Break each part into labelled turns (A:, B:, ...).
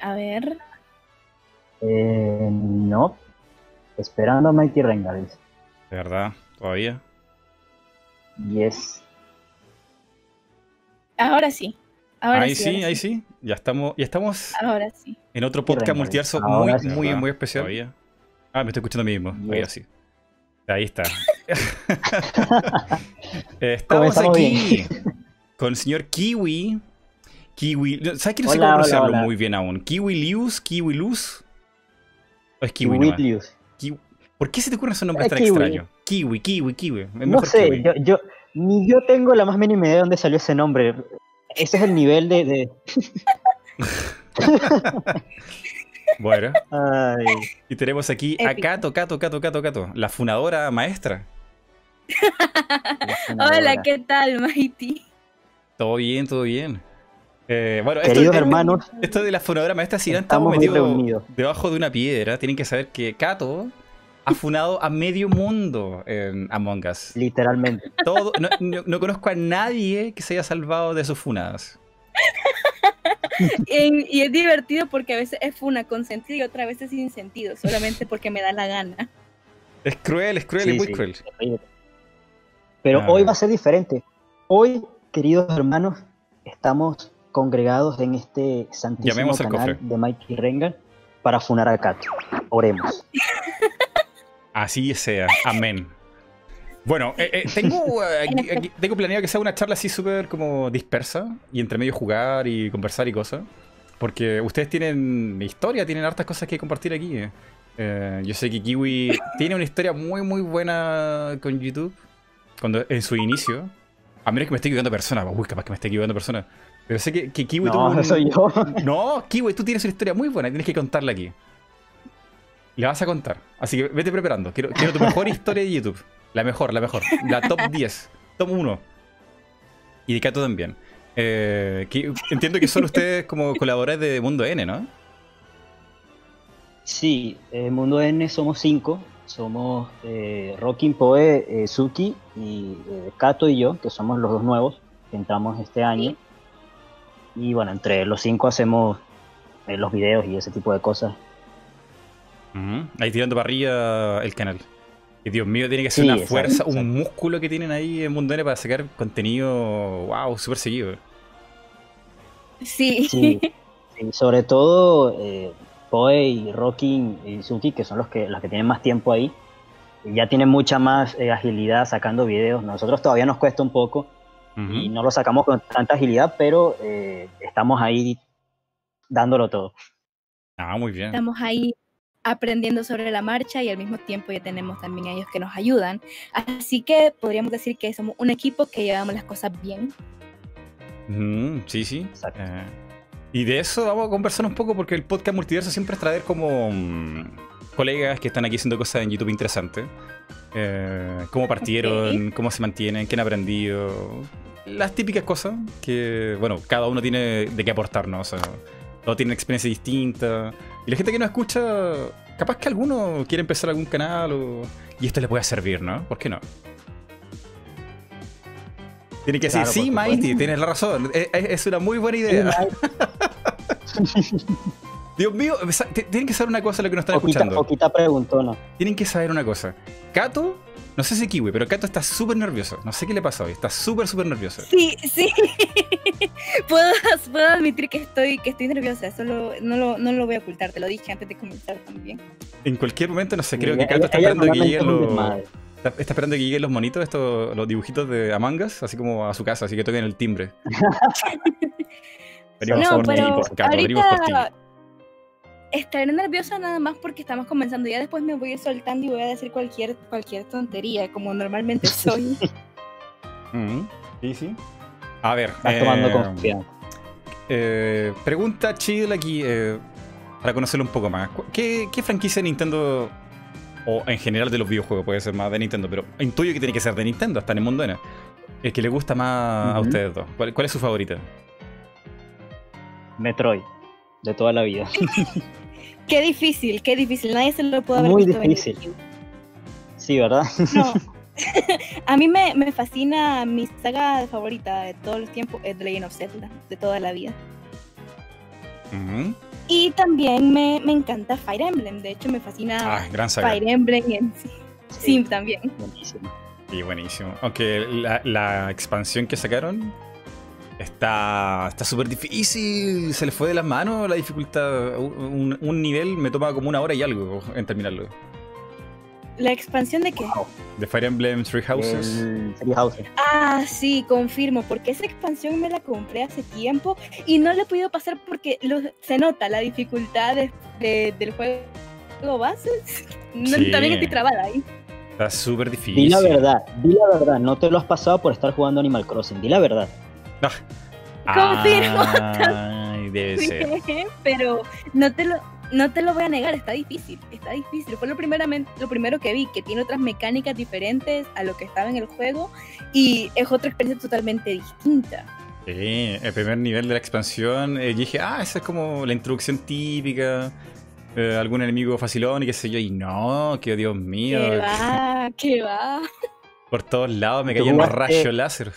A: A ver.
B: Eh, no. Esperando a Mighty Rengar. dice.
C: ¿De verdad? ¿Todavía?
B: Yes.
A: Ahora sí. Ahora
C: ahí
A: sí,
C: sí,
A: ahora
C: ahí sí. Ya estamos, ya estamos
A: Ahora sí.
C: en otro podcast
B: Rengar.
C: multiverso muy,
B: sí.
C: muy, muy especial.
D: Todavía.
C: Ah, me estoy escuchando a mí mismo. Ahí
B: Yes.
C: sí. Ahí está. Estamos
B: Comenzamos
C: aquí con el señor Kiwi. Kiwi. ¿Sabes que no sé
B: Hola,
C: cómo pronunciarlo
B: hola, hola.
C: muy bien aún? Kiwi Lius, Kiwi Luz. ¿O es Kiwi?
B: Kiwi? Lius.
C: Kiwi. ¿Por qué se te ocurren esos nombres
B: Es
C: tan
B: Kiwi.
C: extraños? Kiwi, Kiwi, Kiwi. Es
B: No
C: mejor
B: sé,
C: Kiwi.
B: yo, yo, ni yo tengo la más mínima idea de dónde salió ese nombre. Ese es el nivel de... de-
C: Bueno,
B: Ay,
C: y tenemos aquí a
A: Épico.
C: Kato, Kato, Kato, Kato, Kato, la funadora maestra.
A: Hola. ¿qué tal, Mighty?
C: Todo bien, todo bien. Eh, bueno, esto-
B: Queridos
C: esto-
B: hermanos,
C: Esto de la fonadora maestra, si no
B: Estamos
C: metidos
B: reunidos.
C: debajo de una piedra, tienen que saber que Kato ha funado a medio mundo en Among Us.
B: literalmente.
C: Todo, no, no- no conozco a nadie que se haya salvado de sus funadas.
A: Y es divertido porque a veces es funa con sentido y otra vez es sin sentido, solamente porque me da la gana.
C: Es cruel, es cruel
B: Sí,
C: y muy
B: sí,
C: cruel.
B: Pero
C: Ah.
B: hoy va a ser diferente. Hoy, queridos hermanos, estamos congregados en este santísimo canal
C: cofre.
B: de Mikey Rengar para funar a Kato. Oremos.
C: Así sea. Amén. Bueno, eh, eh, tengo, eh, aquí- aquí- tengo planeado que sea una charla así súper como dispersa y entre medio jugar y conversar y cosas. Porque ustedes tienen historia, tienen hartas cosas que compartir aquí. Eh, yo sé que Kiwi tiene una historia muy, muy buena con YouTube. Cuando, en su inicio. A menos que me esté equivocando persona. Uy, capaz que me esté equivocando persona. Pero sé que, que Kiwi tuvo
B: No,
C: un-
B: soy yo.
C: no, Kiwi, tú tienes una historia muy buena, tienes que contarla aquí. La vas a contar. Así que vete preparando. Quiero, quiero tu mejor historia de YouTube. La mejor, la mejor. La top 10. Top 1. Y de Kato también. Eh, que- entiendo que son ustedes como colaboradores de Mundo N, ¿no?
B: Sí, en Mundo N somos cinco. Somos eh, Rockin, Poe, eh, Suki y eh, Kato y yo, que somos los dos nuevos que entramos este año. Y bueno, entre los cinco hacemos eh, los videos y ese tipo de cosas.
C: Ahí tirando para arriba el canal. Y Dios mío, tiene que ser
B: Sí,
C: una
B: exacto,
C: fuerza, un
B: exacto.
C: músculo que tienen ahí en Mundo N para sacar contenido, wow, súper seguido.
A: Sí.
B: Sí, sí, sobre todo eh, Poe y Rockin y Suki, que son los que, los que tienen más tiempo ahí, ya tienen mucha más eh, agilidad sacando videos. Nosotros todavía nos cuesta un poco Y no lo sacamos con tanta agilidad, pero eh, estamos ahí dándolo todo.
C: Ah, muy bien.
A: Estamos ahí aprendiendo sobre la marcha y al mismo tiempo ya tenemos también a ellos que nos ayudan. Así que podríamos decir que somos un equipo que llevamos las cosas bien.
C: Ujú, sí, sí.
B: Exacto.
C: Eh, y de eso vamos a conversar un poco porque el podcast multiverso siempre es traer como mm, colegas que están aquí haciendo cosas en YouTube interesantes. Eh, cómo partieron, cómo se mantienen, qué han aprendido. Las típicas cosas que, bueno, cada uno tiene de qué aportarnos. O sea, todos tienen experiencia distinta. Y la gente que nos escucha, capaz que alguno quiere empezar algún canal o... y esto le puede servir, ¿no? ¿Por qué no? Tiene que decir, sí. Mighty, tienes la razón. Es, es- es una muy buena idea. Dios mío, tienen que saber una cosa lo que nos están
B: Poquita,
C: escuchando.
B: poquita preguntona.
C: Tienen que saber una cosa. Kato, no sé si Kiwi, pero Kato está súper nervioso. No sé qué le pasa hoy. Está súper, súper nervioso.
A: Sí, sí. puedo, puedo admitir que estoy, que estoy nerviosa. Eso lo- no, lo, no lo voy a ocultar. Te lo dije antes de comenzar también.
C: En cualquier momento, no sé, creo que Kato está esperando que lleguen los. Está, está esperando que lleguen los monitos, estos, los dibujitos de Among Us, así como a su casa, así que toquen el timbre. Venimos
A: No,
C: por ti,
A: pero
C: por Kato, venimos por ti.
A: Estaré nerviosa nada más porque estamos comenzando. Ya después me voy a ir soltando y voy a decir cualquier, cualquier tontería, como normalmente soy.
C: Mm, Sí, sí. A ver.
B: Estás tomando
C: eh,
B: confianza.
C: eh, pregunta chill aquí, eh, para conocerlo un poco más. ¿Qué, qué franquicia de Nintendo, o en general de los videojuegos, puede ser más de Nintendo, pero intuyo que tiene que ser de Nintendo, hasta en el mundo N, el que le gusta más a ustedes dos? ¿Cuál, cuál es su favorita?
B: Metroid, de toda la vida.
A: qué difícil, qué difícil. Nadie se lo puede haber
B: Muy
A: visto venir.
B: difícil. Sí, ¿verdad?
A: No. a mí me, me fascina mi saga favorita de todos los tiempos, es The Legend of Zelda, de toda la vida. Y también me, me encanta Fire Emblem. De hecho, me fascina
C: Ah, gran saga.
A: Fire Emblem en sí. Sí, también.
B: buenísimo.
C: Y buenísimo. Aunque la, la expansión que sacaron está está súper difícil. Se le fue de las manos la dificultad. Un, un nivel me toma como una hora y algo en terminarlo.
A: ¿La expansión de qué?
B: Wow.
C: De Fire Emblem Three Houses.
B: El Three Houses.
A: Ah, sí, confirmo, porque esa expansión me la compré hace tiempo y no la he podido pasar porque lo- se nota la dificultad de- de- del juego base. No,
C: Sí.
A: También estoy trabada ahí.
C: Está súper difícil.
B: Di la verdad, di la verdad, no te lo has pasado por estar jugando Animal Crossing, di la verdad.
A: Confirmo.
C: Ay, debe ser.
A: Pero no te lo no te lo voy a negar, está difícil, está difícil. Fue lo primeramente lo primero que vi, que tiene otras mecánicas diferentes a lo que estaba en el juego y es otra experiencia totalmente distinta.
C: Sí, el primer nivel de la expansión, eh, yo dije, ah, esa es como la introducción típica, eh, algún enemigo facilón y qué sé yo, y no, que Dios mío,
A: Que va, que va.
C: por todos lados me
B: ¿Tú
C: caían rayos láser.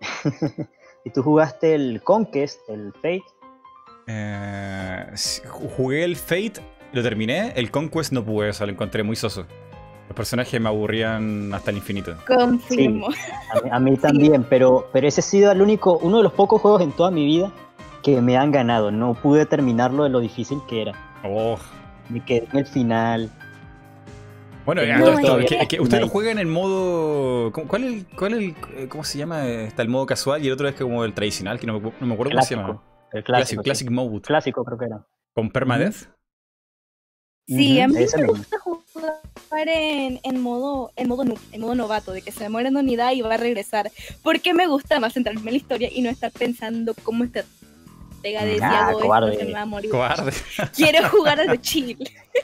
B: y tú jugaste el Conquest, el Fate.
C: Eh, jugué el Fate, lo terminé, el Conquest no pude, o sea, lo encontré muy soso. Los personajes me aburrían hasta el infinito.
A: Confirmo.
B: A mí, a mí también, pero, pero ese ha sido el único, uno de los pocos juegos en toda mi vida que me han ganado. No pude terminarlo de lo difícil que era.
C: Oh.
B: Me quedé en el final.
C: Bueno,
B: No,
C: a todo esto, que, usted lo juega en el modo. ¿cómo- ¿Cuál es el, cuál es el- eh, ¿Cómo se llama? Está el modo casual y el otro es como el tradicional, que no me, acu- no me acuerdo cómo se llama.
B: Clásico. El
C: Classic,
B: clásico.
C: classic,
B: sí.
C: Mode.
B: Clásico creo que era.
C: ¿Con Permadeath?
A: Sí, a mí
B: ese
A: me
B: mismo.
A: gusta jugar en, en modo en modo en modo novato, de que se muere en unidad y va a regresar. Porque me gusta más centrarme en la historia y no estar pensando cómo está
B: Ah, cobarde.
A: esto se me va a morir.
C: Cobarde.
A: Quiero jugar a lo chill.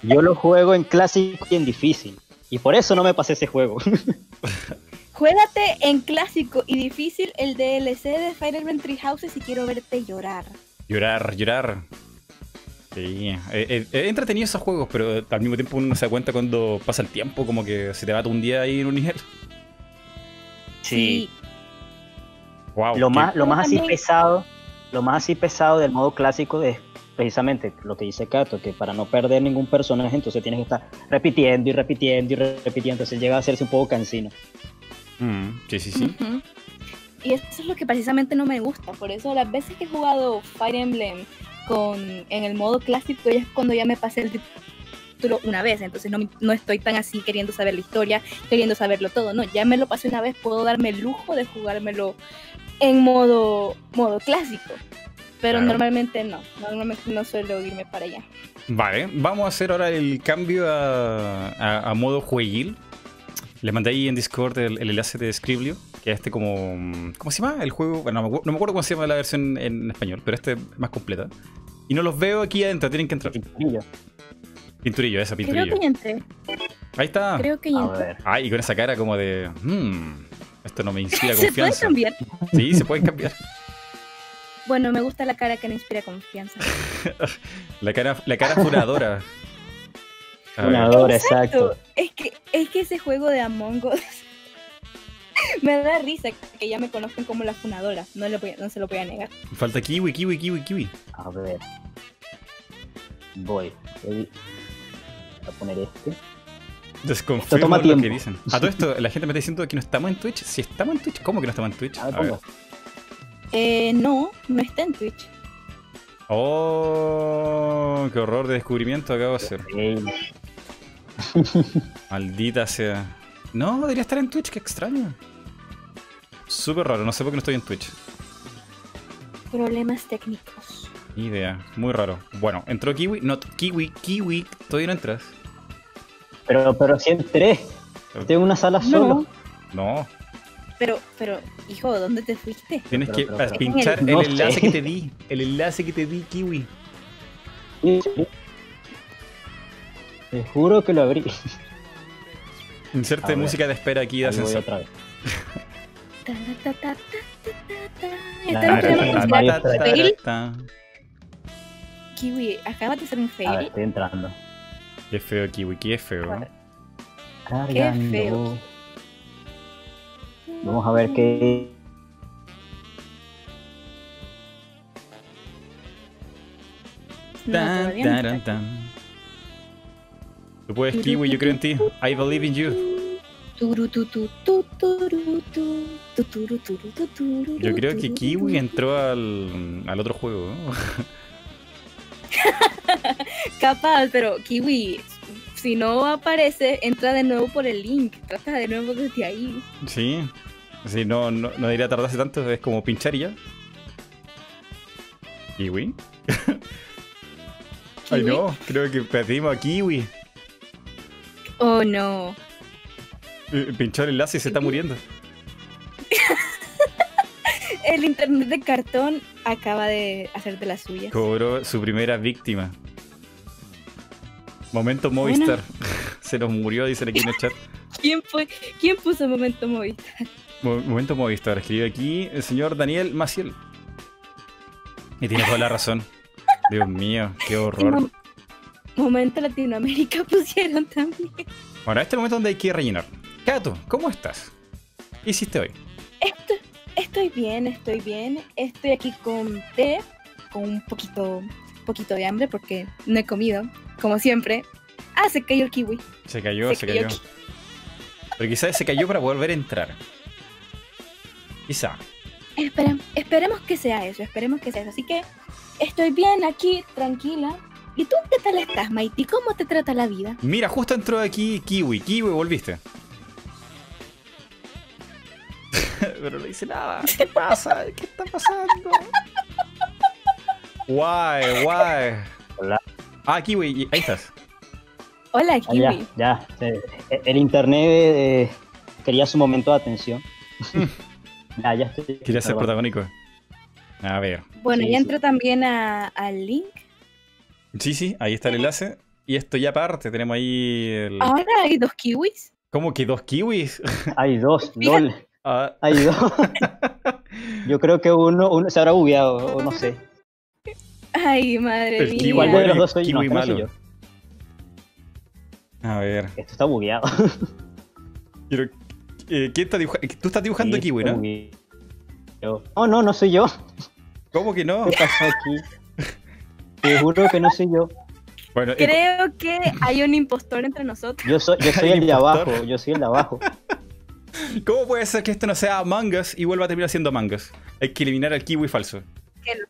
B: Yo lo juego en clásico y en difícil. Y por eso no me pasé ese juego.
A: Juégate en clásico y difícil el DLC de Fire Emblem Three Houses y quiero verte llorar.
C: Llorar, llorar. Sí, eh, eh, es entretenido esos juegos, pero al mismo tiempo uno no se da cuenta cuando pasa el tiempo, como que se te va todo un día ahí en un nivel.
A: Sí.
C: Wow.
B: Lo más, lo más así pesado, lo más así pesado del modo clásico es precisamente lo que dice Kato, que para no perder ningún personaje, entonces tienes que estar repitiendo y repitiendo y repitiendo, entonces llega a hacerse un poco cansino.
C: Mm, sí, sí, sí.
A: Ujú. Y eso es lo que precisamente no me gusta. Por eso las veces que he jugado Fire Emblem con, en el modo clásico ya es cuando ya me pasé el título una vez. Entonces no, no estoy tan así queriendo saber la historia, queriendo saberlo todo. No, ya me lo pasé una vez, puedo darme el lujo de jugármelo en modo, modo clásico. Pero
C: Claro.
A: normalmente no. Normalmente no suelo irme para allá.
C: Vale, vamos a hacer ahora el cambio a, a- a modo jueguil. Les mandé ahí en Discord el, el enlace de Scriblio, que es este como... ¿Cómo se llama? El juego... Bueno, no me, acu- no me acuerdo cómo se llama la versión en español, pero este es más completa. Y no los veo aquí adentro, tienen que entrar.
B: Pinturillo.
C: Pinturillo, esa
A: Creo
C: pinturillo.
A: que ya entré.
C: Ahí está.
A: Creo que ya entré.
C: Ay, y con esa cara como de... "Hmm, esto no me inspira
A: Se puede
C: confianza.
A: cambiar.
C: Sí, se pueden cambiar.
A: Bueno, me gusta la cara que no inspira confianza.
C: La cara, la cara furadora. A ver.
B: Funador, exacto.
A: Es que, es que ese juego de Among Us me da risa que ya me conozcan como la funadora. No, le voy a- no se lo voy a negar.
C: Falta kiwi, kiwi, kiwi, kiwi.
B: A ver. Voy. Voy a poner este.
C: Desconfirmo
B: toma
C: lo que
B: tiempo.
C: dicen. A todo esto, la gente me está diciendo que no estamos en Twitch. Si estamos en Twitch, ¿cómo que no estamos en Twitch?
B: A
C: A
B: ver,
C: ver.
B: pongo.
A: Eh, no, no está en Twitch.
C: Oh, qué horror de descubrimiento acabo de hacer. Maldita sea. No, debería estar en Twitch, qué extraño. Súper raro, no sé por qué no estoy en Twitch.
A: Problemas técnicos.
C: Ni idea, muy raro. Bueno, entró Kiwi. No, Kiwi, Kiwi, todavía no entras.
B: Pero, pero si entré. Estoy en una sala solo.
C: No,
A: Pero, pero, hijo, ¿dónde te fuiste?
C: tienes
B: Pero,
C: que
B: pero,
C: ah,
B: pero-
C: pinchar el
B: No
C: enlace que te di. El enlace que te di, Kiwi.
B: Sí, sí. Te juro que lo abrí.
C: Inserte música de espera aquí de
B: voy
C: ascensor.
B: otra vez.
A: No. Kiwi, acabas de hacer un fail.
B: estoy entrando.
C: Qué feo, Kiwi, qué feo.
B: Cargando.
A: feo.
B: Vamos a ver qué.
A: No,
C: Tan,
A: está.
C: tan. Tú puedes, Kiwi, yo creo en ti. I believe in you. Yo creo que Kiwi entró al, al otro juego.
A: Capaz, pero Kiwi, si no aparece, entra de nuevo por el link. Trata de nuevo desde ahí.
C: Sí. Sí, no, no, no diría tardarse tanto, es como pinchar y ya. Kiwi. Ay no, creo que perdimos a Kiwi.
A: Oh no.
C: Eh, Pinchó el enlace y se está muriendo.
A: El internet de cartón acaba de hacer de las suyas.
C: Cobró su primera víctima. Momento Movistar. Se nos murió, dicen aquí en el chat.
A: ¿Quién fue? ¿Quién puso momento Movistar?
C: Mo- Momento Movistar. Escribe aquí el señor Daniel Maciel. Y tiene toda la razón. Dios mío, qué horror.
A: mom- momento Latinoamérica pusieron también.
C: Bueno, este es el momento donde hay que rellenar. Cato, ¿cómo estás? ¿Qué hiciste hoy?
A: Esto, estoy bien, estoy bien. Estoy aquí con té, con un poquito, poquito de hambre porque no he comido, como siempre. Ah, se cayó el kiwi.
C: Se cayó, se, cayó. Pero quizás se cayó para volver a entrar. Quizá.
A: Espera- esperemos que sea eso, esperemos que sea eso. Así que estoy bien aquí, tranquila. ¿Y tú qué tal estás, Maiti? ¿Cómo te trata la vida?
C: Mira, justo entró aquí Kiwi. Kiwi, volviste. Pero no dice nada. ¿Qué pasa? ¿Qué está pasando? Why, why?
B: Hola.
C: Ah, Kiwi, ahí estás.
A: Hola,
B: Ah,
A: Kiwi.
B: ya, ya. eh, El internet eh, quería su momento de atención. ya, ya estoy.
C: Quería ser protagónico. A ver.
A: Bueno,
B: Sí,
A: ya
B: sí.
A: entró también a- al link.
C: Sí, sí, ahí está el enlace. Y esto ya aparte, tenemos ahí el...
A: Ahora hay dos kiwis.
C: ¿Cómo que dos kiwis?
B: Hay dos. LOL.
C: Ah,
B: Hay dos. Yo creo que uno, uno se habrá bugueado, o no sé.
A: Ay, madre
C: El
A: mía.
C: kiwi
B: ¿Cuál de los dos soy? No,
C: kiwi
B: no soy
C: malo.
B: yo.
C: a ver.
B: Esto está bugueado.
C: Quiero... eh, ¿quién está dibuja- Tú estás dibujando
B: Sí,
C: kiwi, ¿no?
B: bugueado. No, no, no soy yo.
C: ¿Cómo que no?
B: ¿Qué pasó aquí? Te juro que no soy yo.
C: Bueno, eh,
A: Creo que hay un impostor entre nosotros.
B: Yo soy, yo soy
C: Hay
B: el de
C: impostor.
B: abajo. Yo soy el de abajo.
C: ¿cómo puede ser que esto no sea Among Us y vuelva a terminar siendo Among Us? Hay que eliminar al kiwi falso.
A: Que lo,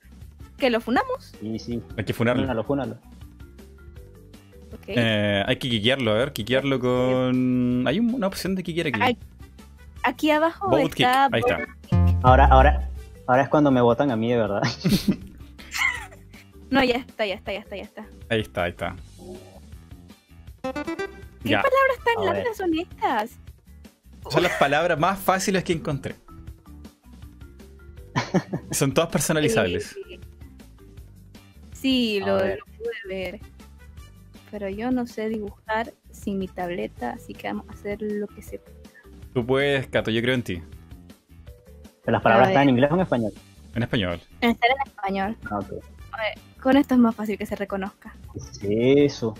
A: que lo funamos.
B: Sí, sí.
C: Hay que funarlo.
B: Fúnalo, fúnalo.
A: Ok.
C: Eh, hay que quiquearlo, a ver, quiquearlo con... Hay un- una opción de quiquear aquí.
A: Ay, Aquí abajo
C: kick,
A: está.
C: ahí está.
B: Ahora, ahora, ahora es cuando me votan a mí, de verdad.
A: No, ya está, ya está, ya está, ya está.
C: Ahí está, ahí está.
A: ¿Qué
C: Ya,
A: palabras tan
B: A ver.
A: largas son estas?
C: son las palabras más fáciles que encontré. Son todas personalizables.
A: Eh, Sí, lo, pude ver. Pero yo no sé dibujar sin mi tableta, así que vamos a hacer lo que se
C: Tú puedes, Cato, yo creo en ti.
B: ¿Las palabras están en inglés o en español?
C: En español.
A: Estar en español.
B: Ah, ok.
A: Con esto es más fácil que se reconozca.
B: ¿Qué es eso?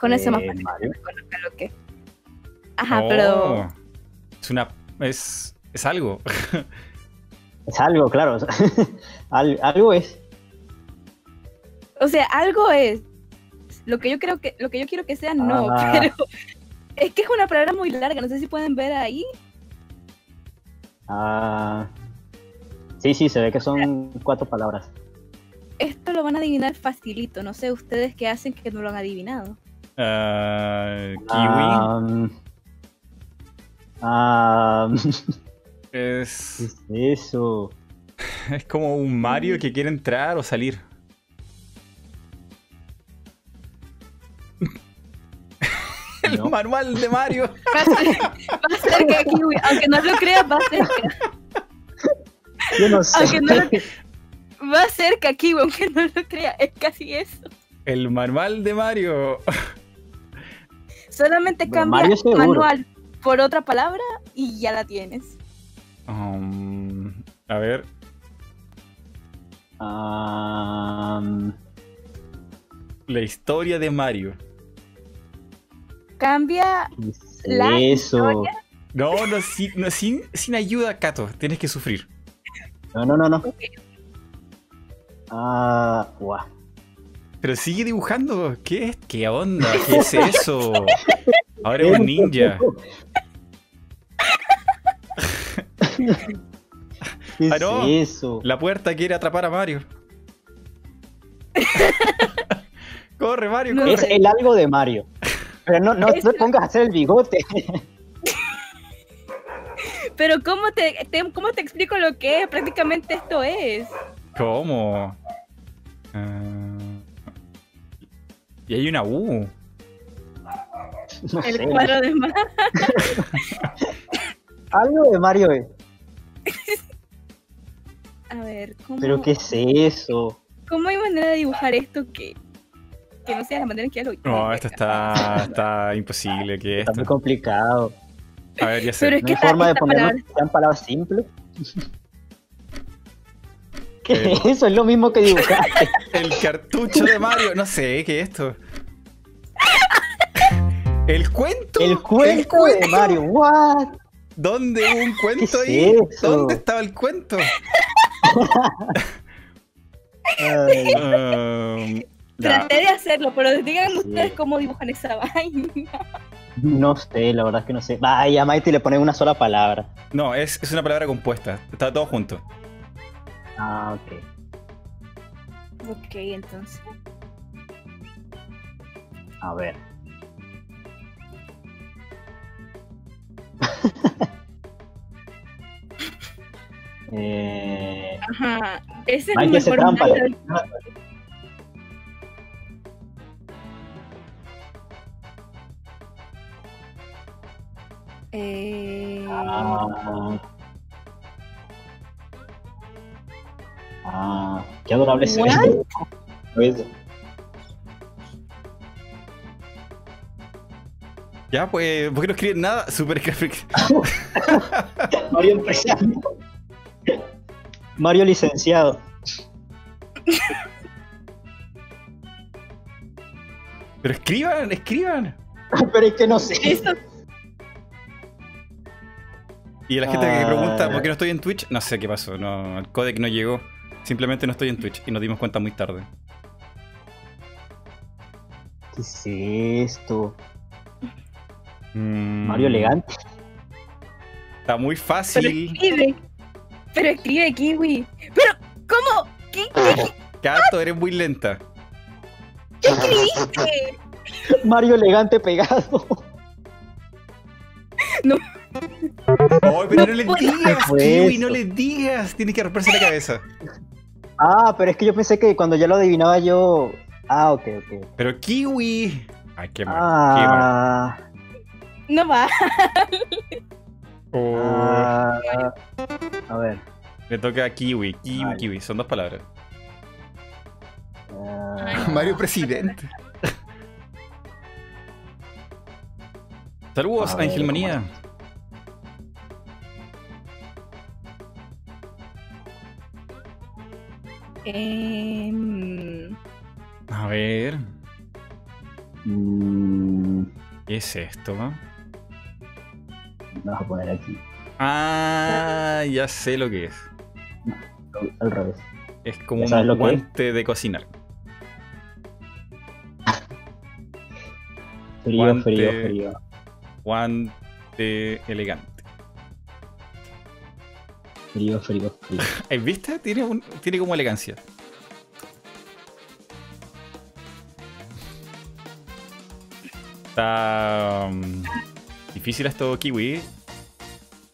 A: Con eso es más
B: Eh,
A: fácil
B: Mario.
A: que se reconozca lo que. Ajá,
C: Oh,
A: pero.
C: Es una... Es, es algo.
B: Es algo, claro. al- algo es.
A: O sea, algo es. Lo que yo creo que, lo que yo quiero que sea, no,
B: Ah.
A: pero es que es una palabra muy larga, no sé si pueden ver ahí.
B: Ah, sí, sí, se ve que son cuatro palabras.
A: Esto lo van a adivinar facilito, no sé ustedes qué hacen que no lo han adivinado.
C: Ah, kiwi
B: ¿Qué
C: es,
B: es eso?
C: es como un Mario que quiere entrar o salir. El
B: No.
C: manual de Mario.
A: Va cer- va cerca, Kiwi, aunque no lo creas, va cerca.
B: Yo no sé.
A: Aunque no lo- Va cerca, Kiwi, aunque no lo creas, es casi eso.
C: El manual de Mario.
A: Solamente
B: Bueno,
A: cambia manual por otra palabra y ya la tienes.
C: Um, a ver. La historia de Mario.
A: Cambia
B: ¿qué es
A: La
B: eso?
A: historia.
C: No, no, sin, no, sin, sin ayuda, Cato. Tienes que sufrir.
B: No, no, no, no. Ah, guau.
C: Pero sigue dibujando. ¿Qué es? ¿Qué onda? ¿Qué es eso? Ahora es un ninja.
B: ¿Qué
C: Ah, no.
B: es eso?
C: La puerta quiere atrapar a Mario. corre, Mario,
A: No.
C: corre.
B: Es el algo de Mario. Pero no, no pongas a hacer el bigote.
A: Pero ¿cómo te, te- ¿cómo te explico lo que es? Prácticamente esto es.
C: ¿Cómo? Ah. y hay una U.
B: No
A: El
B: sé.
A: cuadro de más.
B: Algo de Mario es.
A: A ver, ¿cómo,
B: Pero ¿qué es eso?
A: ¿cómo hay manera de dibujar esto que, que no sea la manera en que ya lo
C: No, esto está, está imposible. ¿Qué es
B: Está muy complicado.
C: A ver, ya sé.
A: Pero es
B: No
A: que
B: hay
A: esta-
B: forma de ponerlo
A: palabra-
B: que palabras simples. ¿Qué
C: Pero-
B: es eso? Es lo mismo que dibujaste.
C: El cartucho de Mario. No sé, ¿qué es esto? ¿El cuento?
B: El cuento de Mario. What?
C: ¿Dónde hubo un cuento
B: ¿Qué es
C: ahí? ¿Dónde estaba el cuento?
B: Ay,
C: Um.
A: Traté de hacerlo, pero digan ustedes
B: Sí.
A: cómo dibujan esa vaina.
B: no sé, la verdad es que no sé. Vaya, Mighty le ponen una sola palabra.
C: No, es, es una palabra compuesta. Está todo junto.
B: Ah, ok.
A: Ok, entonces.
B: A ver. eh,
A: Ajá. Ese es
B: Hay
A: el mejor
B: trampa.
A: Eh,
B: Ah, ah, qué adorable se ve. ¿Ves?
C: Ya, pues, ¿por qué no escriben nada? Super Graphic.
B: Mario empezando. Mario licenciado.
C: Pero escriban, escriban.
B: Pero es que no sé.
A: eso,
C: Y a la gente que
B: Ah.
C: pregunta por qué no estoy en Twitch, no sé qué pasó. No, el codec no llegó. Simplemente no estoy en Twitch y nos dimos cuenta muy tarde.
B: ¿Qué es esto?
C: Mm,
B: Mario elegante.
C: Está muy
A: pero
C: fácil.
A: escribe. Pero escribe Kiwi. Pero, ¿cómo? ¿Qué, qué,
C: Gato, eres muy lenta.
A: qué escribiste?
B: Mario elegante pegado.
C: Oh, pero no le
A: puedo.
C: digas, Kiwi, no le digas. Tienes que romperse la cabeza.
B: Ah, pero es que yo pensé que cuando ya lo adivinaba yo. Ah, ok, ok.
C: Pero Kiwi. Ay, qué mal. Qué mal.
B: Ah,
A: No va.
C: Oh,
B: ah, a ver.
C: Le toca a Kiwi. Kiwi,
B: Ay.
C: Kiwi. Son dos palabras.
B: ah,
C: Mario Presidente. Saludos, Ángel Manía.
A: Em,
C: A ver,
B: mm,
C: ¿qué es esto?
B: vamos a poner aquí.
C: Ah, ya sé lo que es.
B: Al, al revés.
C: Es como
B: ¿Ya sabes
C: un
B: lo
C: guante de cocinar.
B: Frío,
C: Guante.
B: frío, frío.
C: Guante elegante.
B: Frío, frío, frío.
C: ¿Viste? Tiene, un- tiene como elegancia. Está um, difícil esto, Kiwi.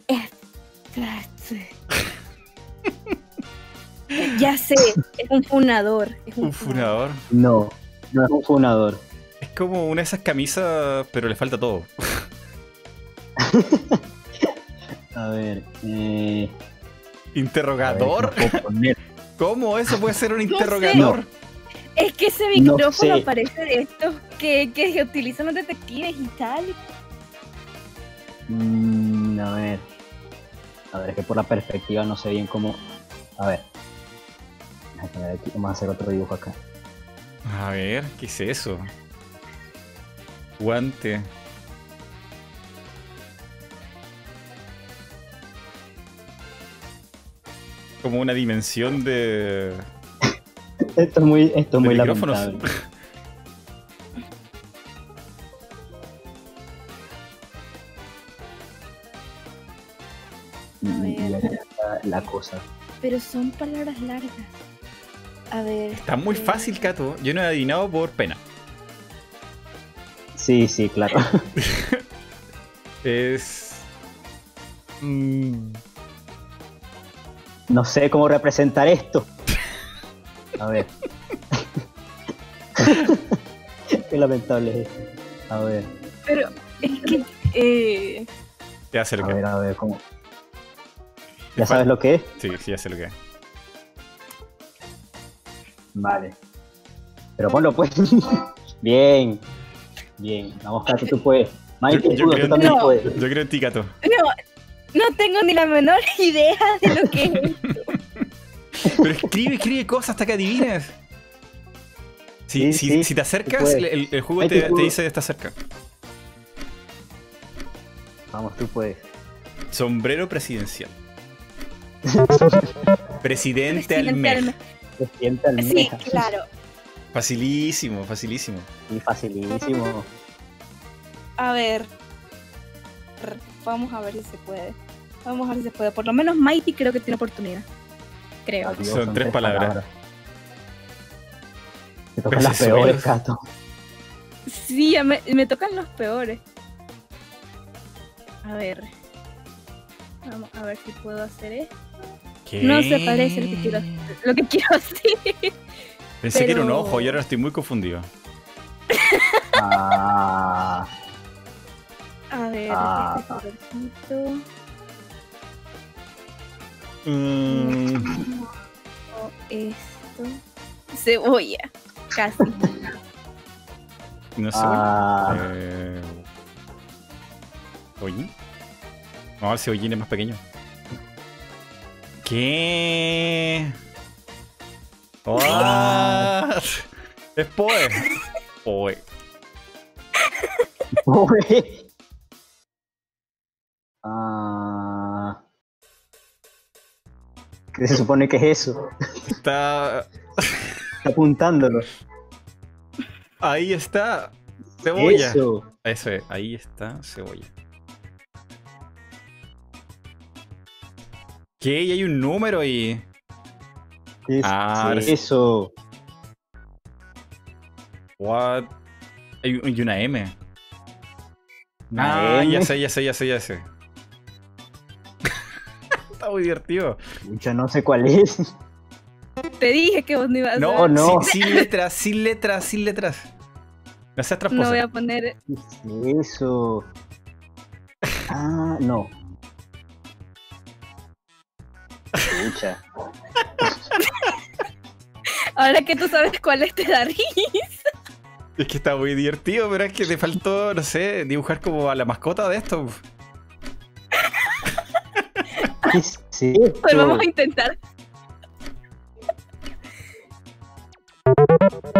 A: ya sé, es un funador. Es un
C: Un funador.
B: No, no es un funador.
C: Es como una de esas camisas, pero le falta todo.
B: A ver, eh.
C: ¿Interrogador? ¿Cómo eso puede ser un
A: sé.
C: interrogador?
A: Es que ese
B: No
A: micrófono
B: sé.
A: parece de estos que, que utilizan los detectives y tal.
B: Mm, a ver. A ver, es que por la perspectiva no sé bien cómo. A ver. Vamos a hacer otro dibujo acá.
C: A ver, ¿qué es eso? Guante. como una dimensión de.
B: esto es muy, esto es muy lamentable. Mm, la, cosa.
A: Pero son palabras largas. A ver.
C: Está muy
A: eh,
C: fácil, Cato. Yo no he adivinado por pena.
B: Sí, sí, claro.
C: es. Mm,
B: no sé cómo representar esto. A ver. Qué lamentable es esto. A ver,
A: Pero es que. Eh,
C: ya sé
B: a
C: lo que
B: ver, a ver, ¿cómo? ¿Ya sabes lo que es?
C: Sí, sí, ya sé lo que es.
B: Vale. Pero ponlo pues. Bien. Bien. Vamos, Kato, tú puedes. Mikey,
C: Yo- yo
B: tú,
C: creo
B: tú también
A: No.
B: puedes.
C: Yo creo en ti, Cato.
A: no, no tengo ni la menor idea de lo que es.
C: Pero escribe, escribe cosas hasta que adivines. Si,
B: Sí,
C: si,
B: sí,
C: si te acercas, el, el- juego te,
B: te
C: dice está cerca.
B: Vamos, tú puedes.
C: Sombrero presidencial. Presidente
A: Presidente
C: Almeja.
A: Almeja.
B: Se siente
A: Sí,
B: almeja.
A: claro.
C: Facilísimo, facilísimo.
B: Sí, facilísimo.
A: A ver. Vamos a ver si se puede. Vamos a ver si se puede. Por lo menos Mighty creo que tiene oportunidad. Creo.
B: Adiós,
C: Son tres palabras.
B: Te tocan las peores, Cato.
A: Sí, me, me tocan los peores. A ver. Vamos a ver si puedo hacer esto.
C: ¿Qué?
A: No se parece lo que quiero, lo que quiero hacer.
C: Pensé que era un ojo y ahora estoy muy confundido.
B: Ah,
A: A ver,
B: Ah.
A: este.
C: Mm,
A: o esto. Cebolla. Casi.
C: no sé.
B: ah,
C: Eh, ¿Cebollín? No, el cebollín es más pequeño. ¿Qué? What? Es Poe. Poe.
B: pobre. Ah, ¿Qué se supone que es eso?
C: Está.
B: Está apuntándolo.
C: Ahí está. Cebolla.
B: Eso.
C: Eso es, ahí está cebolla. ¿Qué? Y hay un número y.
B: ¿Qué es
C: Ah,
B: eso?
C: What? Hay, una M.
B: Una
C: ah, ya sé, ya sé, ya sé, ya sé. Está muy divertido.
B: Pucha, no sé cuál es.
A: Te dije que vos no ibas a
C: No,
B: Oh, no.
C: Sin, sin letras, sin letras, sin letras. No seas
A: No
C: tramposa.
A: voy a poner.
B: ¿Qué es eso? Ah, no. Pucha.
A: Ahora que tú sabes cuál es, te da risa.
C: Es que está muy divertido, pero es que te faltó, no sé, dibujar como a la mascota de esto.
B: ¿Qué es esto?
A: Pues vamos a intentar.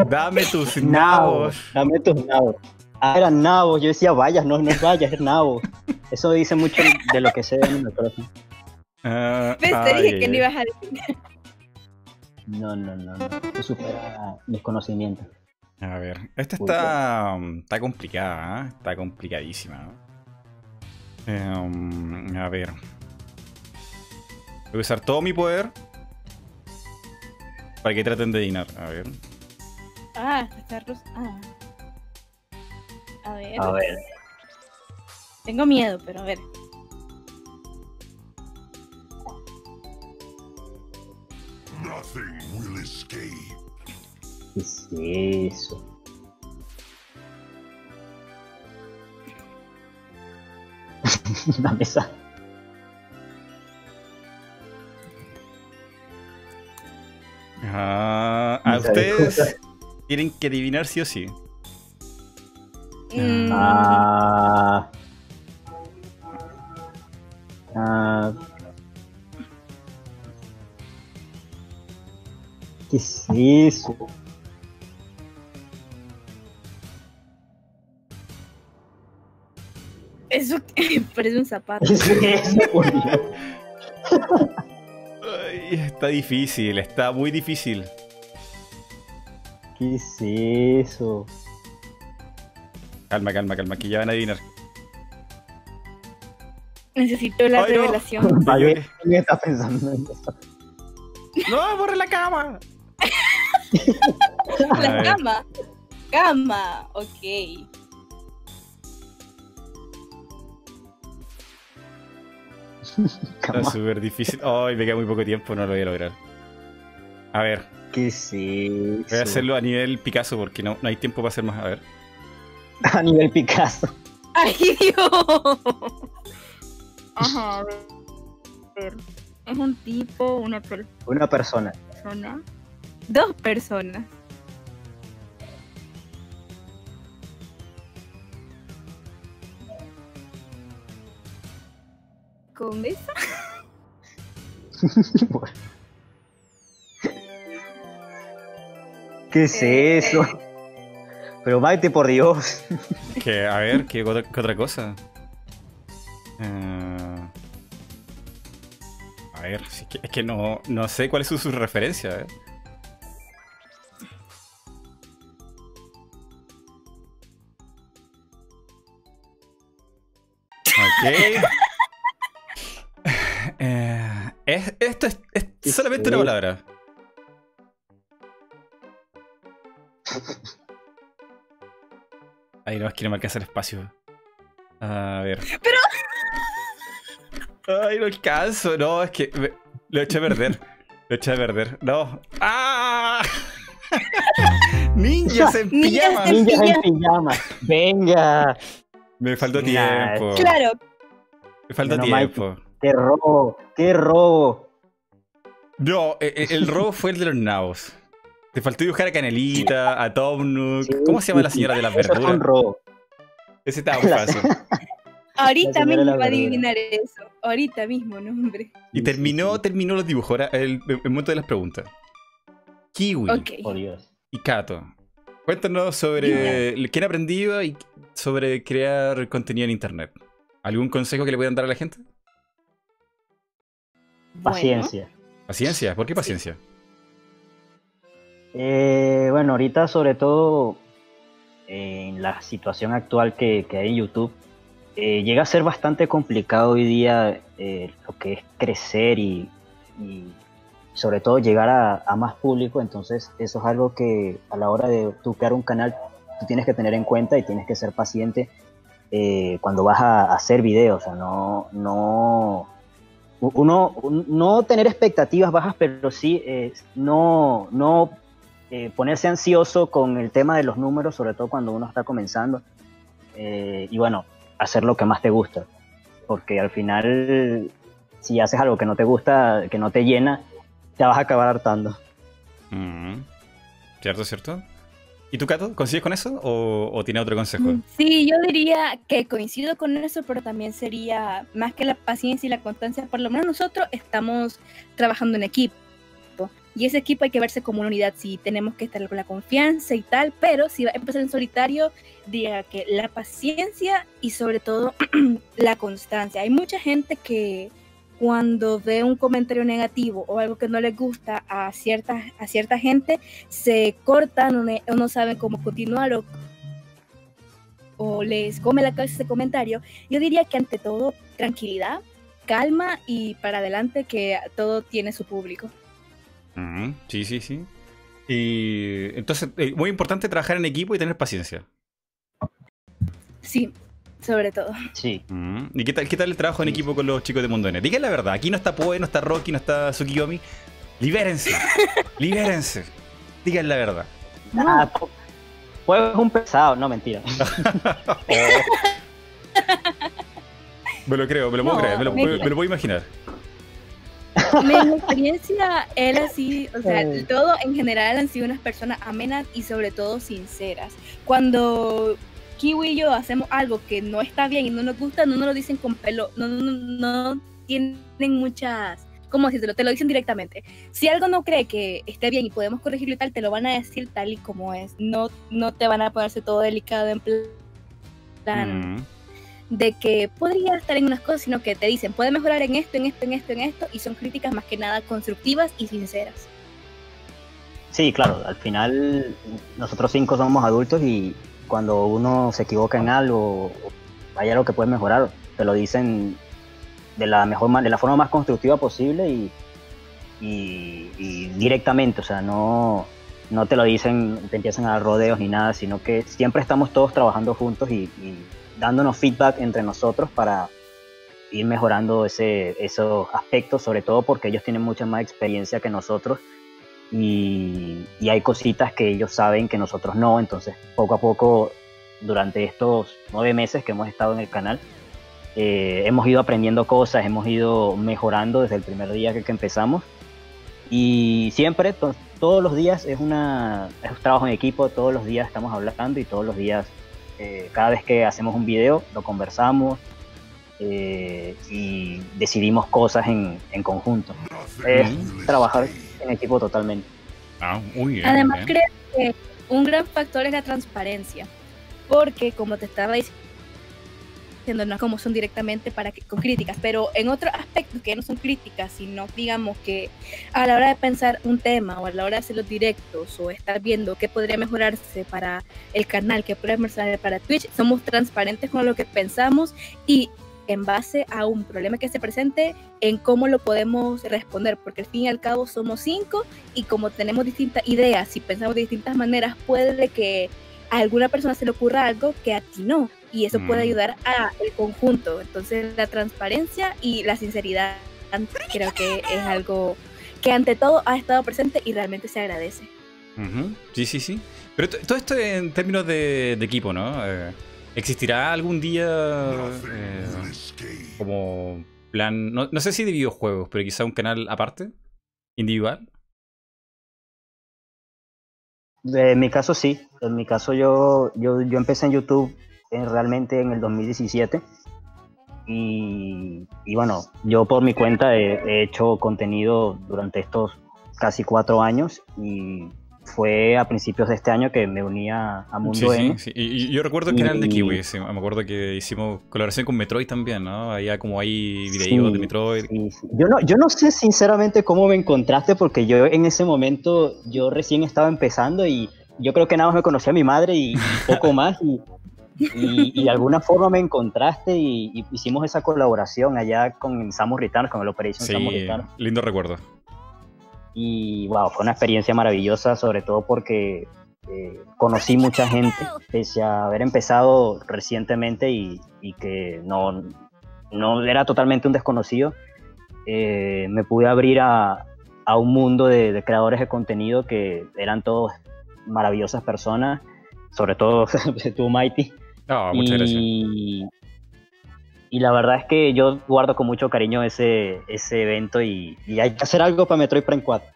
C: Dame tus
B: Nabos. Dame tus nabos. Ah, eran nabos. Yo decía vallas, no, no es vallas, es nabos. Eso dice mucho de lo que sé de Crossing.
C: Ah,
A: ¿Ves? Te
C: ay,
A: dije que no ibas a decir.
B: No, no, no, no. Supera mis conocimientos.
C: A ver, esta está, um, está complicada, ¿eh? está complicadísima. Em, a ver. Voy a usar todo mi poder para que traten de adivinar. A ver.
A: Ah, está rosa. Ah. A ver.
B: A ver.
A: Tengo miedo, pero a ver.
D: Nothing will escape.
B: ¿Qué es eso? Una mesa.
C: Ustedes tienen que adivinar sí o sí.
A: Mm,
B: Ah. Ah. ¿Qué es eso?
A: Eso parece un zapato.
C: Ay, está difícil, está muy difícil.
B: ¿Qué es eso?
C: Calma, calma, calma, que ya van a adivinar.
A: Necesito la
C: Ay, no.
A: revelación.
B: Vale, ¿quién está pensando en eso?
C: ¡No, borre la cama!
A: La cama. Cama. Ok.
C: Está
B: Cama.
C: súper difícil. Ay, me queda muy poco tiempo, no lo voy a lograr. A ver,
B: ¿Qué es eso?
C: voy a hacerlo a nivel Picasso porque no, no hay tiempo para hacer más. A ver.
B: A nivel Picasso.
A: ¡Ay, Dios! Ajá, a ver. Es un tipo, una
B: Una persona.
A: persona. Dos personas. ¿Con esa?
B: ¿Qué es eso? Pero Maite, por Dios.
C: Que, a ver, ¿qué otra, qué otra cosa? Eh, a ver, es que, es que no, no sé cuál es su, su referencia. ¿eh? Ok. Eh, es- esto es, es
B: ¿Qué
C: solamente una palabra. Ay, no, es que no me alcanza el espacio. A ver.
A: Pero-
C: Ay, no alcanzo. No, es que me- lo eché a perder. Lo eché a perder. No. ¡Ah! Ninjas en pijama.
B: Ninjas en
A: pijama.
B: Venga.
C: Me faltó tiempo.
A: Claro,
C: Me faltó
B: Mike.
C: tiempo.
B: Qué robo. Qué robo.
C: No, e- e- el robo fue el de los nabos. Te faltó dibujar a Canelita, a Tom Nook.
B: Sí,
C: ¿Cómo se llama la señora de las
B: Eso fue un
C: verduras?
B: robo.
C: Ese estaba muy fácil.
A: ahorita mismo iba a adivinar eso. Ahorita mismo, no, hombre.
C: Y terminó, terminó los dibujos. Ahora el, el momento de las preguntas. Kiwi
A: Ok.
B: Por Dios.
C: y Kato. Cuéntanos sobre qué han aprendido y sobre crear contenido en internet. ¿Algún consejo que le puedan dar a la gente?
A: Bueno,
B: Paciencia.
C: Paciencia. ¿Por qué paciencia?
B: Eh, bueno, ahorita sobre todo en la situación actual que, hay en YouTube, eh, llega a ser bastante complicado hoy día eh, lo que es crecer y, sobre todo llegar a, más público. Entonces eso es algo que a la hora de tú crear un canal tú tienes que tener en cuenta y tienes que ser paciente eh, cuando vas a hacer videos. O sea, no, no, uno, un- no tener expectativas bajas, pero sí no, no eh, ponerse ansioso con el tema de los números, sobre todo cuando uno está comenzando. Eh, y bueno, hacer lo que más te gusta. Porque al final, si haces algo que no te gusta, que no te llena, te vas a acabar hartando.
C: Mm. ¿Cierto, cierto? ¿Y tú, Kato? ¿Consigues con eso o, o tiene otro consejo?
A: Sí, yo diría que coincido con eso, pero también sería más que la paciencia y la constancia. Por lo menos nosotros estamos trabajando en equipo. Y ese equipo hay que verse como una unidad, si tenemos que estar con la confianza y tal, pero si va a empezar en solitario, diría que la paciencia y sobre todo la constancia. Hay mucha gente que cuando ve un comentario negativo o algo que no les gusta a cierta, a cierta gente, se cortan o no saben cómo continuar o o les come la cabeza ese comentario, yo diría que ante todo tranquilidad, calma y para adelante que todo tiene su público.
C: Mm, Sí, sí, sí. Y entonces, eh, muy importante trabajar en equipo y tener paciencia.
A: Sí, sobre todo.
B: Sí.
C: Mm, ¿Y qué tal, qué tal el trabajo en equipo con los chicos de Mundo N? Digan la verdad, aquí no está Poe, no está Rocky, no está Tsukiyomi. Libérense, libérense. Digan la verdad.
B: Ah, po- pues es un pesado, no mentira.
C: Me lo creo, me lo puedo creer, me lo,
A: me-
C: me lo puedo imaginar.
A: Mi experiencia, él así, o sea,
B: Ay.
A: todo en general han sido unas personas amenas y sobre todo sinceras. Cuando Kiwi y yo hacemos algo que no está bien y no nos gusta, no nos lo dicen con pelo, no, no, tienen muchas, ¿cómo decirlo? Te lo dicen directamente. Si algo no cree que esté bien y podemos corregirlo y tal, te lo van a decir tal y como es. No, no te van a ponerse todo delicado en plan
C: Mm,
A: de que podría estar en unas cosas, sino que te dicen, puede mejorar en esto, en esto, en esto, en esto, y son críticas más que nada constructivas y sinceras.
B: Sí, claro, al final nosotros cinco somos adultos y cuando uno se equivoca en algo, hay algo que puede mejorar, te lo dicen de la mejor de la forma más constructiva posible y, y, directamente, o sea, no, no te lo dicen, te empiezan a dar rodeos ni nada, sino que siempre estamos todos trabajando juntos y, dándonos feedback entre nosotros para ir mejorando ese, esos aspectos, sobre todo porque ellos tienen mucha más experiencia que nosotros y, y, hay cositas que ellos saben que nosotros no, entonces poco a poco durante estos nueve meses que hemos estado en el canal, eh, hemos ido aprendiendo cosas, hemos ido mejorando desde el primer día que, empezamos. Y siempre, todos los días es, una, es un trabajo en equipo, todos los días estamos hablando y todos los días, eh, cada vez que hacemos un video, lo conversamos eh, y decidimos cosas en, en conjunto. Es trabajar en equipo totalmente.
C: Ah,
A: Además, creo que un gran factor es la transparencia, porque como te estaba diciendo, no como son directamente para que, con críticas, pero en otros aspectos que no son críticas, sino digamos que a la hora de pensar un tema o a la hora de hacer los directos o estar viendo qué podría mejorarse para el canal, qué podría mejorarse para Twitch, somos transparentes con lo que pensamos y en base a un problema que se presente, en cómo lo podemos responder, porque al fin y al cabo somos cinco y como tenemos distintas ideas y pensamos de distintas maneras, puede que a alguna persona se le ocurra algo que a ti no y eso puede mm. ayudar a el conjunto. Entonces la transparencia y la sinceridad creo que es algo que ante todo ha estado presente y realmente se agradece.
C: Sí, sí, sí. Pero todo esto en términos de, equipo, ¿no? Eh, ¿Existirá algún día eh, como plan, no, no, sé si de videojuegos, pero quizá un canal aparte, individual?
B: En mi caso sí, en mi caso yo, yo, yo empecé en YouTube realmente en el 2017. Y, y, bueno, yo por mi cuenta he, hecho contenido durante estos casi cuatro años y fue a principios de este año que me unía a Mundo
C: sí, Sí, Y yo recuerdo que era el de Kiwi, me acuerdo que hicimos colaboración con Metroid también, ¿no? Había como hay videos de Metroid.
B: Yo, no, yo no sé sinceramente cómo me encontraste porque yo en ese momento, yo recién estaba empezando y yo creo que nada más me conocía a mi madre y poco más. Y, y, de alguna forma me encontraste y, hicimos esa colaboración allá con Samus Returns, con el Operation sí, Samus
C: lindo recuerdo.
B: Y wow, fue una experiencia maravillosa, sobre todo porque eh, conocí mucha gente, pese a haber empezado recientemente y, que no, no era totalmente un desconocido. Eh, me pude abrir a, a un mundo de, de, creadores de contenido que eran todos maravillosas personas, sobre todo tú, Mighty,
C: muchas
B: y, Y la verdad es que yo guardo con mucho cariño ese, ese evento y, hay que hacer algo para Metroid Prime 4.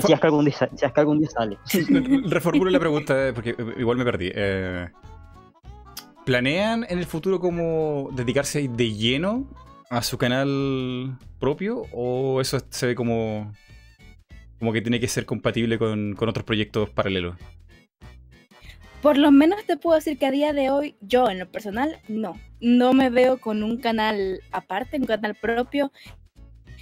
B: si es, que algún día, si es que algún día sale.
C: Reformulo la pregunta eh, porque eh, igual me perdí. Eh, ¿Planean en el futuro como dedicarse de lleno a su canal propio o eso se ve como, como que tiene que ser compatible con, con otros proyectos paralelos?
A: Por lo menos te puedo decir que a día de hoy, yo en lo personal, no. No me veo con un canal aparte, un canal propio,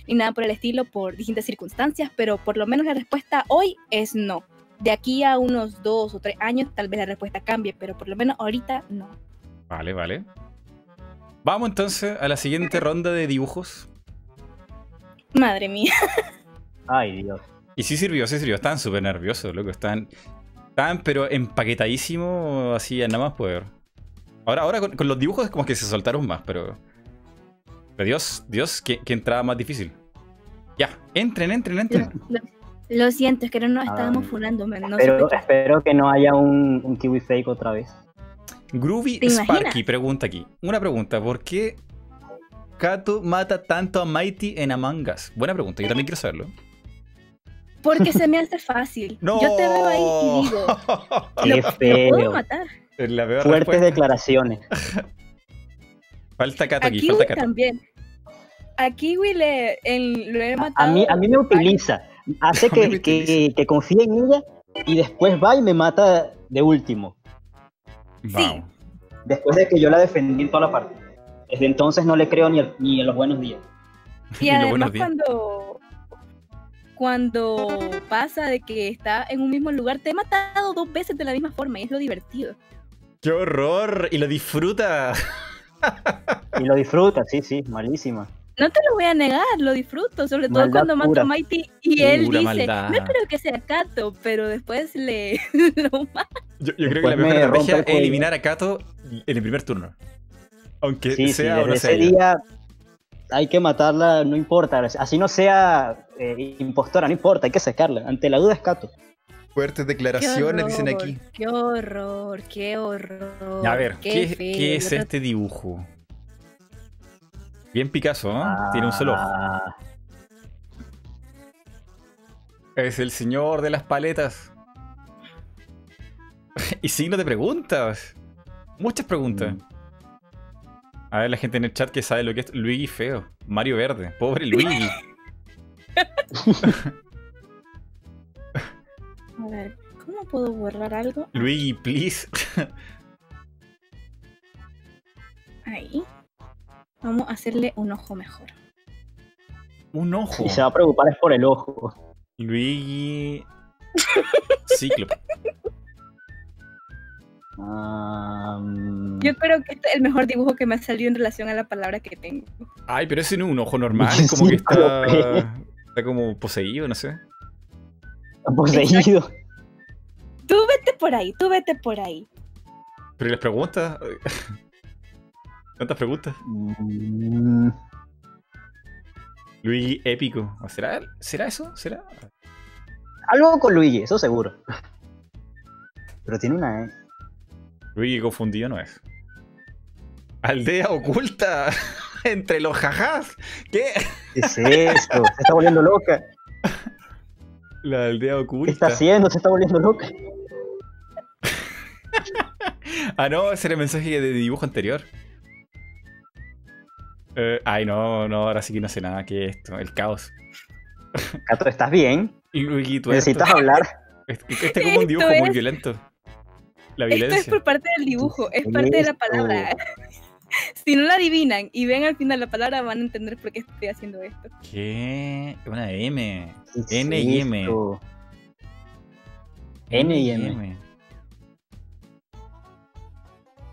A: ni nada por el estilo, por distintas circunstancias, pero por lo menos la respuesta hoy es no. De aquí a unos dos o tres años, tal vez la respuesta cambie, pero por lo menos ahorita no.
C: Vale, vale. Vamos entonces a la siguiente ronda de dibujos.
A: Madre mía.
B: Ay, Dios.
C: Y sí sirvió, sí sirvió. Están súper nerviosos, loco. Pero empaquetadísimo, así nada más poder. Ahora, ahora con, los dibujos es como que se soltaron más, pero. Pero Dios, Dios, que, entrada más difícil. Ya, entren, entren, entren.
A: Lo, siento, es que no nos estábamos funando.
B: pero espero que no haya un, kiwi fake otra vez.
C: Groovy Sparky pregunta aquí. Una pregunta, ¿por qué Kato mata tanto a Mighty en Among Us? Buena pregunta, yo también quiero saberlo.
A: Porque se me hace fácil. Yo te veo ahí y digo,
B: Qué feo. puedo matar. Fuertes declaraciones.
C: falta Kato aquí, falta Kato.
A: también. A Kiwi le, lo he matado.
B: A mí, a mí me utiliza. Hace que, que, que, confíe en ella y después va y me mata de último.
A: Sí.
B: Después de que yo la defendí en toda la parte. Desde entonces no le creo ni, ni en los buenos días.
A: Y además cuando cuando pasa de que está en un mismo lugar, te he matado dos veces de la misma forma y es lo divertido.
C: ¡Qué horror! Y lo disfruta.
B: y lo disfruta, sí, sí, malísima.
A: No te lo voy a negar, lo disfruto, sobre todo
B: Maldad
A: cuando mato a Mighty y él dice,
C: maldad.
A: no creo que sea Kato, pero después le lo mata.
C: Yo, yo creo que la
B: rompe
C: estrategia
B: el
C: es eliminar a Kato en el primer turno. Aunque
B: Sí, sí,
C: sea
B: desde
C: o no
B: ese
C: sea. ella.
B: día hay que matarla, no importa. Así no sea eh, impostora, no importa, hay que sacarla. Ante la duda es Kato.
C: Fuertes declaraciones dicen aquí.
A: Qué horror, qué horror.
C: A ver, ¿qué, qué es este dibujo? Bien Picasso, ¿no? Tiene un solo ojo.
B: Ah,
C: Es el señor de las paletas. y signo de preguntas. Muchas preguntas.
B: Mm.
C: A ver, la gente en el chat que sabe lo que es Luigi feo. Mario Verde. Pobre Luigi.
A: A ver, ¿cómo puedo borrar algo?
C: Luigi, please.
A: Ahí. Vamos a hacerle un ojo mejor.
C: Un ojo.
B: Y se va a preocupar es por el ojo.
C: Luigi. Cíclope.
A: Yo creo que este es el mejor dibujo que me ha salido en relación a la palabra que tengo.
C: Ay, pero ese no es un ojo normal. Es como que está. Está como poseído, no sé.
B: poseído.
A: Tú vete por ahí, tú vete por ahí.
C: Pero ¿y las preguntas. ¿Cuántas preguntas?
B: Mm,
C: Luigi épico. ¿Será? ¿Será eso? ¿Será?
B: algo con Luigi, eso seguro. Pero tiene una E.
C: Luigi confundido no es. Aldea oculta entre los jajás. ¿Qué?
B: ¿Qué es esto? Se está volviendo loca.
C: La aldea
B: ¿Qué
C: oculta.
B: está haciendo? Se está volviendo loca.
C: Ah, no, ese era el mensaje de dibujo anterior. Eh, ay, no, no, ahora sí que no sé nada. ¿Qué es esto? El caos.
B: Gato, ¿estás bien?
C: Luigi, tú
B: Necesitas hablar.
C: Este, este es como un dibujo
A: Esto
C: muy violento. La
A: Esto es por parte del dibujo, es parte de la palabra. Si no la adivinan y ven al final la palabra, van a entender por qué estoy haciendo esto.
C: ¿Qué? Una M.
B: ¿Qué es
C: N y M.
B: esto? N y M.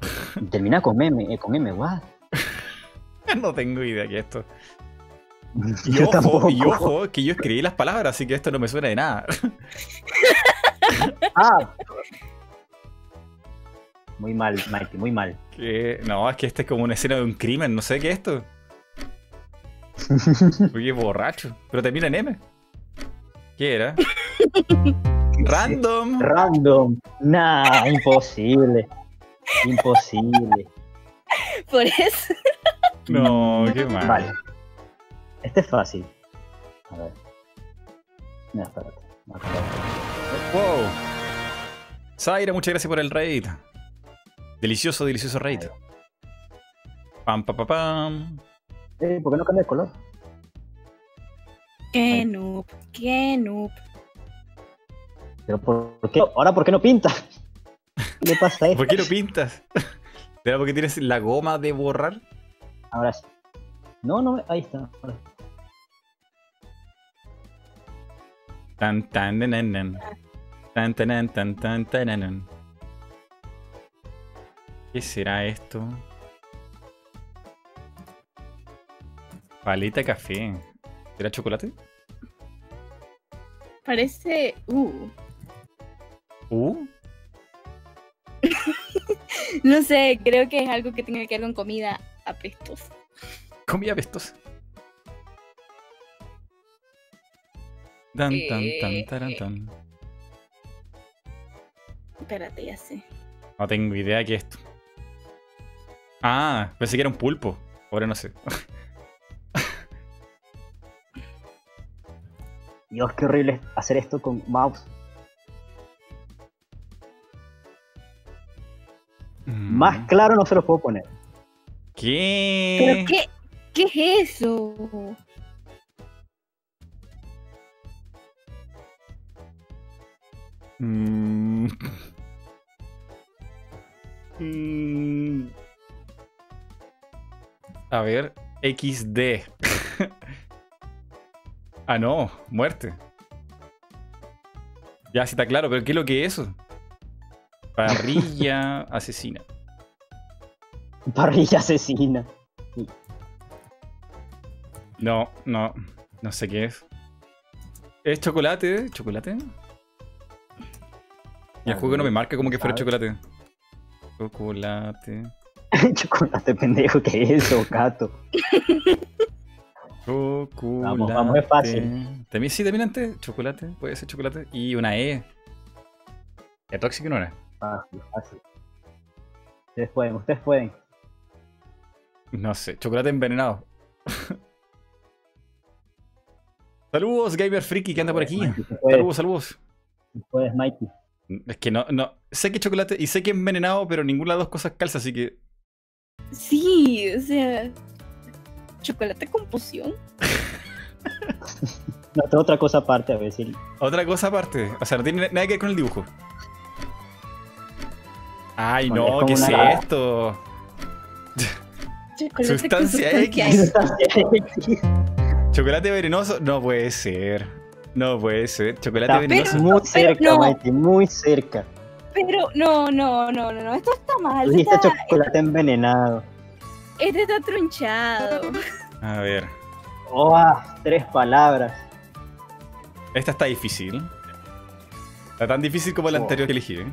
B: Termina con M, eh, con M, what?
C: No tengo idea qué es esto. Y
B: Yo
C: ojo,
B: tampoco.
C: y ojo, que yo escribí las palabras, así que esto no me suena de nada.
B: Ah. Muy mal, Mikey, muy mal.
C: Que- No, es que este es como una escena de un crimen, no sé qué es esto. Oye, borracho. Pero termina en M. ¿Qué era? Random.
B: Random. Nah, imposible. Imposible.
A: Por eso.
C: No, qué mal.
B: Vale. Este es fácil. A ver. No, espérate. No, espérate.
C: Wow. Zaira, muchas gracias por el raid. Delicioso, delicioso raid. Pam, pam, pam, pam.
B: Eh, ¿Por qué no cambia de color?
A: Qué noob, qué noob.
B: Pero ¿por qué? Ahora, ¿por qué no pinta? ¿Qué le pasa a esto?
C: ¿Por qué no pintas? ¿Será porque tienes la goma de borrar?
B: Ahora sí. No, no, ahí está. Ahora.
C: Tan, tan, nan, nan. Tan, tan, tan, tan, tan, nan, nan. ¿Qué será esto? Paleta café. ¿Será chocolate?
A: Parece. Uh.
C: Uh,
A: No sé, creo que es algo que tiene que ver con comida apestosa.
C: comida pestosa. Tan, tan, tan, taran, tan.
A: Espérate, ya sé.
C: No tengo idea qué es esto. Ah, pensé que era un pulpo. Ahora no sé.
B: Dios, qué horrible hacer esto con mouse.
C: Mm.
B: Más claro no se lo puedo poner.
C: ¿Qué?
A: ¿Pero qué? ¿Qué es eso?
C: Mm. Mm. A ver, XD. ah, no, muerte. Ya, sí está claro, pero ¿qué es lo que es eso? Parrilla asesina.
B: Parrilla asesina.
C: No, no. No sé qué es. ¿Es chocolate? ¿Chocolate? Y el juego no me marca como que fuera chocolate. Chocolate.
B: Chocolate pendejo, ¿qué es eso, gato?
C: Chocolate.
B: Vamos, vamos, es fácil.
C: También sí, también antes. Chocolate, puede ser chocolate. Y una E. ¿Es tóxico no era?
B: Fácil, fácil. Ustedes pueden, ustedes pueden.
C: No sé, chocolate envenenado. saludos, Gamer Freaky, que anda por aquí.
B: Mikey.
C: Saludos, saludos.
B: Puedes, Mikey.
C: Es que no, no. Sé que chocolate y sé que envenenado, pero ninguna de las dos cosas calza, así que.
A: Sí, o sea. Chocolate con poción.
B: No, otra- otra cosa aparte, a ver si.
C: Otra cosa aparte. O sea, no tiene nada que ver con el dibujo. Ay,
B: Bueno,
C: no, ¿qué es
B: una-
C: esto?
A: Chocolate
C: Sustancia
A: con
C: X.
A: X.
C: ¿Chocolate venenoso? No puede ser. No puede ser. ¿Chocolate
B: Está
C: venenoso?
B: muy cerca,
A: no.
B: Mikey, muy cerca.
A: Pero no, no, no, no, no. Esto está mal.
B: Dijiste
A: Está,
B: chocolate envenenado.
A: este está tronchado.
C: A ver.
B: Oh, ah, tres palabras.
C: Esta está difícil. Está tan difícil como la
B: Oh.
C: anterior que elegí. ¿eh?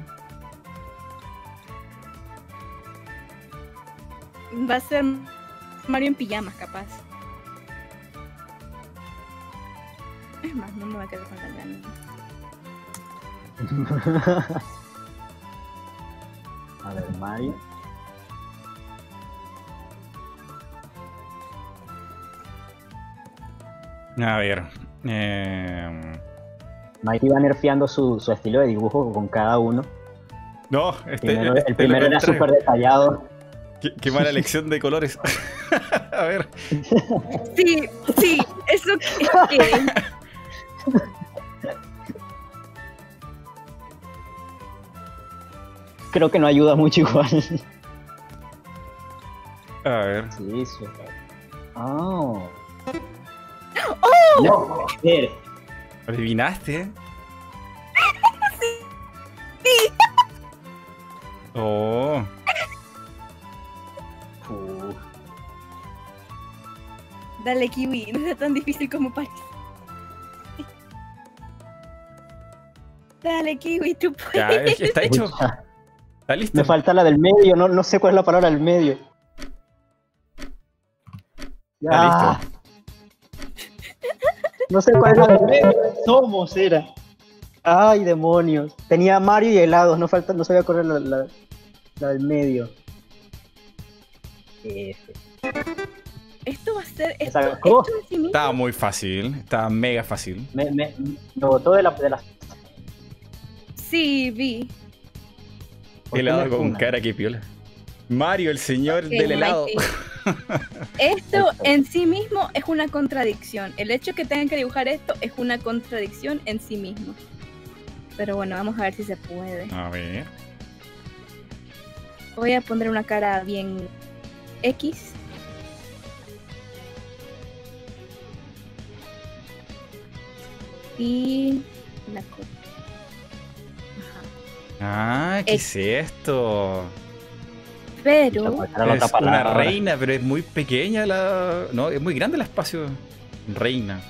A: Va a ser Mario en pijamas, capaz. Es más, no me va a quedar con la gana.
B: A ver, Mario.
C: A ver. eh,
B: Mikey va nerfeando su, su estilo de dibujo con cada uno.
C: No, este,
B: Primero-
C: este
B: el primero
C: lo
B: era
C: contrario.
B: súper detallado.
C: Qué, qué mala elección de colores. A ver.
A: Sí, sí, eso es que.
B: Creo que no ayuda mucho igual.
C: A ver.
B: Sí, eso. Oh. No, puede ser.
C: ¿Adivinaste? ¿eh? Oh.
B: Uf.
A: Dale, Kiwi, no es tan difícil como parece. Dale, Kiwi, tú puedes.
C: Ya, es- está hecho.
B: Pucha,
C: ¿Está listo?
B: Me falta la del medio, no, no sé cuál es la palabra del medio.
C: Está
B: Ah. No sé cuál es la del medio. Somos, era. Ay, demonios. Tenía Mario y helados, no falta, no sabía cuál era la, la- la del medio. F.
A: Esto va a ser. Esto,
C: Estaba muy fácil. Estaba mega fácil.
B: Me, me, me botó de la, de la
A: Sí, vi.
B: ¿Por qué
C: Helado con cara, que piola. Mario, el señor del helado.
A: Esto en sí mismo es una contradicción. El hecho que tengan que dibujar esto es una contradicción en sí mismo. Pero bueno, vamos a ver si se puede.
C: A ver.
A: Voy a poner una cara bien X. Y la co- Ajá.
C: Ah, ¿qué es esto?
A: Pero
C: Es una reina, pero es muy pequeña la. No, es muy grande el espacio. Reina.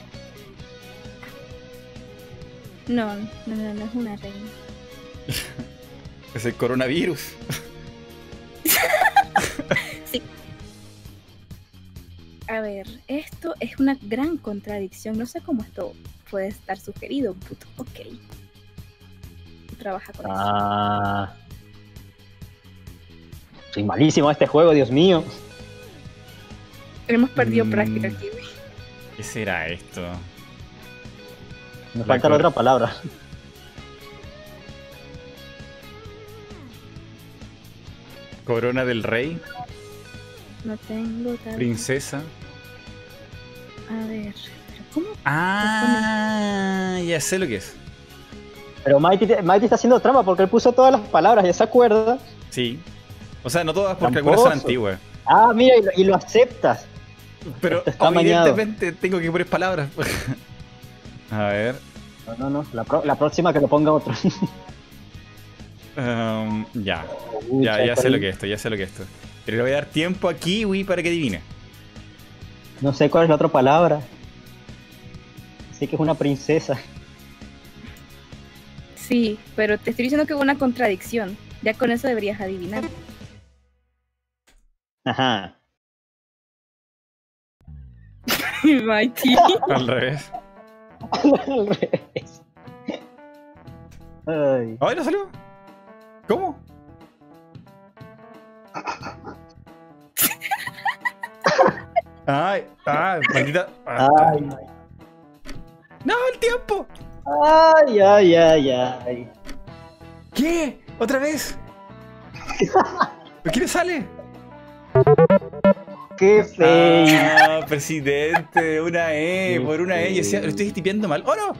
A: no, no, no, no es una reina.
C: Es el coronavirus.
A: A ver, esto es una gran contradicción. No sé cómo esto puede estar sugerido, but ok. Trabaja con eso.
B: Ah. Soy malísimo a este juego, Dios mío.
A: Hemos perdido
C: Mm.
A: práctica aquí, güey.
C: ¿Qué será esto?
B: Me
C: La
B: falta la otra palabra.
C: Corona del rey,
A: No tengo tal.
C: princesa.
A: A ver, pero ¿cómo?
C: Ah, ya sé lo que es.
B: Pero Mighty, Mighty está haciendo trampa porque él puso todas las palabras, ya se acuerda.
C: Sí. O sea, no todas porque algunas son
B: Tramposo.
C: antiguas.
B: Ah, mira, y lo, y lo aceptas.
C: Pero
B: está mañado.
C: evidentemente tengo que poner palabras. A ver.
B: No, no, no. La, pro- la próxima que lo ponga otro.
C: um, ya. Ya, ya sé lo que es esto, ya sé lo que es esto. Pero le voy a dar tiempo a Kiwi para que adivine.
B: No sé cuál es la otra palabra. Sé que es una princesa.
A: Sí, pero te estoy diciendo que hubo una contradicción. Ya con eso deberías adivinar.
B: Ajá.
A: Mighty.
C: Al revés.
B: Al revés. Ay.
C: ¡Ay, no salió! ¿Cómo? Ay, ay, maldita.
B: Ay,
C: ¡No, el tiempo!
B: Ay, ay, ay, ay.
C: ¿Qué? ¿Otra vez? ¿Por qué le sale?
B: Qué feo.
C: Ah, presidente, una E,
B: Qué
C: por una E. Yo decía, lo estoy tipeando mal. ¡Oh, no!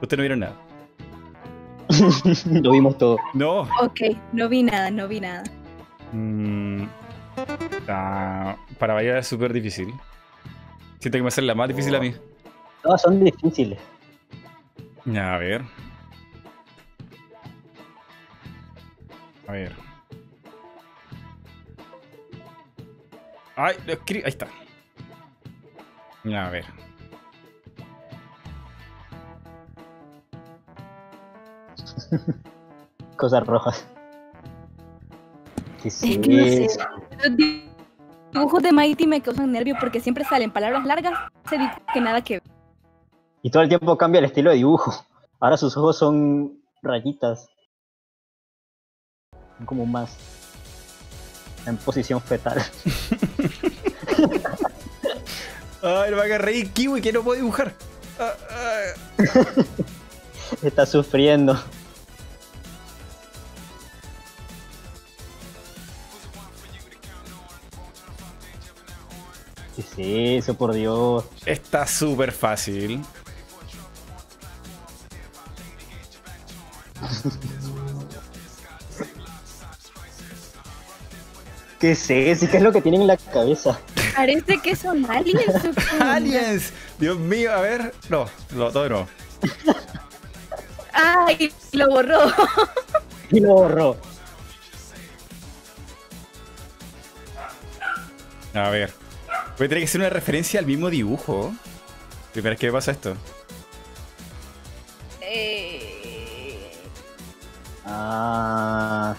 C: Ustedes no vieron nada.
B: Lo vimos todo.
C: No.
A: Ok, no vi nada, no vi nada.
C: Mm, ah, para bailar es súper difícil. Siento que me va a ser la más difícil a mí.
B: Todas son difíciles.
C: A ver. A ver. Ay, lo escribí. Ahí está. A ver.
B: Cosas rojas. ¿Qué es
A: Es que no sé.
B: eso?
A: Los dibujos de Mighty me causan nervio porque siempre salen palabras largas se dice que nada que ver.
B: Y todo el tiempo cambia el estilo de dibujo. Ahora sus ojos son rayitas. Son como más en posición fetal.
C: Ay, me haga reír Kiwi que no puedo dibujar. Ah, ah.
B: Está sufriendo. ¿Qué es eso, por Dios?
C: Está súper fácil.
B: ¿Qué es eso? ¿Qué es lo que tienen en la cabeza?
A: Parece que son aliens.
C: ¡Aliens! Dios mío, a ver. No, no todo.
A: Ay, lo borró.
B: Y lo borró.
C: A ver. Voy a tener que hacer una referencia al mismo dibujo. Primera vez que me pasa esto.
A: Eh,
B: Ah.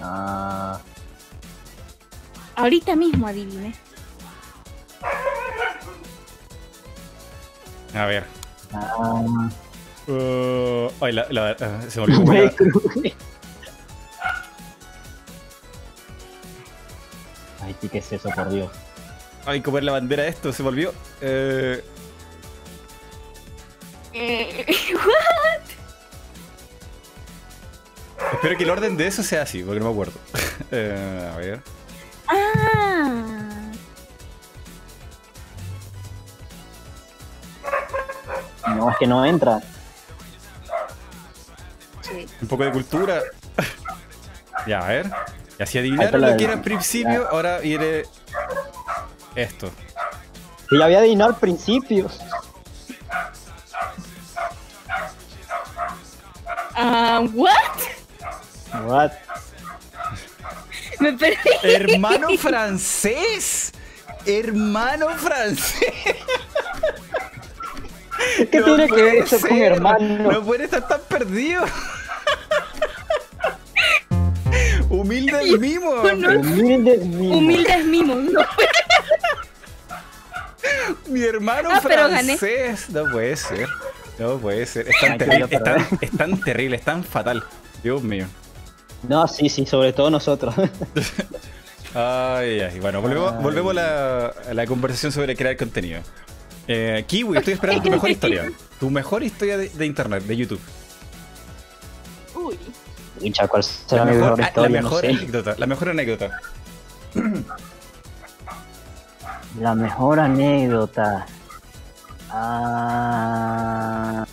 B: Ah.
A: ahorita mismo adivine.
C: A ver.
B: Ah.
C: Uh, ay, la, la- ah, se me olvidó.
B: Ay, ¿qué es eso, por Dios?
C: Ay, cómo era la bandera de esto, se me olvidó. Eh, Espero que el orden de eso sea así, porque no me acuerdo. Eh, a ver.
A: ah,
B: No, es que no entra.
A: sí.
C: Un poco de cultura. ya, a ver. Y así adivinaron lo que era al principio, ahora viene esto.
B: Que ya había adivinado al principio.
A: Ah, what?
B: What?
A: Me perdí.
C: Hermano francés. Hermano francés.
B: ¿Qué
C: No
B: tiene que ver eso con
C: ser.
B: hermano?
C: No puede estar tan perdido. Humilde el mimo.
A: No,
B: Humilde mimo.
A: Humildes mimos. No.
C: Mi hermano
A: Ah, pero gané.
C: francés. No puede ser. No puede ser. Es tan terrible. Es tan, es tan terrible, es tan fatal. Dios mío.
B: No, sí, sí, sobre todo nosotros.
C: Ay, ay. Bueno, volvemos,
B: Ay.
C: volvemos a, la, a la conversación sobre crear contenido. Eh, Kiwi, estoy esperando tu mejor historia. Tu mejor historia de, de internet, de YouTube.
A: Uy.
B: ¿cuál será
C: La
B: mi
C: mejor,
B: mejor
C: la
B: historia? No
C: mejor
B: sé.
C: anécdota. La mejor anécdota.
B: La mejor anécdota. Ah.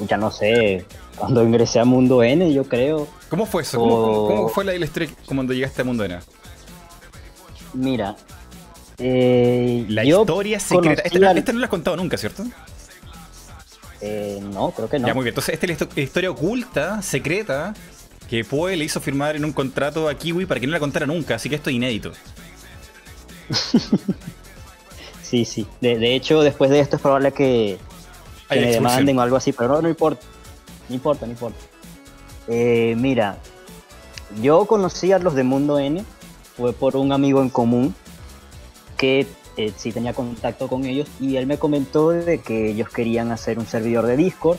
B: Ya no sé. Cuando ingresé a Mundo N, yo creo.
C: ¿Cómo fue eso? ¿Cómo, cómo- cómo fue la, historia cuando llegaste a Mundo N?
B: Mira. eh,
C: La historia secreta. Esta, no-
B: al-
C: esta no la has contado nunca, ¿cierto?
B: eh, no, creo que no.
C: Ya, muy bien. Entonces, esta es la histo- historia oculta, secreta, que Poe le hizo firmar en un contrato a Kiwi para que no la contara nunca, así que esto es inédito.
B: Sí, sí. De, de hecho, después de esto es probable que, me demanden o algo así, pero no, no importa. No importa, no importa. Eh, mira, yo conocí a los de Mundo N, fue por un amigo en común que eh, sí tenía contacto con ellos y él me comentó de que ellos querían hacer un servidor de Discord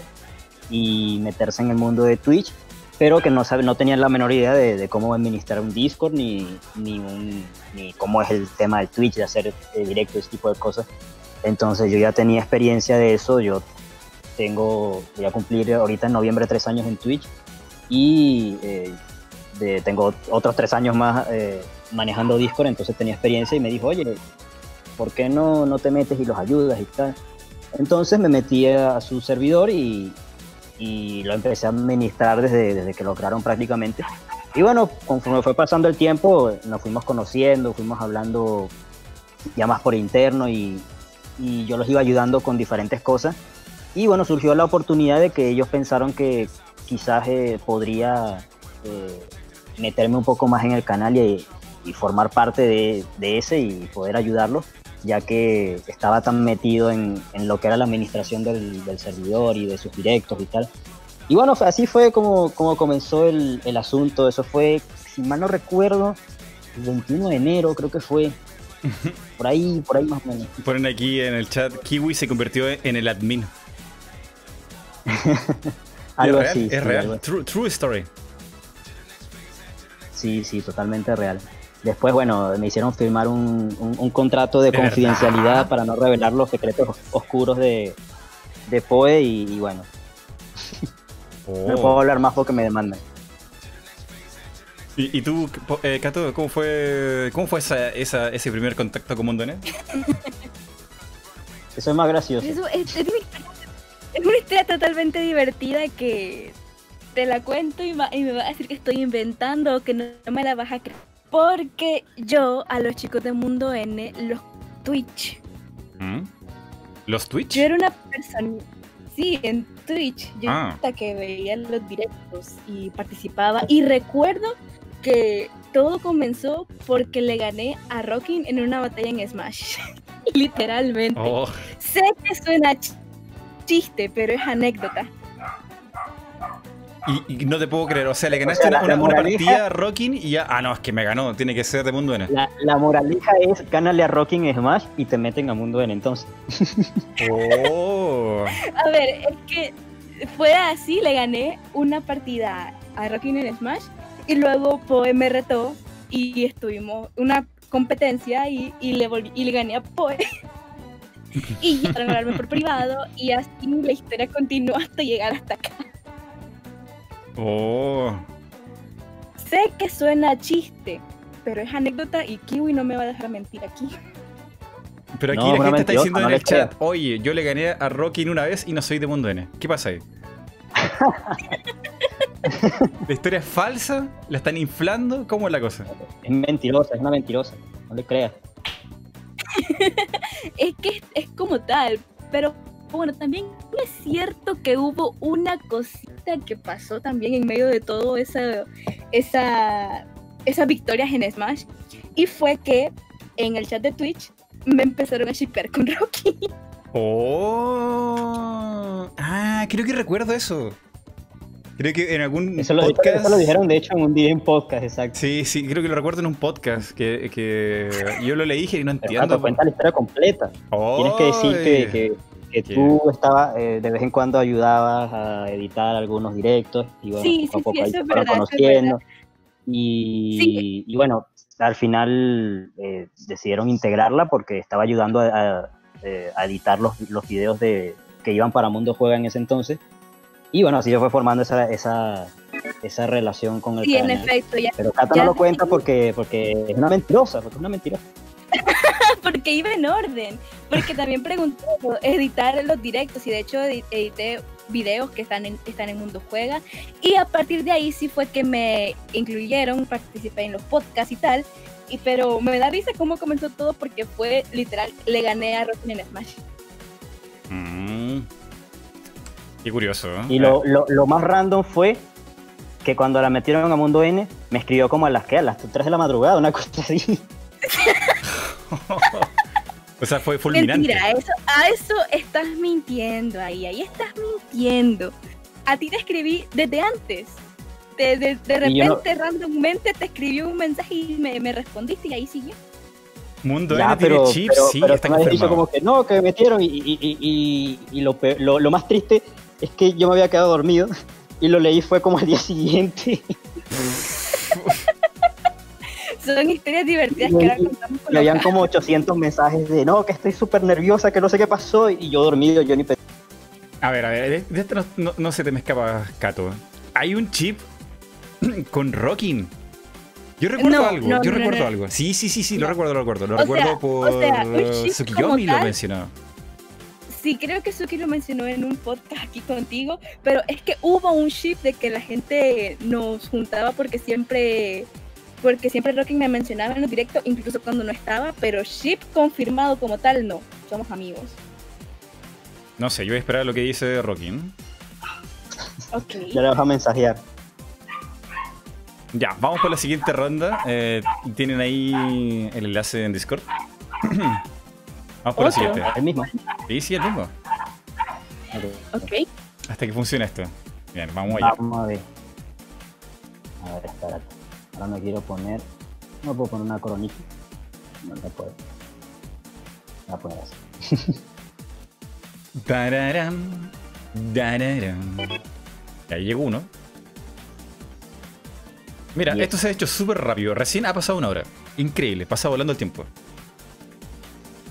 B: y meterse en el mundo de Twitch, pero que no, no tenían la menor idea de, de cómo administrar un Discord ni, ni, un- ni cómo es el tema del Twitch, de hacer eh, directo, ese tipo de cosas. Entonces yo ya tenía experiencia de eso, yo tengo, voy a cumplir ahorita en noviembre tres años en Twitch y eh, de- tengo otros tres años más eh, manejando Discord, entonces tenía experiencia y me dijo, oye, ¿por qué no, no te metes y los ayudas y tal? Entonces me metí a su servidor y, y lo empecé a administrar desde, desde que lo crearon prácticamente. Y bueno, conforme fue pasando el tiempo, nos fuimos conociendo, fuimos hablando ya más por interno y, y yo los iba ayudando con diferentes cosas. Y bueno, surgió la oportunidad de que ellos pensaron que quizás eh, podría eh, meterme un poco más en el canal y, y formar parte de, de ese y poder ayudarlos, ya que estaba tan metido en, en lo que era la administración del, del servidor y de sus directos y tal. Y bueno, así fue como, como comenzó el, el asunto. Eso fue, si mal no recuerdo, el 21 de enero creo que fue. Por ahí, por ahí más o menos.
C: Ponen aquí en el chat, Kiwi se convirtió en el admin.
B: Algo
C: es real,
B: así.
C: es
B: sí,
C: real.
B: algo así.
C: True, true story.
B: Sí, sí, totalmente real. Después, bueno, me hicieron firmar un, un- un contrato de
C: ¿De
B: confidencialidad
C: verdad?
B: para no revelar los secretos oscuros de, de Poe y, y bueno, no
C: Oh.
B: puedo hablar más porque me demandan.
C: ¿Y, y tú, po- eh, Kato, cómo fue, cómo fue esa, esa- ese primer contacto con Mundo Net?
B: Eso es más gracioso.
A: Eso es, es una historia, es una historia totalmente divertida que te la cuento y, va- y me va a decir que estoy inventando o que no, no me la vas a creer. Porque yo a los chicos de Mundo N los Twitch.
C: ¿Mm? ¿Los Twitch?
A: Yo era una persona. Sí, en Twitch. Yo
C: Ah.
A: hasta que veía los directos y participaba. Y recuerdo que todo comenzó porque le gané a Rockin en una batalla en Smash. Literalmente.
C: Oh,
A: Sé que suena ch- chiste, pero es anécdota.
C: Y, y no te puedo creer, o sea, le ganaste
B: sea, la-
C: una,
B: la
C: una
B: moraleja-
C: partida a Rockin y ya. Ah, no, es que me ganó, tiene que ser de Mundo N.
B: La, la moraleja es gánale a Rocking en Smash y te meten a Mundo N entonces.
C: Oh.
A: A ver, es que fue así, le gané una partida a Rockin en Smash y luego Poe me retó y estuvimos una competencia y, y le volví, y le gané a Poe. y ya por privado y así la historia continuó hasta llegar hasta acá.
C: Oh.
A: Sé que suena chiste, pero es anécdota y Kiwi no me va a dejar mentir aquí.
C: Pero aquí
B: No,
C: la gente está diciendo
B: no
C: en el chat, oye, yo le gané a Rockin una vez y no soy de Mundo N. ¿Qué pasa ahí? ¿La historia es falsa? ¿La están inflando? ¿Cómo es la cosa?
B: Es mentirosa, es una mentirosa. No le creas.
A: es que es, es como tal, pero bueno, también es cierto que hubo una cosita que pasó también en medio de todo esa, esa, esas victorias en Smash, y fue que en el chat de Twitch me empezaron a shippear con Rocky.
C: Oh. Ah, creo que recuerdo eso. Creo que en algún
B: Eso lo,
C: podcast.
B: eso lo dijeron de hecho en un día en podcast, exacto.
C: Sí, sí, creo que lo recuerdo en un podcast que, que yo lo leí y no
B: Pero
C: entiendo.
B: Tato, cuenta la historia completa. Tienes que decir que, que- que tú estabas, eh, de vez en cuando ayudabas a editar algunos directos y bueno,
A: Sí,
B: poco a poco
A: sí,
B: ahí
A: eso
B: te
A: es
B: fueron
A: verdad, eso es
B: conociendo. Y, y bueno, al final eh, decidieron integrarla porque estaba ayudando a, a- eh, a editar los, los videos de, que iban para Mundo Juega en ese entonces. Y bueno, así se fue formando esa, esa, esa relación con el
A: Sí, en
B: canal.
A: efecto, ya
B: Pero Cata
A: ya
B: no lo cuenta porque, porque es una mentirosa, porque es una mentirosa.
A: porque iba en orden, porque también pregunté editar los directos y de hecho edi- edité videos que están en, están en Mundo Juega y a partir de ahí sí fue que me incluyeron, participé en los podcasts y tal, y pero me da risa cómo comenzó todo porque fue literal, le gané a Rocky en Smash.
C: Mm. Qué curioso, ¿eh?
B: Y lo, lo, lo más random fue que cuando la metieron a Mundo N, me escribió como a las que a las 3 de la madrugada, una cosa así.
C: o sea, fue fulminante.
A: Mentira, eso, a eso estás mintiendo ahí, ahí estás mintiendo. A ti te escribí desde antes. De, de, de
B: yo no-
A: repente, randommente, te escribió un mensaje y me, me respondiste y ahí siguió.
C: Mundo
B: Ya,
C: N tiene
B: pero,
C: chips,
B: pero,
C: sí,
B: pero
C: está
B: me dicho como que no, que me metieron y, y, y, y- y lo, pe- lo, lo más triste es que yo me había quedado dormido y lo leí fue como al día siguiente.
A: Son historias divertidas
B: Y-
A: que ahora contamos con
B: y habían como 800 mensajes de no, que estoy súper nerviosa, que no sé qué pasó y yo dormido, yo ni pensé.
C: A ver, a ver, de- esto no, no- no se te me escapa, Cato. Hay un chip con Rocking. Yo recuerdo
A: No,
C: algo,
A: no,
C: yo
A: no,
C: recuerdo
A: no.
C: algo. Sí, sí, sí, sí, lo recuerdo, lo recuerdo. Lo
A: O
C: recuerdo
A: sea,
C: por
A: o sea, un chip
C: Tsukiyomi lo mencionó.
A: Sí, creo que Suki lo mencionó en un podcast aquí contigo, pero es que hubo un ship de que la gente nos juntaba porque siempre porque siempre Rocking me mencionaba en los directos, incluso cuando no estaba, pero ship confirmado como tal, no, somos amigos.
C: No sé, yo voy a esperar lo que dice Rocking.
A: Ok.
B: Ya le vas a mensajear.
C: Ya, vamos por la siguiente ronda. Eh, Tienen ahí el enlace en Discord. vamos por la siguiente.
B: El mismo.
C: Sí, sí, el mismo.
B: Ok.
A: Ok.
C: Hasta que funcione esto. Bien, vamos allá.
B: Vamos a ver. A ver, espérate. Ahora me quiero poner. No puedo poner una coronita. No la puedo. La puedo hacer.
C: Tararam, tararam. Y ahí llegó uno. Mira,
B: Bien.
C: esto se ha hecho súper rápido. Recién ha pasado una hora. Increíble, pasa volando el tiempo.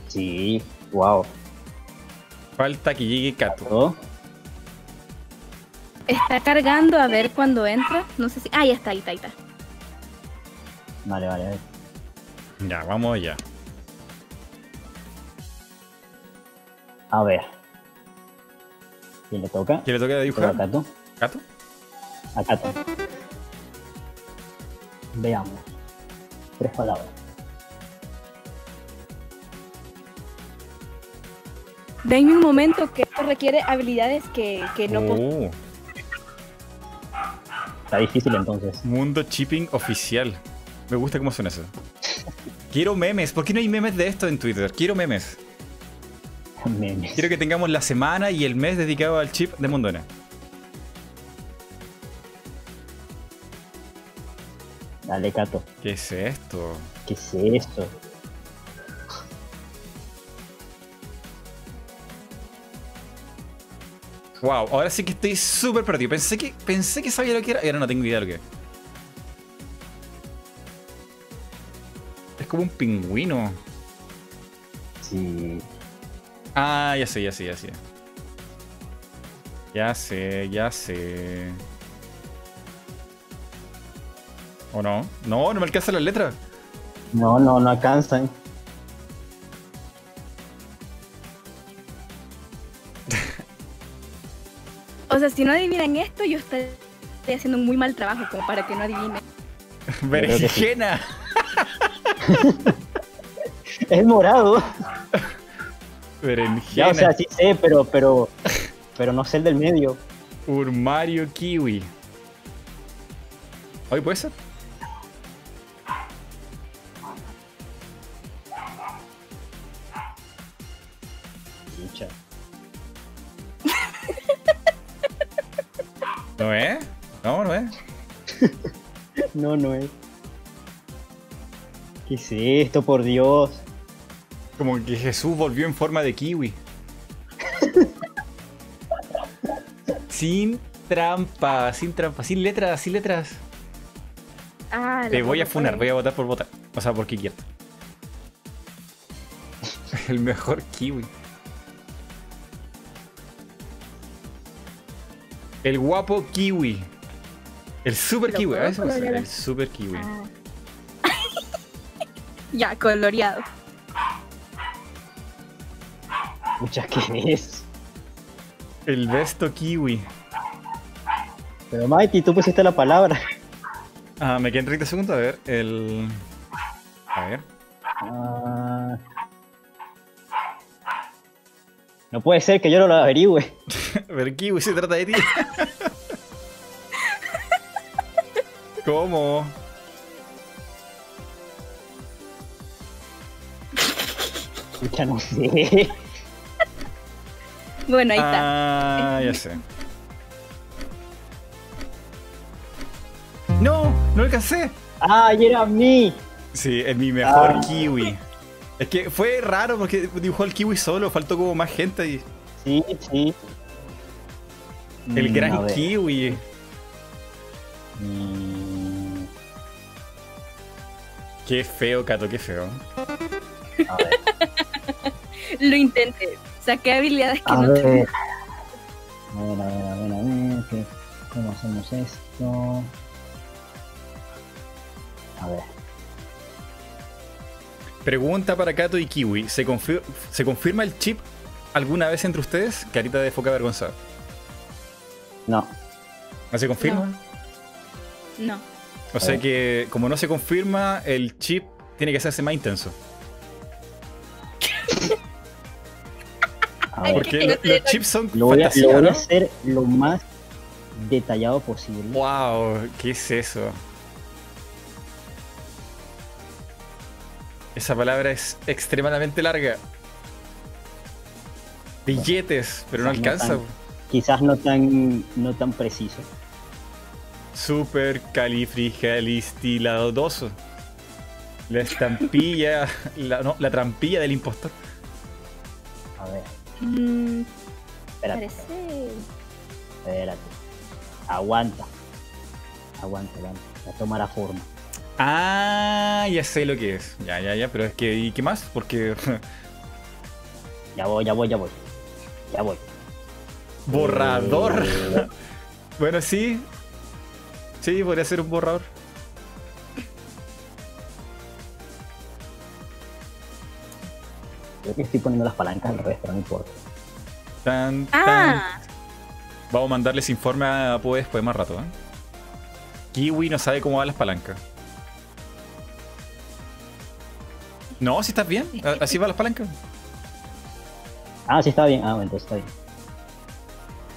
B: Sí, wow.
C: Falta que llegue Kato.
A: Está cargando a ver cuando entra, no sé si Ah, ya está, ahí está, ahí está.
B: Vale, vale, vale.
C: Ya, vamos allá.
B: A ver. ¿Quién le toca?
C: ¿Quién le toca dibujar?
B: a Cato.
C: ¿Kato?
B: A Cato. Veamos. Tres palabras.
A: Denme un momento que esto requiere habilidades que, que no puedo.
C: Oh,
B: Está difícil entonces.
C: mundo chipping oficial. Me gusta cómo suena eso. Quiero memes. ¿Por qué no hay memes de esto en Twitter? Quiero memes.
B: Memes.
C: Quiero que tengamos la semana y el mes dedicado al chip de Mundona.
B: Dale, Cato.
C: ¿Qué es esto?
B: ¿Qué es eso?
C: Wow, ahora sí que estoy súper perdido. Pensé que, pensé que sabía lo que era y ahora no tengo idea de lo que es. Como un pingüino.
B: Sí.
C: Ah, ya sé, ya sé, ya sé. Ya sé, ya sé. ¿O no? No, no me alcanza la letra.
B: No, no, no alcanzan.
A: O sea, si no adivinan esto, yo estoy haciendo un muy mal trabajo como para que no adivinen.
C: Berenjena.
B: Es morado.
C: Berenjena.
B: Ya, o sea, sí sé, pero, pero, pero no sé el del medio.
C: Urmario kiwi. ¿Hoy puede ser? ¿No es? No, no es.
B: No, no es. ¿Qué es esto, por Dios?
C: Como que Jesús volvió en forma de kiwi. sin trampa, sin trampa, sin letras, sin letras.
A: Ah,
C: Te voy a funar, voy a votar por votar. O sea, por Kikierto. El mejor kiwi. El guapo kiwi. El super
A: ¿Lo
C: kiwi. eso me sale,
A: colorear?
C: El super kiwi.
A: Ah. Ya, coloreado.
B: Pucha, ¿qué es?
C: El besto kiwi.
B: Pero Mighty, tú pusiste la palabra.
C: Ah, me quedan 30 segundos. A ver, el. A ver.
B: Ah. No puede ser que yo no lo averigüe.
C: A ver, kiwi se trata de ti. ¿Cómo?
B: Pucha, no sé.
A: Bueno, ahí está.
C: Ah, ya sé. No, no alcancé.
B: ¡Ay, era a mí!
C: Sí, es mi mejor
B: Ah.
C: kiwi. Es que fue raro porque dibujó al kiwi solo, faltó como más gente ahí.
B: Sí, sí.
C: El
B: Mm,
C: gran kiwi.
B: Mm,
C: Qué feo, Cato, qué feo.
B: A ver.
A: Lo intenté. Saqué habilidades que
B: A
A: no tengo.
B: ver. A ver, a ver, a ver, a ver. ¿qué- ¿Cómo hacemos esto? A ver.
C: Pregunta para Cato y Kiwi. ¿Se, confir- ¿Se confirma el chip alguna vez entre ustedes? Carita de foca avergonzada.
B: No.
C: ¿No se confirma?
A: No.
C: O sea
B: ver.
C: que como no se confirma, el chip tiene que hacerse más intenso. Porque lo- los chips son
B: Lo voy, a,
C: fantasía,
B: lo voy a hacer lo más detallado posible.
C: Wow, ¿qué es eso? Esa palabra es extremadamente larga. Billetes, pero no alcanza.
B: tan- Quizás no tan, no tan preciso.
C: Super califragilistiladoso. La estampilla, la, no, la trampilla del impostor.
B: A ver,
A: Mm,
B: espérate,
A: parece.
B: espérate. Aguanta. Aguanta, aguanta. Ya tomará forma.
C: Ah, ya sé lo que es. Ya, ya, ya, pero es que, ¿y qué más? Porque
B: Ya voy, ya voy, ya voy. Ya voy.
C: borrador.
B: Eh,
C: Bueno, sí. Sí, podría ser un borrador.
B: Creo que estoy poniendo las palancas al revés, pero no importa.
C: Tan, tan.
A: Ah,
C: Vamos a mandarles informe a Poe después más rato, ¿eh? Kiwi no sabe cómo van las palancas. No, si estás bien. Así van las palancas.
B: Ah, sí está bien. Ah, bueno, entonces está bien.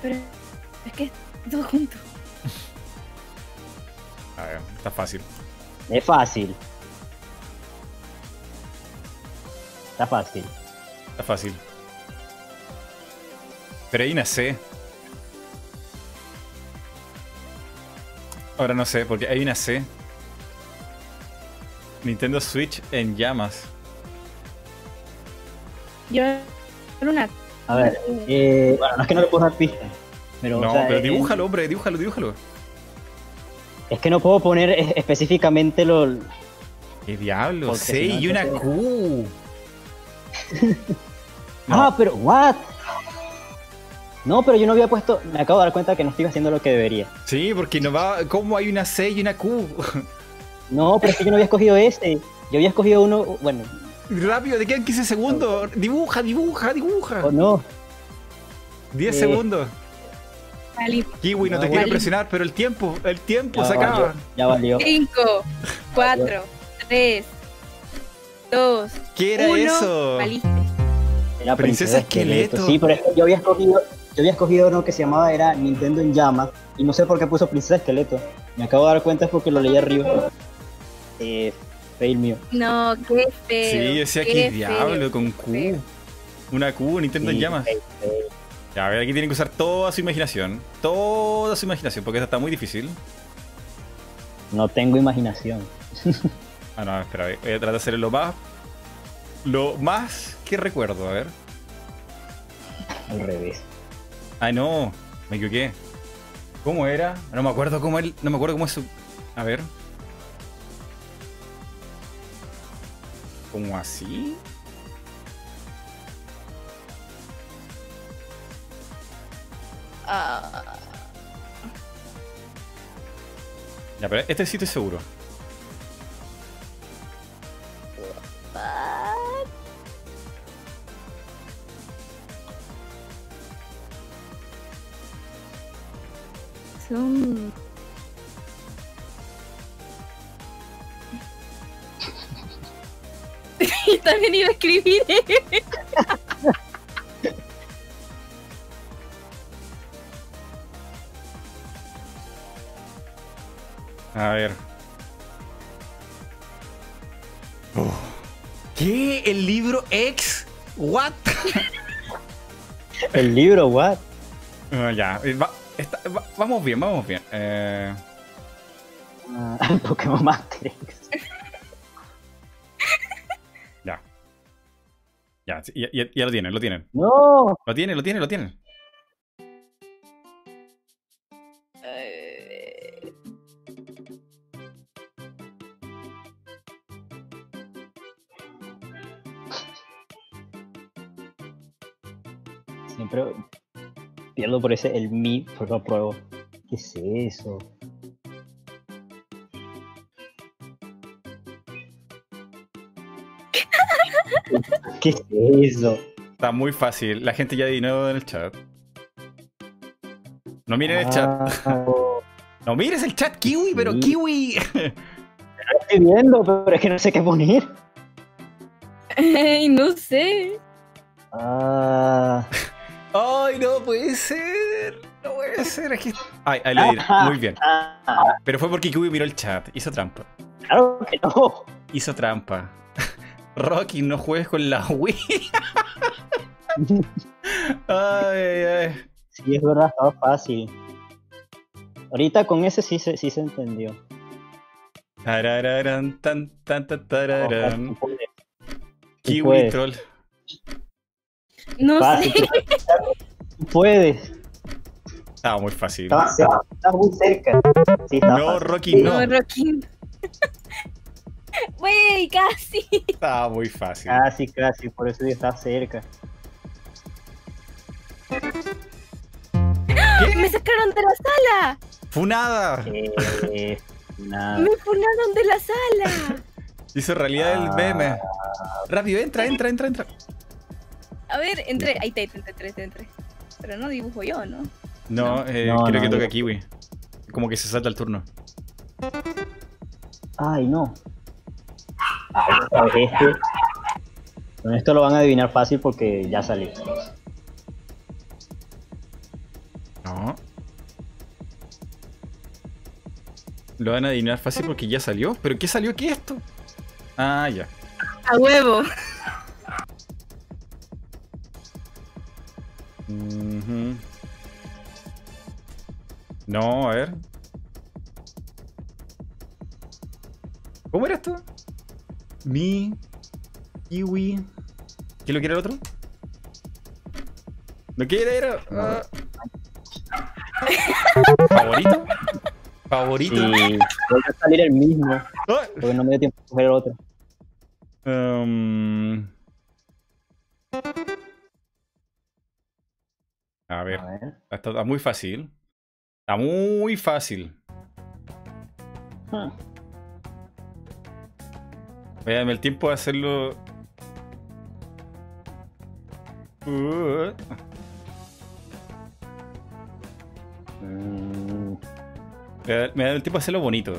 A: pero es que todo junto.
C: A ver, está fácil.
B: Es fácil. Está fácil.
C: Está fácil. Pero hay una C. Ahora no sé, porque hay una C. Nintendo Switch en llamas.
A: Yo una.
B: A ver, eh, bueno, no es que no le puedo dar pistas. Pero,
C: No,
B: o sea,
C: pero
B: eh,
C: dibújalo, hombre, dibújalo, dibújalo.
B: Es que no puedo poner es- específicamente lo.
C: ¿Qué diablo? C
B: si no,
C: y una Q. No.
B: Ah, pero, ¿what? No, pero yo no había puesto. Me acabo de dar cuenta que no estoy haciendo lo que debería.
C: Sí, porque no va. ¿Cómo hay una C y una Q?
B: No, pero es que yo no había escogido ese. Yo había escogido uno. Bueno,
C: Rápido, te quedan 15 segundos. Dibuja, dibuja, dibuja.
B: o no.
C: 10
B: Eh.
C: segundos.
A: Vale,
C: Kiwi, no
B: Ya
C: te quiero
A: valió.
C: presionar, pero el tiempo, el tiempo
B: Ya
C: se acaba.
B: valió. Ya valió.
A: 5, 4, 3, 2,
C: ¿Qué era
A: 1.
C: eso?
A: Valiste.
B: Era
C: Princesa Esqueleto.
B: Sí, pero yo había escogido. Yo había escogido uno que se llamaba era Nintendo en llamas. Y no sé por qué puso Princesa Esqueleto. Me acabo de dar cuenta es porque lo leí arriba. Eh, fail mío.
A: No, qué feo.
C: Sí, decía
A: qué
C: que
A: feo,
C: diablo con
A: qué
C: Q.
A: feo.
C: Una Q, Nintendo en llamas.
B: fail, fail.
C: Ya, a ver, aquí tienen que usar toda su imaginación. Toda su imaginación, porque esta está muy difícil.
B: No tengo imaginación.
C: Ah, no, espera, voy a tratar de hacer lo más. Lo más que recuerdo, a ver.
B: Al revés.
C: Ah, no, me equivoqué. ¿Cómo era? No me acuerdo cómo él. No me acuerdo cómo es su. A ver. ¿Cómo así?
A: Ah,
C: Ya, pero este sí estoy seguro.
A: what? Son. Y también iba a escribir.
C: A ver. Oh. ¿Qué? ¿El libro X? ¿What?
B: El libro, what?
C: Ah, ya, va- está- va- vamos bien, vamos bien. Eh,
B: Ah, Pokémon Master X.
C: ya. Ya, ya, ya- ya lo tienen, lo tienen.
B: No.
C: Lo tienen, lo tienen, lo tienen.
B: Siempre pierdo por ese el mi, pero lo pruebo. ¿Qué es eso? ¿Qué es eso?
C: Está muy fácil. La gente ya adivinó en el chat. No miren el chat.
B: Ah,
C: No mires el chat, Kiwi, pero
B: Sí.
C: Kiwi.
B: lo estoy viendo, pero es que no sé qué poner.
A: Ay, no sé.
B: Ah,
C: Ay, no puede ser. No puede ser. Es que... Ay, ahí lo diré. Muy bien.
B: ah,
C: Pero fue porque Kiwi miró el chat. Hizo trampa.
B: claro que no.
C: Hizo trampa. Rocky, no juegues con la Wii. Ay, ay, ay.
B: Sí, es verdad, estaba fácil. Ahorita con ese sí se, sí se entendió.
C: Tarararán, tan, tan, tararán. Kiwi
B: puedes.
C: troll.
A: No
B: Fácil,
A: sé.
B: Puedes.
C: Estaba muy fácil.
B: Estaba estás muy cerca. Sí, estaba
C: No,
B: fácil.
C: Rocky,
A: No,
C: no.
A: Rocky. Wey, casi.
C: Estaba muy fácil.
B: Casi, casi, por eso ya está cerca.
A: Me sacaron de la sala.
C: Funada.
B: Eh, nada.
A: Me funaron de la sala.
C: Hizo realidad el
B: Ah.
C: meme. Rápido, entra, entra, entra, entra.
A: A ver, entré. Ahí está, entré, entré, entré. Pero no dibujo yo, ¿no?
C: No, eh,
B: No,
C: creo
B: no,
C: que toca Kiwi. Como que se salta el turno.
B: Ay, no. Ay, ¿sabes este? Con esto lo van a adivinar fácil porque ya salió.
C: No. Lo van a adivinar fácil porque ya salió. ¿Pero qué salió? ¿Qué es esto? Ah, ya.
A: A huevo.
C: Ujú. No, a ver. ¿Cómo era esto? Mi. Kiwi. ¿Qué lo quiere el otro? ¿Lo quiere? Era. ah. ¿Favorito? ¿Favorito?
B: Sí, vuelve a salir el mismo,
C: Ah.
B: porque no me dio tiempo a coger el otro.
C: Um, A ver,
B: A ver.
C: está, está muy fácil. Está muy fácil.
B: Hmm.
C: Voy a darme el tiempo de hacerlo. Uh,
B: Mm,
C: me da- el tiempo de hacerlo bonito.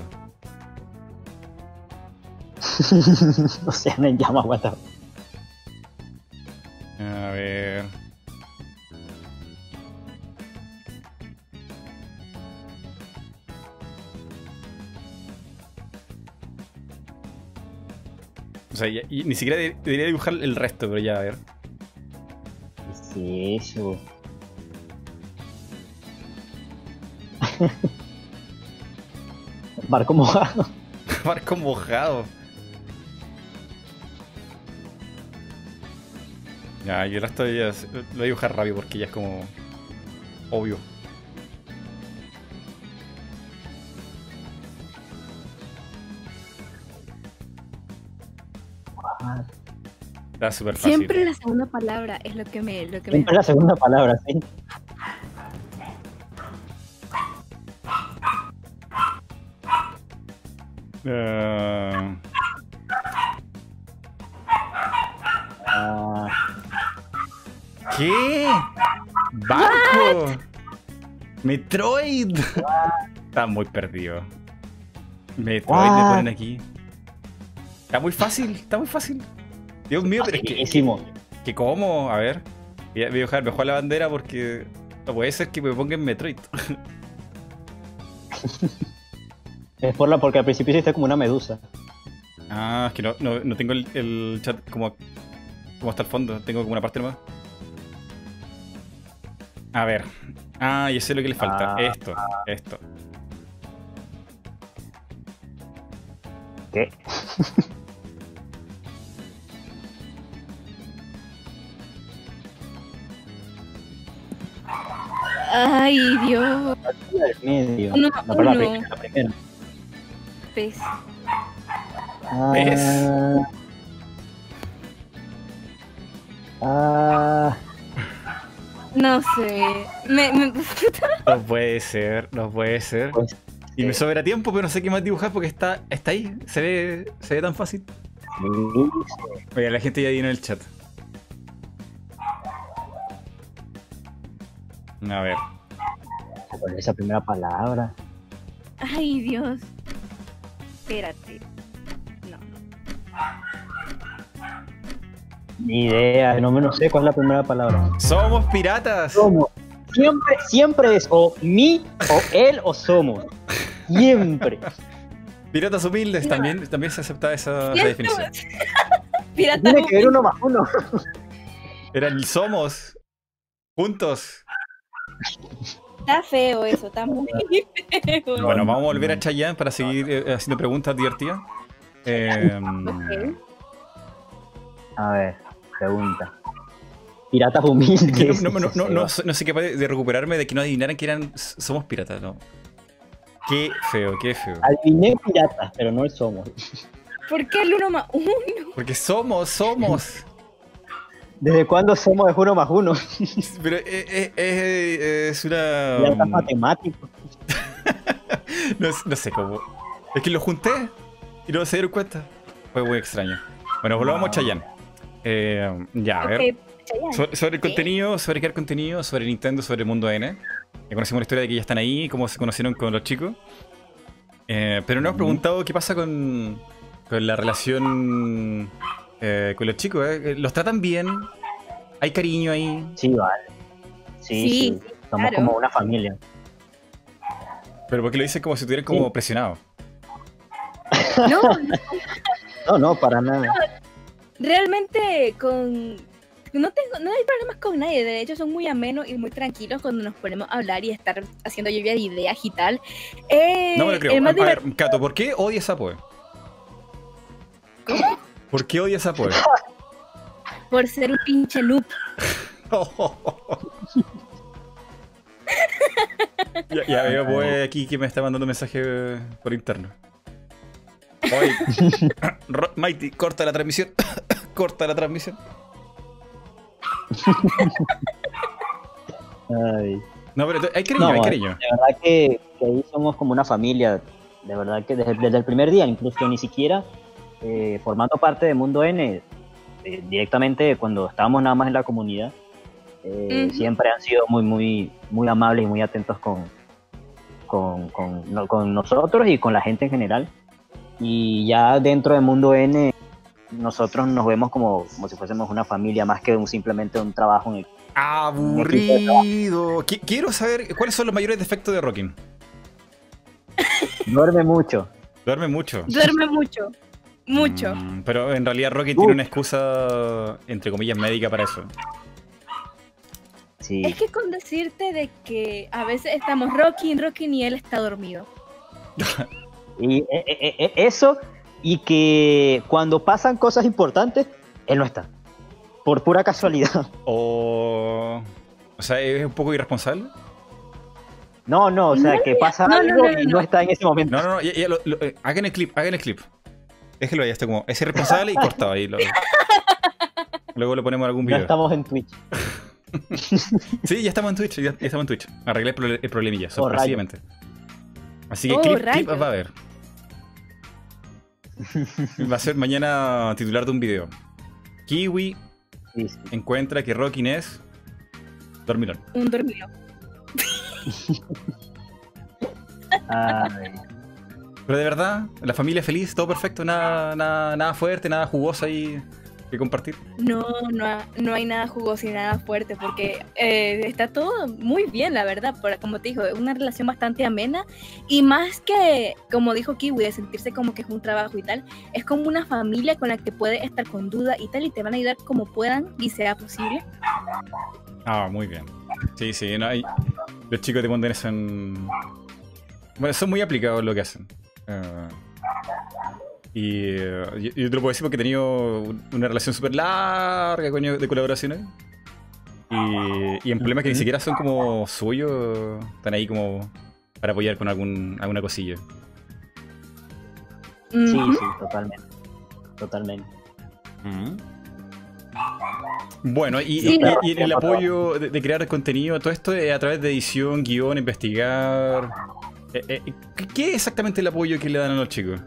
B: o sea, me llama what
C: sea, ya- y ni siquiera de- debería dibujar el resto, pero ya, a ver.
B: ¿Qué es eso? Barco mojado.
C: Barco mojado. Ya, y el resto ya lo voy a dibujar rápido porque ya es como obvio. Está súper fácil.
A: Siempre la segunda palabra es lo que me. Lo que me...
B: Siempre la segunda palabra, sí.
C: Ah, ¿Qué? ¡Barco! ¡Metroid! Está muy perdido. Metroid me
B: What?
C: ponen aquí. Está muy fácil, está muy fácil. Dios mío, pero es que, que ¿cómo? A ver. Voy a, voy a dejar mejor la bandera porque no puede ser que me pongan Metroid.
B: Es por la, porque al principio hiciste como una medusa.
C: Ah, es que no, no, no tengo el, el chat como, como hasta el fondo. Tengo como una parte nomás. A ver. Ah, yo sé lo que le falta.
B: Ah.
C: Esto, esto.
B: ¿Qué?
A: Ay, Dios.
B: Medio.
A: Uno,
B: No, pero la primera, la primera.
A: Pues,
B: Ah,
C: ¿Ves?
B: ah,
A: no sé. Me, me-
C: No puede ser, no puede ser.
B: pues,
C: Y me sobra tiempo, pero no sé qué más dibujar porque está, está ahí. Se ve, se ve tan fácil. Oye, la gente ya vino en el chat. A ver.
B: ¿Cuál es esa primera palabra?
A: Ay, Dios. Espérate. No.
B: Ni idea, no, me- no sé cuál es la primera palabra.
C: ¡Somos piratas!
B: Somos. Siempre, siempre es o mi, o él, o somos. Siempre.
C: Piratas humildes,
A: No.
C: también, también se acepta esa, definición.
A: Pirata
B: Tiene que ver uno más uno.
C: Eran el somos. Juntos.
A: Está feo eso, está muy feo.
C: Bueno, vamos a volver a Chayanne para seguir eh, haciendo preguntas divertidas. Eh,
A: Ok.
B: A ver, pregunta. Piratas humildes.
C: no, no, no, no, no,
B: Sí,
C: no sé capaz de de recuperarme de que no adivinaran que eran somos piratas, ¿no? Qué feo, qué feo.
B: Adiviné piratas, pero no somos.
A: ¿Por qué el uno más uno?
C: Porque somos, somos.
B: ¿Desde cuándo somos de uno más uno?
C: Pero es, es- es- es una.
B: Piratas matemáticos.
C: No, no sé cómo. Es que lo junté y no se dieron cuenta. Fue muy extraño. Bueno, volvamos a Chayanne. Eh, ya, a ver. Sobre, el
A: Sí.
C: contenido, sobre crear contenido, sobre Nintendo, sobre el mundo N. Ya conocimos la historia de que ya están ahí, cómo se conocieron con los chicos. Eh, pero no hemos preguntado qué pasa con, con la relación eh, con los chicos. eh. ¿Los tratan bien? ¿Hay cariño ahí?
B: Sí, vale. Sí,
A: Sí,
B: sí. Somos
A: claro.
B: como una familia.
C: Pero porque lo dicen como si estuvieran como
B: Sí.
C: presionados.
A: No,
B: No, no, para nada.
A: realmente con no tengo no hay problemas con nadie de hecho son muy amenos y muy tranquilos cuando nos ponemos a hablar y estar haciendo lluvia de ideas y tal Eh,
C: No me lo creo. A ver,
A: divert-
C: Cato, ¿por qué odias a Poe? ¿Por qué odias a Poe?
A: por ser un pinche noob
C: ya, ya veo Poe aquí que me está mandando mensaje por interno. Oye, Mighty, corta la transmisión. corta la transmisión.
B: Ay.
C: No, pero hay cariño,
B: No,
C: hay cariño.
B: De verdad que, que ahí somos como una familia. De verdad que desde, desde el primer día, incluso ni siquiera eh, formando parte de Mundo N, eh, directamente cuando estábamos nada más en la comunidad, eh, siempre han sido muy, muy, muy amables y muy atentos con, con, con, no- con nosotros y con la gente en general. Y ya dentro de Mundo N, nosotros nos vemos como, como si fuésemos una familia más que un, simplemente un trabajo en el
C: Aburrido. Qui- Quiero saber cuáles son los mayores defectos de Rockin.
B: Duerme mucho.
C: Duerme mucho.
A: duerme mucho mucho
C: Mm, pero en realidad Rockin
B: Uh.
C: tiene una excusa, entre comillas, médica para eso.
B: Sí.
A: es que con decirte de que a veces estamos rocking rocking y él está dormido
B: Y eh, eh, eh, eso, y que cuando pasan cosas importantes, él no está. Por pura casualidad.
C: O. O sea, es un poco irresponsable.
B: No, no, o sea,
A: No,
B: que pasa
A: no,
B: algo
A: no, no,
B: y no
A: no.
B: está en ese momento.
C: No, no, no, ya, ya lo- lo- eh, hagan el clip, hagan el clip. Déjelo ahí, está como. Es irresponsable y cortado ahí. lo- Luego le ponemos algún
B: No
C: video.
B: estamos en Twitch.
C: Sí, ya estamos en Twitch, ya, ya estamos en Twitch. Arreglé el, prole- el problemilla,
B: Oh, rayos.
C: sorpresivamente. Así que
A: Oh,
C: clip, va a haber. Va a ser mañana titular de un video. Kiwi
B: Sí, sí.
C: encuentra que Rockin es. Dormilón.
A: un dormido
B: Ay,
C: Pero de verdad, la familia feliz, todo perfecto, nada, nada, nada fuerte, nada jugoso ahí. que compartir?
A: No, no, no hay nada jugoso y nada fuerte porque eh, está todo muy bien, la verdad. Por, como te digo, es una relación bastante amena y más que, como dijo Kiwi, de sentirse como que es un trabajo y tal, es como una familia con la que puedes estar con duda y tal y te van a ayudar como puedan y sea posible.
C: Ah, muy bien. Sí, sí, no hay... los chicos de Mondanes son... Bueno, son muy aplicados en lo que hacen. Eh, y yo, yo te lo puedo decir porque he tenido un- una relación súper larga ellos de colaboraciones. Y, y en problemas que ni siquiera son como suyos, están ahí como para apoyar con algún, alguna cosilla.
B: Sí, sí, totalmente. Totalmente.
C: Bueno, y,
A: Sí.
C: y- y en el apoyo de, de crear contenido, todo esto es a través de edición, guion, investigar. Eh, eh, ¿qué- ¿Qué es exactamente el apoyo que le dan a los chicos?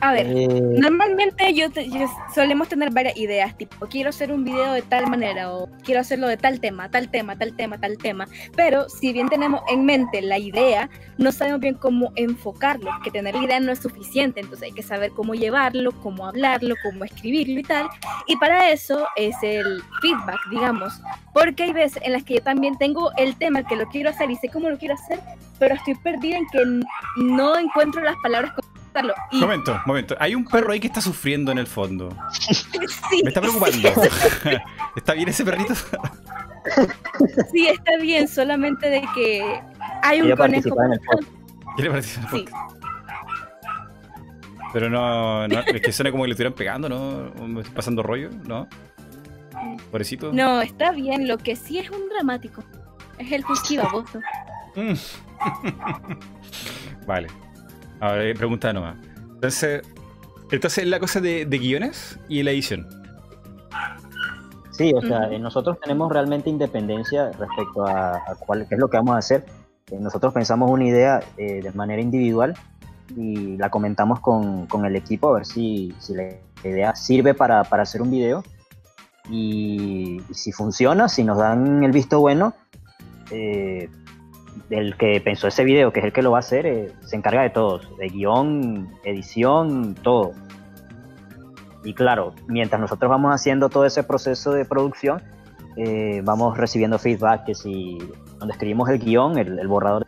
A: A ver,
B: Eh,
A: Normalmente yo, te- yo- solemos tener varias ideas, tipo, quiero hacer un video de tal manera o quiero hacerlo de tal tema, tal tema, tal tema, tal tema. Pero si bien tenemos en mente la idea, no sabemos bien cómo enfocarlo, que tener la idea no es suficiente, entonces hay que saber cómo llevarlo, cómo hablarlo, cómo escribirlo y tal. Y para eso es el feedback, digamos, porque hay veces en las que yo también tengo el tema que lo quiero hacer y sé cómo lo quiero hacer, pero estoy perdida en que no encuentro las palabras para Y
C: Momento, momento. Hay un perro ahí que está sufriendo en el fondo.
A: sí,
C: Me está preocupando. ¿Está bien ese perrito?
A: Sí, está bien, solamente de que hay un
B: Quiere
A: conejo.
B: participar en el podcast.
C: ¿Quiere participar?
A: Sí,
C: Pero no, no, es que suena como que le estuvieran pegando, ¿no? ¿O me estoy pasando rollo, ¿no? Pobrecito.
A: no, está bien. Lo que sí es un dramático es el baboso.
C: Mm. vale. A ver, pregunta nomás. Entonces, entonces la cosa de, de guiones y la edición.
B: Sí, o sea, nosotros tenemos realmente independencia respecto a, a cuál, qué es lo que vamos a hacer. Eh, nosotros pensamos una idea eh, de manera individual y la comentamos con, con el equipo a ver si, si la idea sirve para, para hacer un video. Y, y si funciona, si nos dan el visto bueno, eh, el que pensó ese video, que es el que lo va a hacer, eh, se encarga de todos, de guion, edición, todo. Y claro, mientras nosotros vamos haciendo todo ese proceso de producción, eh, vamos recibiendo feedback que si cuando escribimos el guion, el, el borrador,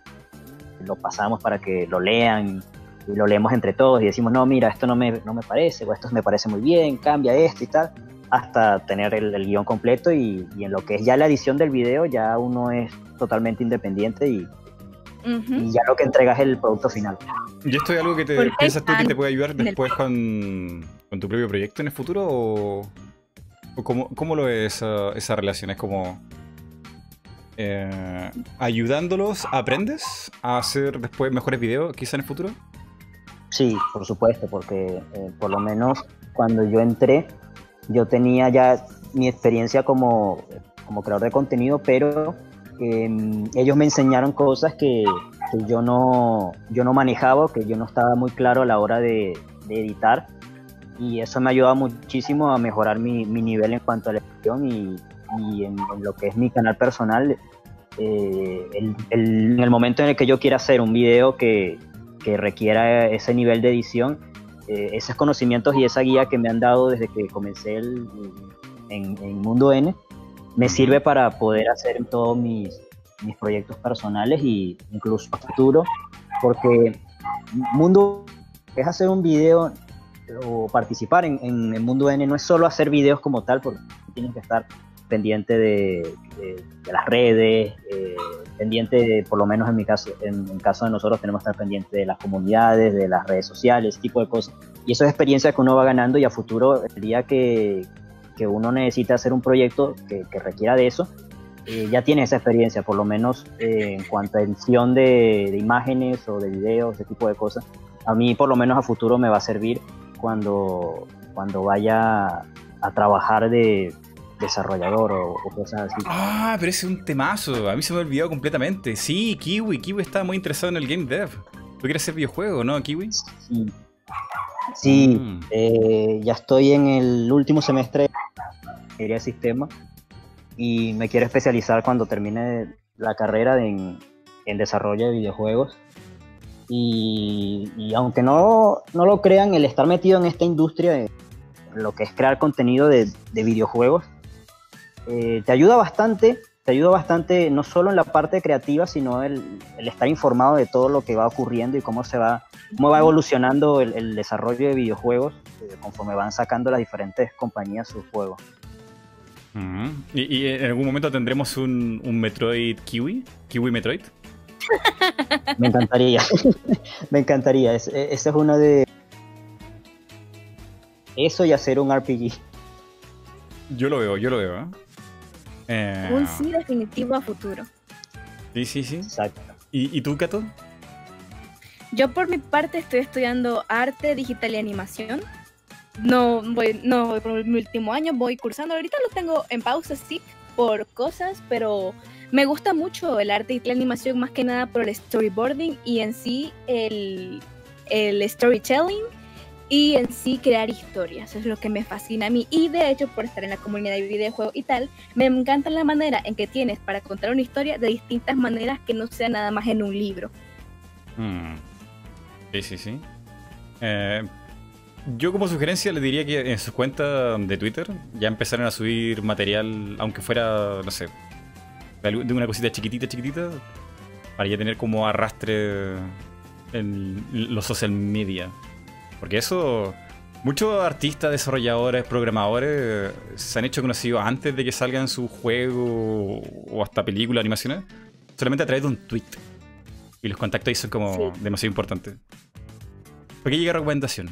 B: lo pasamos para que lo lean y lo leemos entre todos y decimos, no, mira, esto no me, no me parece, o esto me parece muy bien, cambia esto y tal, hasta tener el, el guion completo y, y en lo que es ya la edición del video, ya uno es totalmente independiente y, ya lo que entrega es el producto final.
C: ¿Y esto es algo que te
A: Porque
C: piensas tú que te puede ayudar después con, con tu propio proyecto en el futuro? ¿O, o cómo, cómo lo es esa, esa relación? ¿Es como eh, ayudándolos, aprendes a hacer después mejores videos quizá en el futuro?
B: Sí, por supuesto, porque eh, por lo menos cuando yo entré, yo tenía ya mi experiencia como, como creador de contenido, pero eh, ellos me enseñaron cosas que, yo, no, yo no manejaba, que yo no estaba muy claro a la hora de, de editar. Y eso me ha ayudado muchísimo a mejorar mi, mi nivel en cuanto a la edición y, y en, lo que es mi canal personal. Eh, en el momento en el que yo quiera hacer un video que, que requiera ese nivel de edición, eh, esos conocimientos y esa guía que me han dado desde que comencé el- en, en Mundo N, me sirve para poder hacer todos mis, mis proyectos personales y incluso a futuro, porque Mundo es hacer un video o participar en, en Mundo N, no es solo hacer videos como tal, porque tienes que estar pendiente de, las redes, eh, pendiente, de, por lo menos en mi caso, en el caso de nosotros tenemos que estar pendiente de las comunidades, de las redes sociales, tipo de cosas. Y eso es experiencia que uno va ganando y a futuro, el día que, que uno necesita hacer un proyecto que, requiera de eso, eh, ya tiene esa experiencia, por lo menos eh, en cuanto a edición de, de imágenes o de videos, ese tipo de cosas. A mí, por lo menos a futuro, me va a servir cuando, cuando vaya a trabajar de desarrollador o, o cosas así.
C: Ah, pero ese es un temazo. A mí se me ha olvidado completamente. Sí, Kiwi. Kiwi está muy interesado en el game dev. ¿Tú quieres hacer videojuegos, no, Kiwi?
B: Sí, Sí,
C: Mm.
B: eh, ya estoy en el último semestre de de sistema y me quiero especializar cuando termine la carrera en, en desarrollo de videojuegos. Y, y aunque no, no lo crean, el estar metido en esta industria eh, lo que es crear contenido de, de videojuegos, eh, te ayuda bastante, te ayuda bastante no solo en la parte creativa, sino el, el estar informado de todo lo que va ocurriendo y cómo se va, cómo va evolucionando el, el desarrollo de videojuegos eh, conforme van sacando las diferentes compañías sus juegos.
C: ¿Y, y en algún momento tendremos un, un Metroid Kiwi? ¿Kiwi Metroid?
B: Me encantaría, me encantaría. Es- e- Ese es uno de... Eso y hacer un RPG.
C: Yo lo veo, yo lo veo. ¿eh? Eh,
A: Un sí definitivo a futuro.
C: sí, sí, sí.
B: Exacto.
C: ¿Y, y tú, Kato?
A: Yo por mi parte estoy estudiando arte digital y animación. No voy, no voy por mi último año, voy cursando. Ahorita lo tengo en pausa, sí, por cosas, pero me gusta mucho el arte y la animación más que nada por el storyboarding y en sí el, el storytelling y en sí crear historias. Eso es lo que me fascina a mí. Y de hecho, por estar en la comunidad de videojuegos y tal, me encanta la manera en que tienes para contar una historia de distintas maneras que no sea nada más en un libro.
C: Mm. Sí, sí, sí. Eh, yo como sugerencia le diría que en sus cuentas de Twitter ya empezaron a subir material, aunque fuera, no sé, de una cosita chiquitita, chiquitita, para ya tener como arrastre en los social media. Porque eso, muchos artistas, desarrolladores, programadores eh, se han hecho conocidos antes de que salgan sus juegos o hasta películas, animaciones, solamente a través de un tweet. Y los contactos ahí son como
A: Sí.
C: demasiado importantes. ¿Por qué llega recomendación?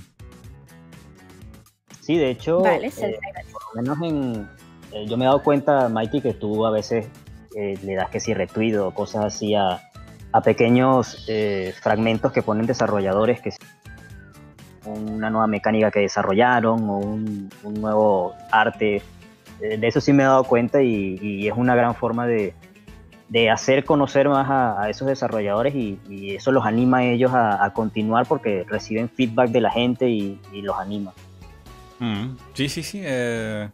B: Sí, de hecho,
A: Vale,
B: eh, por lo menos en, eh, yo me he dado cuenta, Mighty, que tú a veces eh, le das que si retweet o cosas así a, a pequeños eh, fragmentos que ponen desarrolladores, que una nueva mecánica que desarrollaron o un, nuevo arte. Eh, de eso sí me he dado cuenta y, es una gran forma de, de hacer conocer más a, esos desarrolladores y, eso los anima a ellos a, continuar porque reciben feedback de la gente y, los anima.
C: Mm, Sí, sí, sí. eh.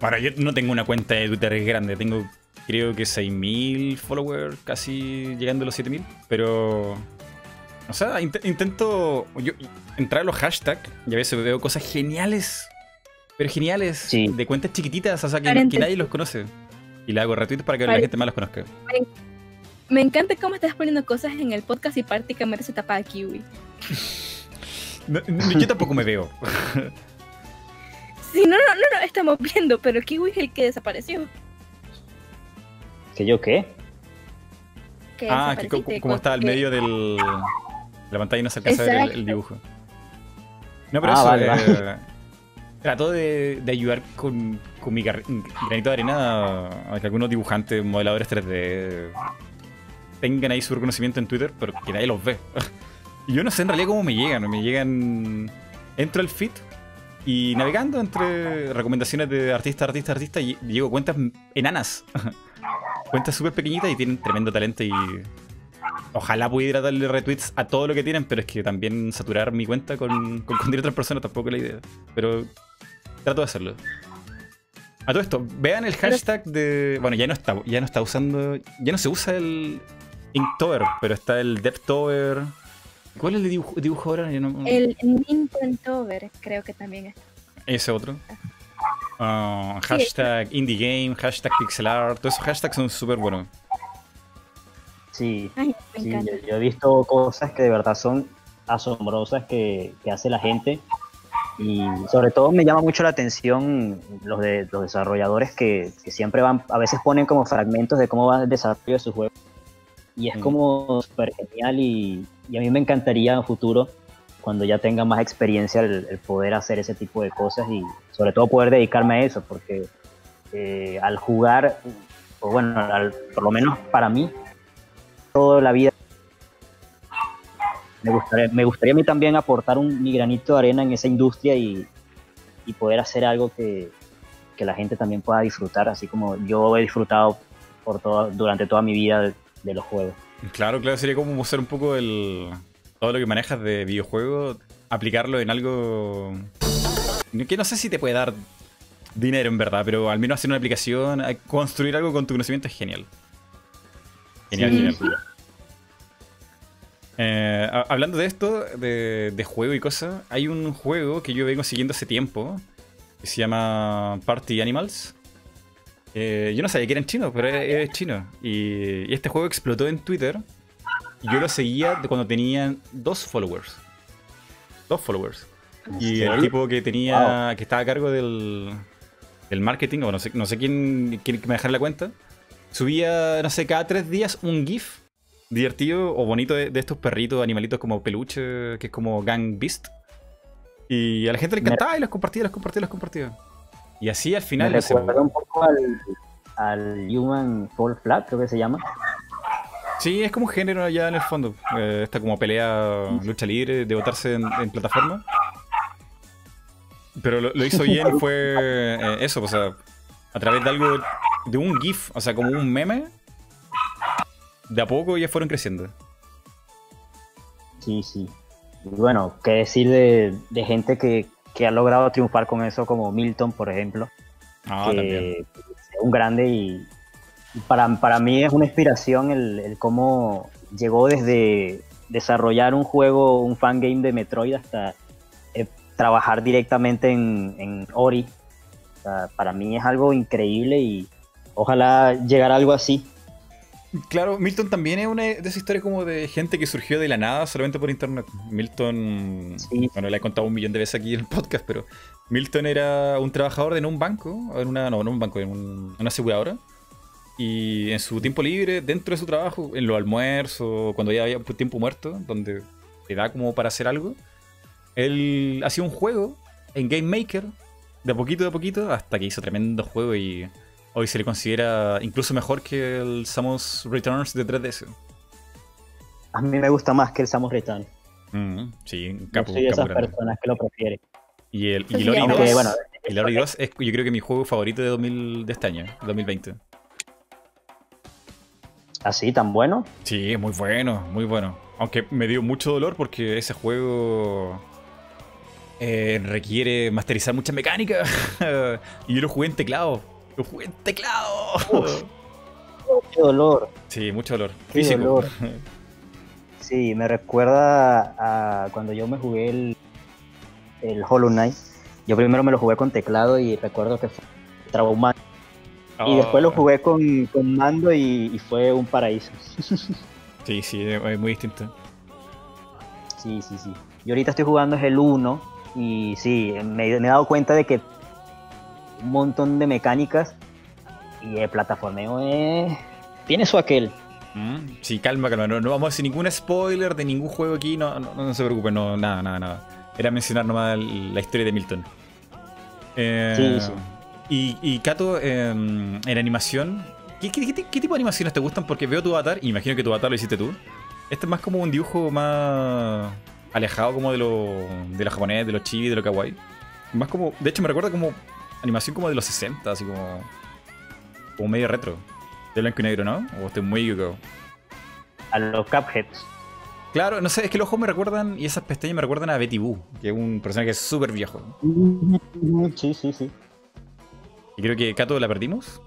C: Ahora, yo no tengo una cuenta de Twitter grande. Tengo, creo que 6.000 followers, casi llegando a los 7.000. Pero... O sea, int- intento yo, entrar a los hashtags y a veces veo cosas geniales. Pero geniales.
B: Sí.
C: De cuentas chiquititas, o sea, que, nadie los conoce. Y le hago retweet para que la gente más los conozca.
A: Me encanta cómo estás poniendo cosas en el podcast y prácticamente se tapa a Kiwi.
C: No, yo tampoco me veo.
A: Sí, no, no, no, no, estamos viendo, pero Kiwi es el que desapareció.
B: ¿Que yo qué?
A: Que
C: ah, que como está al medio del, de la pantalla no se alcanza a ver el, dibujo. No, pero
B: Ah,
C: eso,
B: vale,
C: eh,
B: vale.
C: trato de, de ayudar con, con mi granito de arena a que algunos dibujantes, modeladores 3D tengan ahí su reconocimiento en Twitter, pero que nadie los ve. y yo no sé en realidad cómo me llegan. Me llegan... Entro al feed y navegando entre recomendaciones de artista, artista, artista, y llego cuentas enanas. cuentas súper pequeñitas y tienen tremendo talento y ojalá pudiera darle retweets a todo lo que tienen, pero es que también saturar mi cuenta con, con otras personas tampoco es la idea. Pero trato de hacerlo. A todo esto, vean el hashtag de. Bueno, ya no está, ya no está usando. Ya no se usa el Inktober, pero está el DevTober. ¿Cuál es el dibujo, dibujo ahora? Yo no-
A: El Nintendover creo que también está.
C: Ese otro. Ah, hashtag Indie Game, hashtag Pixelar, todos esos hashtags son súper buenos.
B: Sí,
A: Ay, me
B: sí,
A: encanta.
B: yo, yo he visto cosas que de verdad son asombrosas que, que hace la gente y sobre todo me llama mucho la atención los de los desarrolladores que, que siempre van, a veces ponen como fragmentos de cómo va el desarrollo de su juego y es
C: Mm.
B: como súper genial y, y a mí me encantaría en futuro cuando ya tenga más experiencia el, el poder hacer ese tipo de cosas y sobre todo poder dedicarme a eso porque eh, al jugar o bueno al- por lo menos para mí toda la vida. Me gustaría, me gustaría a mí también aportar un, mi granito de arena en esa industria y, y poder hacer algo que, que la gente también pueda disfrutar, así como yo he disfrutado por todo, durante toda mi vida de, de los juegos.
C: Claro, claro, sería como usar un poco el. Todo lo que manejas de videojuego, aplicarlo en algo. Que no sé si te puede dar dinero en verdad, pero al menos hacer una aplicación, a- construir algo con tu conocimiento es genial. Genial,
B: Sí,
C: genial. Eh, ha- hablando de esto, de, de juego y cosas, hay un juego que yo vengo siguiendo hace tiempo, que se llama Party Animals. Eh, yo no sabía que eran chinos, pero es, chino. Y, y este juego explotó en Twitter. Y yo lo seguía cuando tenían dos followers. Dos followers. Y el tipo que tenía. que estaba a cargo del. del marketing, o no sé, no sé quién quiere que me dejara la cuenta. Subía, no sé, cada tres días un GIF divertido o bonito de, de estos perritos, animalitos como peluche, que es como Gang Beast. Y a la gente le encantaba y los compartía, los compartía, los compartía. Y así al final.
B: Me recuerda un poco al, al Human Fall Flat, creo que se llama.
C: Sí, es como un género ya en el fondo. Eh, esta como pelea, lucha libre, de botarse en, en plataforma. Pero lo, lo hizo bien fue eh, eso, o sea, a través de algo, de un GIF, o sea, como un meme, de a poco ya fueron creciendo.
B: Sí, sí. Y bueno, qué decir de, de gente que, que ha logrado triunfar con eso, como Milton, por ejemplo.
C: Ah,
B: que
C: también.
B: es un grande y, y para, para mí es una inspiración el, el cómo llegó desde desarrollar un juego, un fangame de Metroid hasta eh, trabajar directamente en, en Ori. O sea, para mí es algo increíble y ojalá llegara algo así.
C: Claro, Milton también es una de esas historias como de gente que surgió de la nada solamente por internet. Milton,
B: Sí.
C: bueno, le he contado un millón de veces aquí en el podcast, pero Milton era un trabajador en un banco, en una, no, no un banco, en un- una aseguradora. Y en su tiempo libre, dentro de su trabajo, en los almuerzos, cuando ya había tiempo muerto, donde te da como para hacer algo, él hacía un juego en Game Maker, de a poquito de a poquito, hasta que hizo tremendo juego y hoy se le considera incluso mejor que el Samus Returns de 3DS.
B: A mí me gusta más que el Samus Return.
C: Mm, sí, un
B: Yo
C: capo,
B: soy de
C: capo
B: esas
C: grande.
B: personas que lo prefieren.
C: Y el y Lori
A: aunque,
C: 2,
B: bueno,
C: y Lori 2 es yo creo que mi juego favorito de 2000 de este año, 2020.
B: Así, tan bueno.
C: Sí, muy bueno, muy bueno. Aunque me dio mucho dolor porque ese juego eh, requiere masterizar muchas mecánicas. y yo lo jugué en teclado. Lo jugué en teclado.
B: Qué dolor.
C: Sí, mucho dolor.
B: Qué
C: Físico.
B: dolor. Sí, me recuerda a cuando yo me jugué el, el Hollow Knight. Yo primero me lo jugué con teclado y recuerdo que fue traumante. Y después lo
C: Oh,
B: jugué con, con mando y, y fue un paraíso.
C: Sí, sí, es es muy distinto.
B: Sí, sí, sí. Yo ahorita estoy jugando es el 1 y sí, me, me he dado cuenta de que un montón de mecánicas y el plataformeo es... tiene su aquel.
C: Mm, Sí, calma, calma. No, no vamos a hacer ningún spoiler de ningún juego aquí. No, no, no se preocupen, no, nada, nada, nada. Era mencionar nomás la historia de Milton. Eh,
B: Sí, sí.
C: Y, y Kato, eh, en animación, ¿qué, qué, qué- qué tipo de animaciones te gustan? Porque veo tu avatar, y imagino que tu avatar lo hiciste tú. Este es más como un dibujo más alejado como de lo, de lo japonés, de lo chibi, de lo kawaii. Más como, de hecho me recuerda como animación como de los 60, así como, como medio retro. De blanco y negro, ¿no? O estoy muy equivocado.
B: A los Cupheads.
C: Claro, no sé, es que los ojos me recuerdan y esas pestañas me recuerdan a Betty Boo, que es un personaje súper viejo.
B: Sí, sí, sí.
C: Y creo que Kato la perdimos.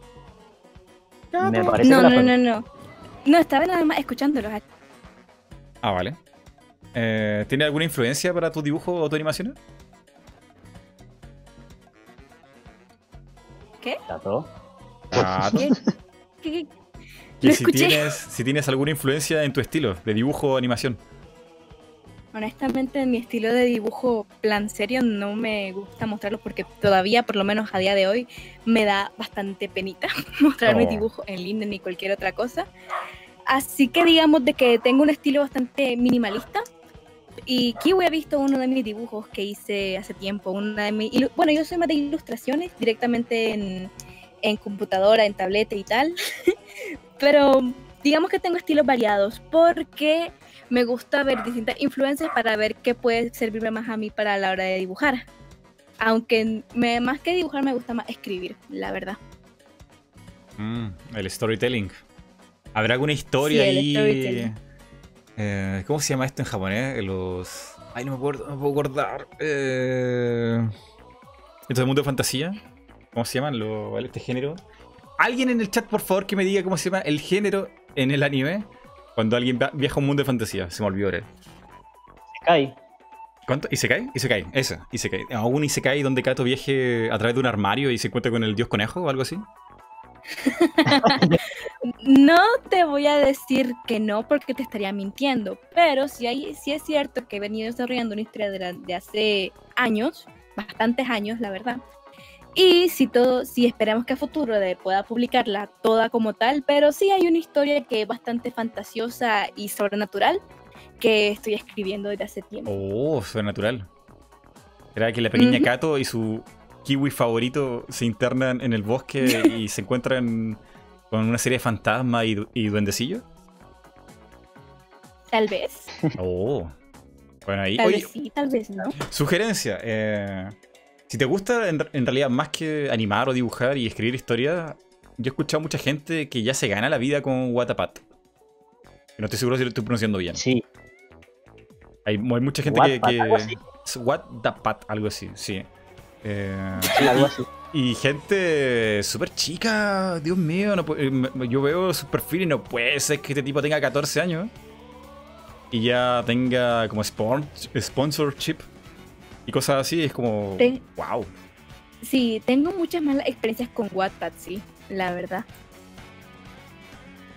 B: Me parece
A: No, no, no, no. No, estaba nada más escuchándolos.
C: Ah, vale. Eh, ¿Tiene alguna influencia para tu dibujo o tu animación?
A: ¿Qué?
B: Está todo.
C: Kato.
A: ¿Qué? ¿Qué- qué? Lo
C: si
A: escuché.
C: tienes, si tienes alguna influencia en tu estilo de dibujo o animación.
A: Honestamente, mi estilo de dibujo plan serio no me gusta mostrarlo porque todavía, por lo menos a día de hoy, me da bastante penita mostrar mi
C: Oh.
A: dibujo en Linden ni cualquier otra cosa. Así que digamos de que tengo un estilo bastante minimalista. Y Kiwi ha visto uno de mis dibujos que hice hace tiempo. Una de mis, bueno, yo soy más de ilustraciones directamente en, en computadora, en tableta y tal. Pero digamos que tengo estilos variados porque me gusta ver distintas influencias para ver qué puede servirme más a mí para la hora de dibujar. Aunque me- más que dibujar me gusta más escribir, la verdad.
C: Mm, el storytelling. ¿Habrá alguna historia
A: Sí, el
C: ahí? Eh, ¿Cómo se llama esto en japonés? Los. Ay, no me acuerdo, no me puedo acordar. Eh... ¿Esto del mundo de fantasía? ¿Cómo se llaman lo, este género? Alguien en el chat, por favor, que me diga cómo se llama el género en el anime cuando alguien viaja a un mundo de fantasía. Se me olvidó ahora.
B: Sky.
C: ¿Cuánto? ¿Isekai? Isekai, ese, Isekai. ¿Algún Isekai donde Kato viaje a través de un armario y se encuentra con el dios conejo o algo así?
A: No te voy a decir que no porque te estaría mintiendo, pero sí, hay, sí es cierto que he venido desarrollando una historia de, la- de hace años, bastantes años, la verdad. Y si todo, si esperamos que a futuro de- pueda publicarla toda como tal, pero sí hay una historia que es bastante fantasiosa y sobrenatural que estoy escribiendo desde hace tiempo.
C: Oh, sobrenatural. Era que la pequeña. Kato y su kiwi favorito se internan en el bosque y se encuentran con una serie de fantasmas y, du- y duendecillos.
A: Tal vez,
C: Oh. Bueno, ahí.
A: tal
C: Oye,
A: vez sí, tal vez no.
C: sugerencia. eh, si te gusta en, en realidad más que animar o dibujar y escribir historias, yo he escuchado mucha gente que ya se gana la vida con Watapat. No estoy seguro si lo estoy pronunciando bien.
B: Sí,
C: Hay, hay mucha gente que.
B: Wattpad, algo así.
C: que Watapat, algo así, sí. Eh,
B: sí, algo así.
C: Y gente súper chica, Dios mío, no eh, yo veo sus perfiles y no puede ser que este tipo tenga 14 años y ya tenga como spon- sponsorship y cosas así, es como,
A: Ten-
C: wow.
A: Sí, tengo muchas malas experiencias con Wattpad, sí, la verdad.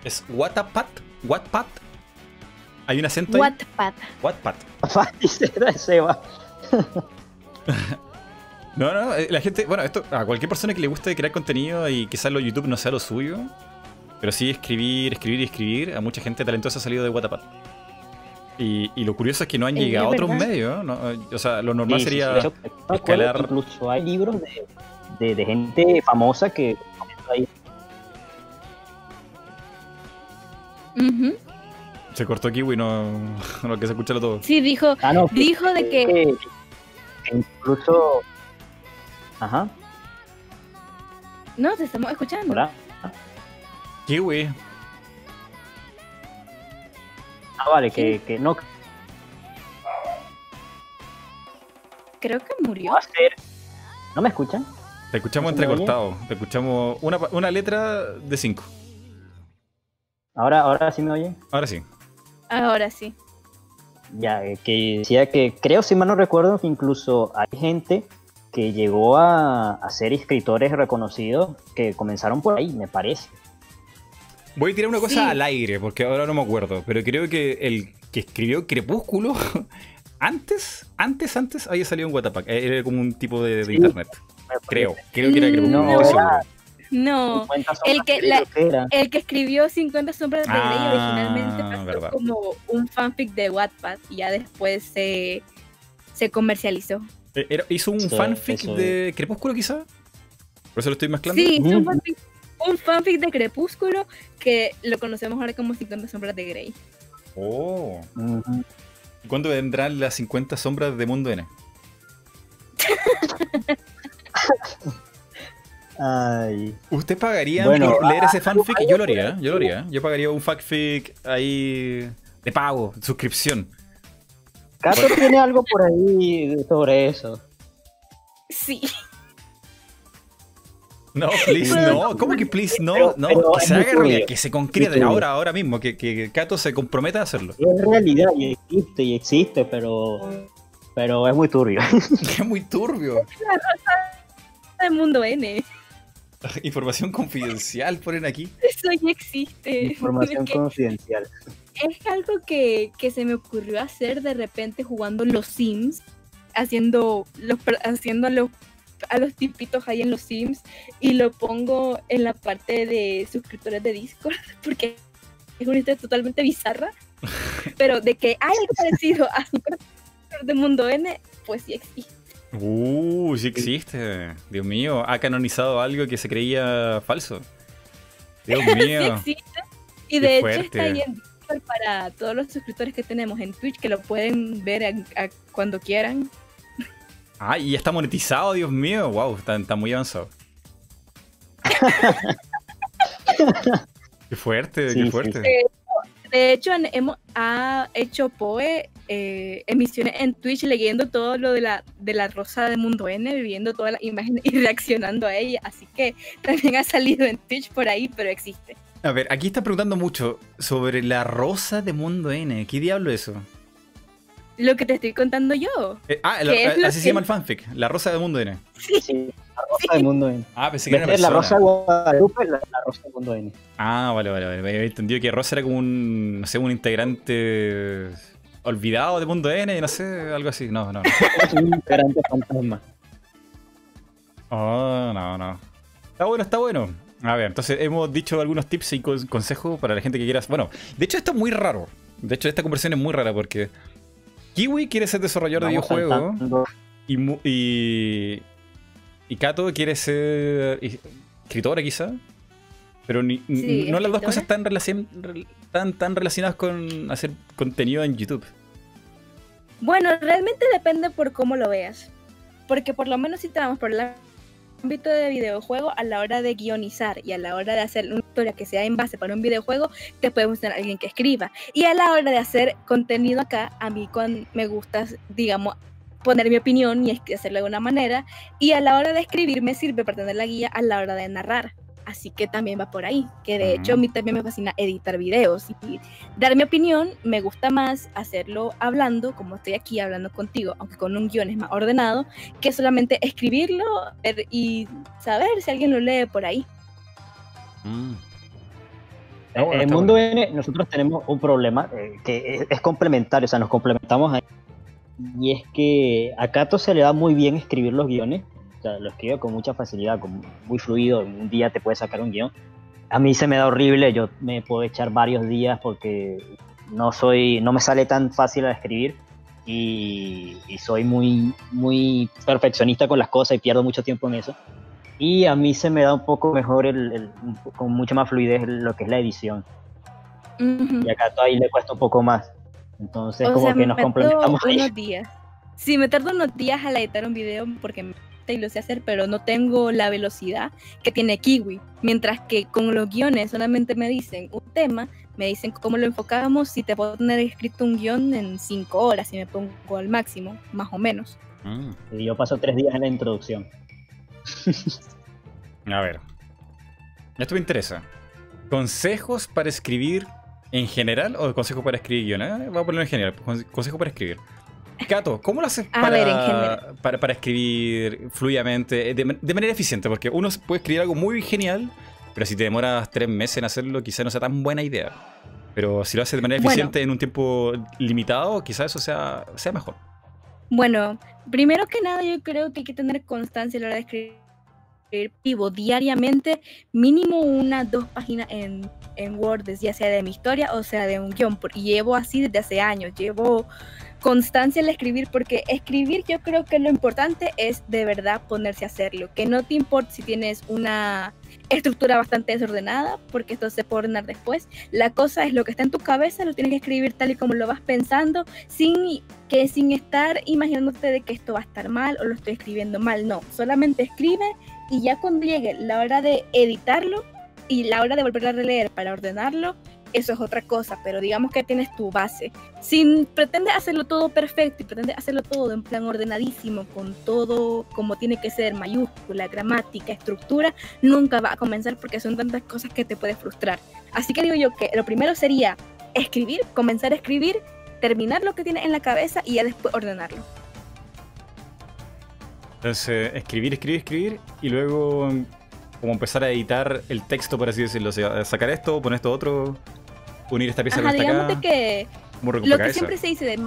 C: ¿Es Wattpad? ¿Wattpad? ¿Hay un acento ahí?
A: Wattpad.
C: Wattpad.
B: Seba.
C: No, no, eh, la gente, bueno, esto a cualquier persona que le guste crear contenido y quizás lo YouTube no sea lo suyo, pero sí escribir, escribir y escribir, a mucha gente talentosa ha salido de Wattpad. Y, y lo curioso es que no han llegado a otros medios, ¿no? O sea, lo normal
B: Sí, sí, sí,
C: sería... escalar-
B: Incluso hay libros de, de, de gente famosa que.
C: Se cortó Kiwi, no, no que se escucharlo todo.
A: Sí, dijo,
B: Ah, no,
A: dijo de que
B: incluso. Ajá,
A: no te estamos escuchando.
B: ¿verdad?
C: Kiwi,
B: Ah, vale, que, que no
A: Creo que murió.
B: va a ser. ¿No me escuchan?
C: te escuchamos
B: ¿Se me oye?
C: entrecortado, te escuchamos una, pa- una letra de cinco.
B: Ahora, ahora sí me oyen.
C: Ahora sí.
A: Ahora sí.
B: Ya, eh, que decía que creo, si mal no recuerdo, que incluso hay gente que llegó a, a ser escritores reconocidos que comenzaron por ahí, me parece.
C: Voy a tirar una cosa
A: Sí.
C: al aire, porque ahora no me acuerdo, pero creo que el que escribió Crepúsculo, antes, antes, antes, había salido en Watapac. Era como un tipo de, de
B: Sí.
C: internet. Creo, creo que era Crepúsculo,
A: No,
C: no estoy
B: era-
C: seguro.
A: No,
B: 50
A: el que- la- el que escribió 50 sombras de Grey
C: Ah,
A: originalmente pasó
C: verdad.
A: como un fanfic de Wattpad y ya después se, se comercializó.
C: Eh, era- ¿Hizo un
B: Sí,
C: fanfic
B: eso
C: de Crepúsculo quizá? ¿Por eso lo estoy mezclando?
A: Sí, es un
B: Ujú.
A: fanfic, un fanfic de Crepúsculo que lo conocemos ahora como 50 sombras de Grey.
C: Oh.
B: Ujú.
C: ¿Y ¿Cuándo vendrán las 50 sombras de Mundo N?
B: Ay.
C: ¿Usted pagaría
B: Bueno,
C: por leer ese fanfic? Yo lo haría, yo lo haría. Yo pagaría un fanfic ahí de pago, suscripción.
B: Cato tiene algo por ahí sobre eso.
A: Sí,
C: No, please, no. ¿Cómo que please no?
B: Pero-
C: no,
B: pero
C: que se haga realidad, que se concrete ahora, ahora mismo, que, que Kato se comprometa a hacerlo.
B: Es realidad y existe y existe, pero pero es muy turbio.
C: Es muy turbio.
A: el mundo N.
C: Información confidencial ponen aquí.
A: Eso ya existe.
B: Información confidencial.
A: Es algo que, que se me ocurrió hacer de repente jugando los Sims, haciendo los haciendo a los a los tipitos ahí en los Sims y lo pongo en la parte de suscriptores de Discord porque es una historia totalmente bizarra, pero de que hay algo parecido a Super de Mundo N, pues sí existe.
C: Uh, sí existe. Dios mío, ha canonizado algo que se creía falso. Dios
A: Sí
C: mío.
A: existe. Y
C: Qué
A: de hecho está ahí en Discord para todos los suscriptores que tenemos en Twitch que lo pueden ver a- a cuando quieran.
C: Ah, y ya está monetizado, Dios mío. Wow, está, está muy avanzado. qué fuerte,
B: Sí,
C: qué fuerte.
A: sí. De hecho, hemos, ha hecho Poe eh, emisiones en Twitch leyendo todo lo de la, de la Rosa de Mundo N, viviendo todas las imágenes y reaccionando a ella. Así que también ha salido en Twitch por ahí, pero existe.
C: A ver, aquí está preguntando mucho sobre la rosa de Mundo N. ¿Qué diablo es eso?
A: Lo que te estoy contando yo.
C: Eh, ah,
A: ¿Qué
C: la-
A: es lo
C: así se llama el fanfic, La Rosa del Mundo N.
B: Sí, la rosa del mundo N.
C: Ah, pensé que era
B: de
C: una
B: la rosa de Guadalupe, la, la rosa del mundo N.
C: Ah, vale, vale, vale. Había entendido que Rosa era como un, no sé, un integrante olvidado de Mundo N, no sé, algo así. No, no. no.
B: Es un integrante fantasma.
C: Oh, no, no. Está bueno, está bueno. A ver, entonces hemos dicho algunos tips y con- consejos para la gente que quiera. Bueno, de hecho, esto es muy raro. De hecho, esta conversación es muy rara porque Kiwi quiere ser desarrollador de videojuegos y, Mu- y, y Kato quiere ser escritora, quizá. Pero ni-
A: Sí,
C: no las dos cosas relacion- rel- tan, tan relacionadas con hacer contenido en YouTube.
A: Bueno, realmente depende por cómo lo veas. Porque por lo menos si te vamos por el ámbito de videojuego, a la hora de guionizar y a la hora de hacer una historia que sea en base para un videojuego, te puede gustar alguien que escriba. Y a la hora de hacer contenido acá, a mí cuando me gusta, digamos, poner mi opinión y hacerlo de una manera. Y a la hora de escribir me sirve para tener la guía a la hora de narrar. Así que también va por ahí. Que de hecho a mí también me fascina editar videos y dar mi opinión. Me gusta más hacerlo hablando, como estoy aquí hablando contigo, aunque con un guion es más ordenado, que solamente escribirlo y saber si alguien lo lee por ahí.
C: Está bueno,
B: en el
C: está
B: mundo
C: bueno.
B: N nosotros tenemos un problema eh, que es, es complementario, o sea, nos complementamos ahí. Y es que a Kato se le da muy bien escribir los guiones, lo escribe con mucha facilidad, con, muy fluido, un día te puede sacar un guion. A mí se me da horrible, yo me puedo echar varios días porque no soy, no me sale tan fácil a escribir y, y soy muy, muy perfeccionista con las cosas y pierdo mucho tiempo en eso. Y a mí se me da un poco mejor, el, el- con mucha más fluidez lo que es la edición.
A: Ujú.
B: Y acá ahí le cuesta un poco más. Entonces,
A: O
B: como
A: sea,
B: que nos
A: me
B: complementamos
A: tardo
B: ahí.
A: unos días. Sí, me tardo unos días al editar un video porque y lo sé hacer, pero no tengo la velocidad que tiene Kiwi. Mientras que con los guiones solamente me dicen un tema, me dicen cómo lo enfocamos, si te puedo tener escrito un guion en cinco horas, si me pongo al máximo, más o menos.
C: Mm.
B: Y yo paso tres días en la introducción.
C: A ver. Esto me interesa. ¿Consejos para escribir en general o consejos para escribir guiones? Eh, Voy a ponerlo en general. Conse- Consejos para escribir. Cato, ¿cómo lo haces para,
A: ver, en
C: para, para escribir fluidamente, eh, de, man- de manera eficiente? Porque uno puede escribir algo muy genial, pero si te demoras tres meses en hacerlo, quizá no sea tan buena idea. Pero si lo haces de manera
A: Bueno.
C: eficiente en un tiempo limitado, quizá eso sea, sea mejor.
A: Bueno, primero que nada yo creo que hay que tener constancia a la hora de escribir vivo diariamente, mínimo unas dos páginas en, en Word, ya sea de mi historia o sea de un guion, y llevo así desde hace años, llevo constancia al escribir, porque escribir yo creo que lo importante es de verdad ponerse a hacerlo, que no te importa si tienes una estructura bastante desordenada, porque esto se puede ordenar después, la cosa es lo que está en tu cabeza, lo tienes que escribir tal y como lo vas pensando, sin que sin estar imaginándote de que esto va a estar mal o lo estoy escribiendo mal, no, solamente escribe y ya cuando llegue la hora de editarlo y la hora de volver a releer para ordenarlo, eso es otra cosa, pero digamos que tienes tu base. Si pretendes hacerlo todo perfecto y pretendes hacerlo todo en plan ordenadísimo, con todo como tiene que ser, mayúscula, gramática, estructura, nunca va a comenzar porque son tantas cosas que te puede frustrar. Así que digo yo que lo primero sería escribir, comenzar a escribir, terminar lo que tienes en la cabeza y ya después ordenarlo.
C: Entonces, escribir, escribir, escribir y luego mm, como empezar a editar el texto, por así decirlo. O sea, sacar esto, poner esto otro, unir esta pieza
A: Ajá,
C: con esta
A: digamos
C: acá.
A: de que lo que siempre se dice de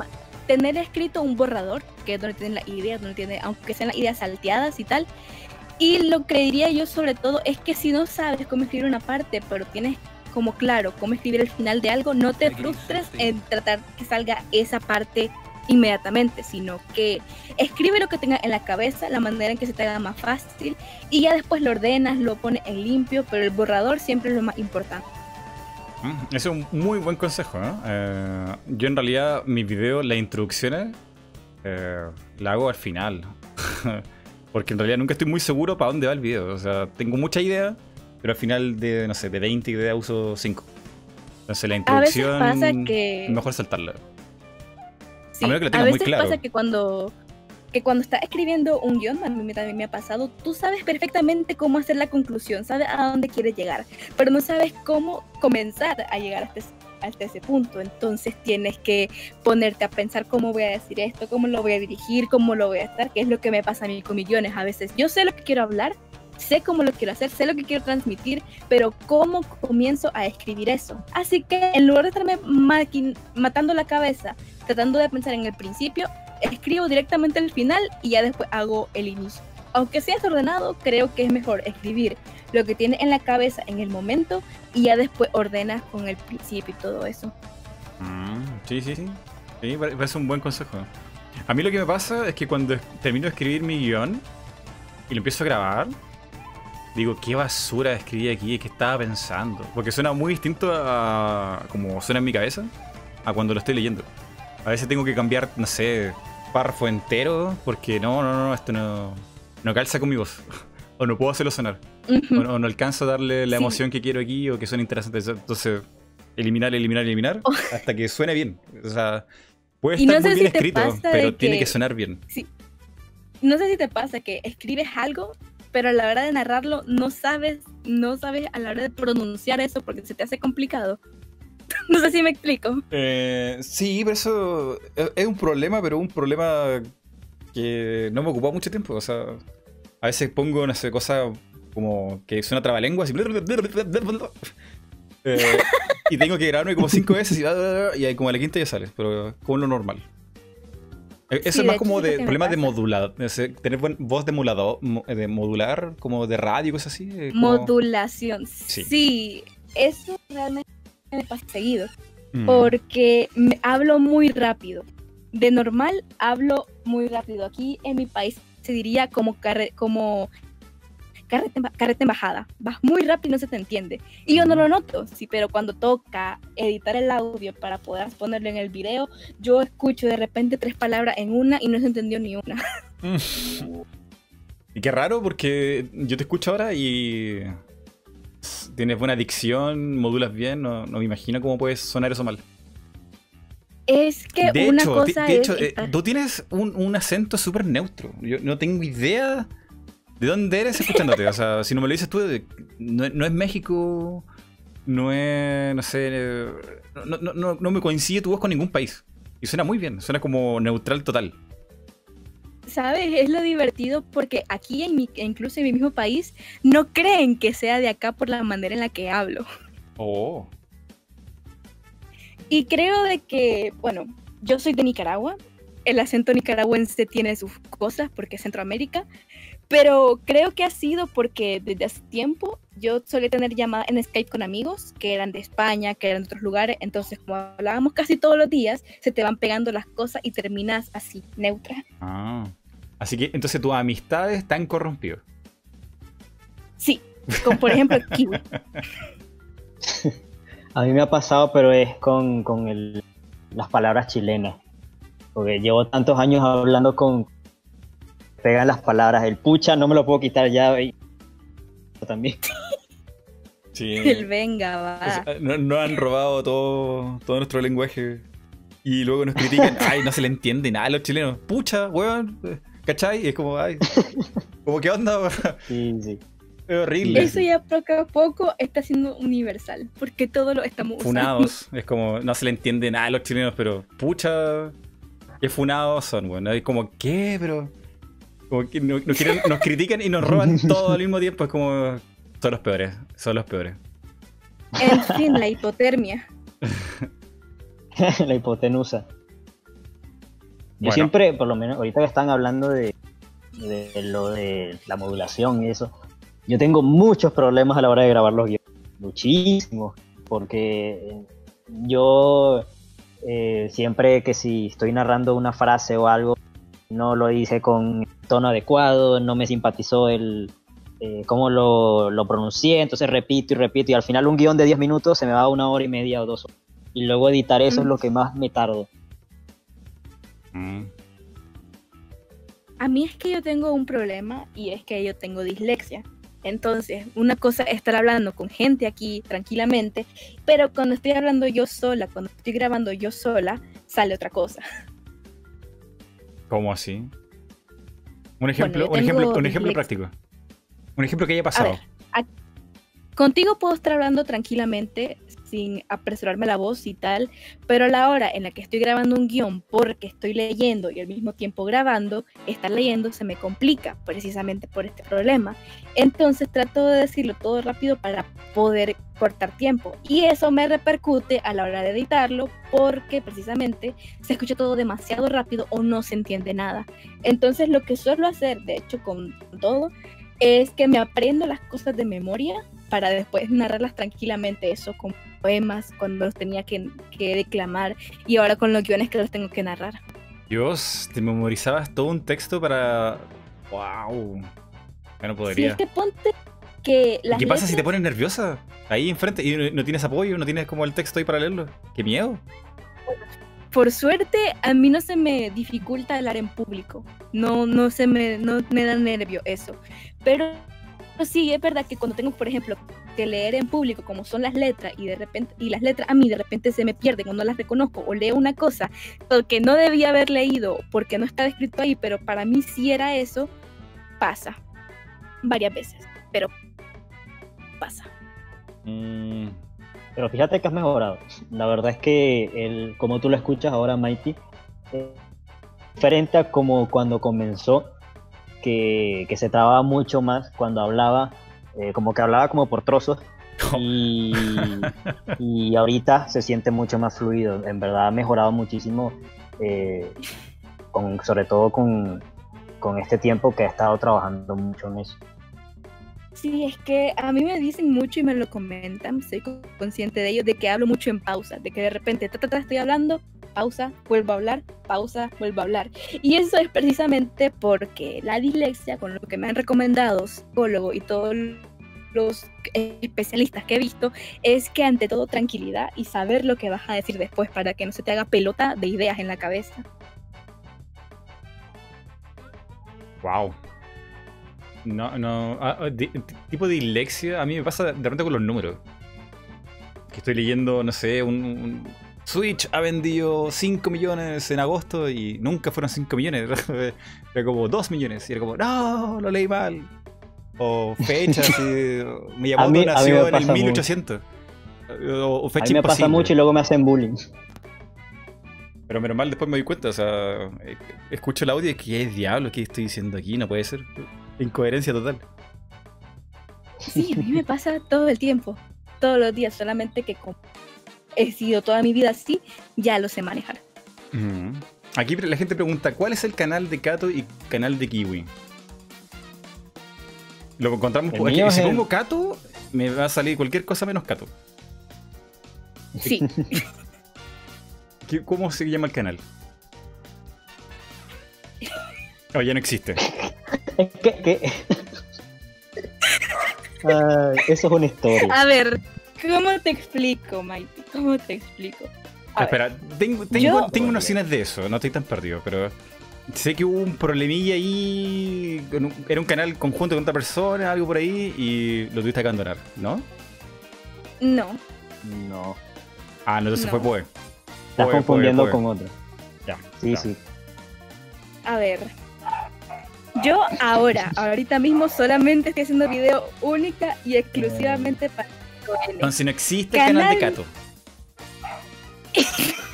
A: tener escrito un borrador, que es donde tienen las ideas, donde tiene, aunque sean las ideas salteadas y tal. Y lo que diría yo sobre todo es que si no sabes cómo escribir una parte, pero tienes como claro cómo escribir el final de algo, no te frustres en tratar que salga esa parte inmediatamente, sino que escribe lo que tengas en la cabeza, la manera en que se te haga más fácil y ya después lo ordenas, lo pones en limpio, pero el borrador siempre es lo más importante.
C: Mm, es un muy buen consejo. ¿no? Eh, yo en realidad mis videos, las introducciones, eh, la hago al final. Porque en realidad nunca estoy muy seguro para dónde va el video. O sea, tengo mucha idea, pero al final de, no sé, de 20 ideas uso 5. Entonces la
A: A veces
C: introducción
A: pasa que...
C: es mejor saltarla.
A: Sí,
C: A menos que lo
A: a
C: tengas muy
A: veces
C: claro.
A: pasa que cuando, que cuando estás escribiendo un guion, a mí también me ha pasado, tú sabes perfectamente cómo hacer la conclusión, sabes a dónde quieres llegar, pero no sabes cómo comenzar a llegar hasta ese punto. Entonces tienes que ponerte a pensar cómo voy a decir esto, cómo lo voy a dirigir, cómo lo voy a estar, que es lo que me pasa a mí con millones. A veces yo sé lo que quiero hablar, sé cómo lo quiero hacer, sé lo que quiero transmitir, pero cómo comienzo a escribir eso. Así que en lugar de estarme matando la cabeza, tratando de pensar en el principio, escribo directamente el final y ya después hago el inicio. Aunque sea desordenado, creo que es mejor escribir lo que tiene en la cabeza en el momento y ya después ordenas con el principio y todo eso.
C: Mm, sí, sí, sí. Sí, parece un buen consejo. A mí lo que me pasa es que cuando termino de escribir mi guion y lo empiezo a grabar, digo, qué basura escribí aquí, qué estaba pensando. Porque suena muy distinto a como suena en mi cabeza a cuando lo estoy leyendo. A veces tengo que cambiar, no sé, párrafo entero porque no, no, no, esto no, no calza con mi voz. o no puedo hacerlo sonar. o, no, alcanzo a darle la emoción que quiero aquí o que suene interesante. Entonces, eliminar, eliminar, eliminar oh. hasta que suene bien. O sea, puede estar muy bien escrito, pero tiene que sonar bien.
A: Sí. No sé si te pasa que escribes algo, pero a la hora de narrarlo no sabes, no sabes a la hora de pronunciar eso porque se te hace complicado. no sé si me explico.
C: Eh, sí, pero eso es un problema, pero un problema que no me ocupó mucho tiempo. O sea, a veces pongo, no sé, cosas como que suena trabalengua, así. Eh, y tengo que grabarme como cinco veces y, y como a la quinta ya sale, pero como lo normal. E, eso es más como de problemas de modular, tener voz de modulador, de modular, como de radio, cosas así.
A: Modulación, sí. Eso realmente me pasa seguido, mm. porque me hablo muy rápido. De normal hablo muy rápido. Aquí en mi país se diría como, como carrete, carrete en bajada. Vas muy rápido y no se te entiende. Y yo no lo noto, sí, pero cuando toca editar el audio para poder ponerlo en el video, yo escucho de repente tres palabras en una y no se entendió ni una.
C: y qué raro porque yo te escucho ahora y tienes buena dicción, modulas bien, no, me imagino cómo puedes sonar eso mal.
A: Es que de una cosa
C: de, hecho, eh, tú tienes un, acento súper neutro. Yo no tengo idea de dónde eres escuchándote. o sea, si no me lo dices tú, no, es México, no es, no sé, no, me coincide tu voz con ningún país. Y suena muy bien, suena como neutral total.
A: ¿Sabes? Es lo divertido porque aquí, en mi, incluso en mi mismo país, no creen que sea de acá por la manera en la que hablo.
C: Oh.
A: Y creo de que, bueno, yo soy de Nicaragua, el acento nicaragüense tiene sus cosas porque es Centroamérica, pero creo que ha sido porque desde hace tiempo yo solía tener llamadas en Skype con amigos que eran de España, que eran de otros lugares, entonces como hablábamos casi todos los días, se te van pegando las cosas y terminas así, neutra.
C: Ah, así que entonces tus amistades están corrompidas.
A: Sí, como por ejemplo Kiwi.
B: A mí me ha pasado, pero es con, las palabras chilenas. Porque llevo tantos años hablando con. Pegan las palabras. El pucha no me lo puedo quitar ya. También.
A: Sí. El venga, va.
C: no, han robado todo, todo nuestro lenguaje. Y luego nos critican. ay, no se le entiende nada a los chilenos. Pucha, weón. ¿Cachai? Y es como, ay. Como, ¿qué onda?
B: Sí, sí.
C: Es horrible.
A: Eso ya poco a poco está siendo universal, porque todo lo estamos
C: Funados, es como, no se le entiende nada a los chilenos, pero pucha, qué funados son, bueno, es como, ¿qué? Pero, como que nos, critican y nos roban todo al mismo tiempo, es como, son los peores, son los peores.
A: En fin, la hipotermia.
B: la hipotenusa. Yo siempre, por lo menos, ahorita que están hablando de, de lo de la modulación y eso, yo tengo muchos problemas a la hora de grabar los guiones, muchísimos, porque yo eh, siempre que si estoy narrando una frase o algo, no lo hice con tono adecuado, no me simpatizó el eh, cómo lo, lo, pronuncié, entonces repito y repito, y al final un guion de 10 minutos se me va una hora y media o dos horas. Y luego editar eso es lo que más me tardo.
C: Mm.
A: A mí es que yo tengo un problema y es que yo tengo dislexia. Entonces, una cosa es estar hablando con gente aquí tranquilamente, pero cuando estoy hablando yo sola, cuando estoy grabando yo sola, sale otra cosa.
C: ¿Cómo así? Un ejemplo, un ejemplo, un ejemplo práctico. Un ejemplo que haya pasado.
A: contigo puedo estar hablando tranquilamente sin apresurarme la voz y tal, pero a la hora en la que estoy grabando un guion porque estoy leyendo y al mismo tiempo grabando, estar leyendo se me complica precisamente por este problema. Entonces trato de decirlo todo rápido para poder cortar tiempo y eso me repercute a la hora de editarlo porque precisamente se escucha todo demasiado rápido o no se entiende nada. Entonces lo que suelo hacer, de hecho con todo, es que me aprendo las cosas de memoria para después narrarlas tranquilamente, eso con poemas, cuando los tenía que, declamar y ahora con los guiones que los tengo que narrar.
C: Dios, te memorizabas todo un texto para... ¡Wow! Ya no podría.
A: Sí, es que ponte que
C: ¿Qué pasa si te pones nerviosa? Ahí enfrente y no tienes apoyo, no tienes como el texto ahí para leerlo. ¡Qué miedo!
A: Por suerte, a mí no se me dificulta hablar en público. No, no se me, no me da nervio eso. Pero sí, es verdad que cuando tengo, por ejemplo, que leer en público como son las letras y de repente y las letras a mí de repente se me pierden o no las reconozco o leo una cosa que no debía haber leído porque no está escrito ahí, pero para mí sí era eso, pasa varias veces, pero pasa.
B: Mm, pero fíjate que has mejorado. La verdad es que el, como tú lo escuchas ahora, Mighty, es diferente a como cuando comenzó, que, que se trababa mucho más cuando hablaba eh, como que hablaba como por trozos. Y, y, ahorita se siente mucho más fluido. En verdad ha mejorado muchísimo, eh, con, sobre todo con, con este tiempo que he estado trabajando mucho en eso.
A: Sí, es que a mí me dicen mucho y me lo comentan, soy consciente de ello, de que hablo mucho en pausa, de que de repente ta, estoy hablando, pausa, vuelvo a hablar, pausa, vuelvo a hablar. Y eso es precisamente porque la dislexia, con lo que me han recomendado psicólogo y todos los especialistas que he visto, es que ante todo tranquilidad y saber lo que vas a decir después para que no se te haga pelota de ideas en la cabeza.
C: Wow. No, no. Ah, ah, tipo de dislexia, a mí me pasa de repente con los números. Que estoy leyendo, no sé, un Switch ha vendido 5 millones en agosto y nunca fueron 5 millones, era como 2 millones. Y era como, no, lo leí mal. O fechas, me llamó nació en el 1800.
B: O, fecha a mí me pasa mucho y luego me hacen bullying.
C: Pero menos mal después me doy cuenta, o sea, eh, escucho el audio y que es diablo que estoy diciendo aquí, no puede ser. Incoherencia total.
A: Sí, a mí me pasa todo el tiempo, todos los días, solamente que he sido toda mi vida así, ya lo sé manejar.
C: Aquí la gente pregunta, ¿cuál es el canal de Kato y canal de Kiwi? Lo encontramos por aquí. Si pongo Kato, me va a salir cualquier cosa menos Kato.
A: Sí.
C: ¿Cómo se llama el canal? Oh, ya no existe.
B: ¿Qué? eso es una historia.
A: A ver, ¿Cómo te explico, Maite? ¿Cómo te explico?
C: Espera, tengo, tengo, tengo nociones de eso, no estoy tan perdido, pero sé que hubo un problemilla ahí. Era un canal conjunto con otra persona, algo por ahí, y lo tuviste que abandonar, ¿no?
A: No.
B: No.
C: Ah, no, entonces fue Poe.
B: Estás confundiendo con otro.
C: Ya.
B: Sí, sí.
A: A ver. Yo ahora, ahorita mismo, solamente estoy haciendo video única y exclusivamente para
C: entonces no existe el canal de Cato.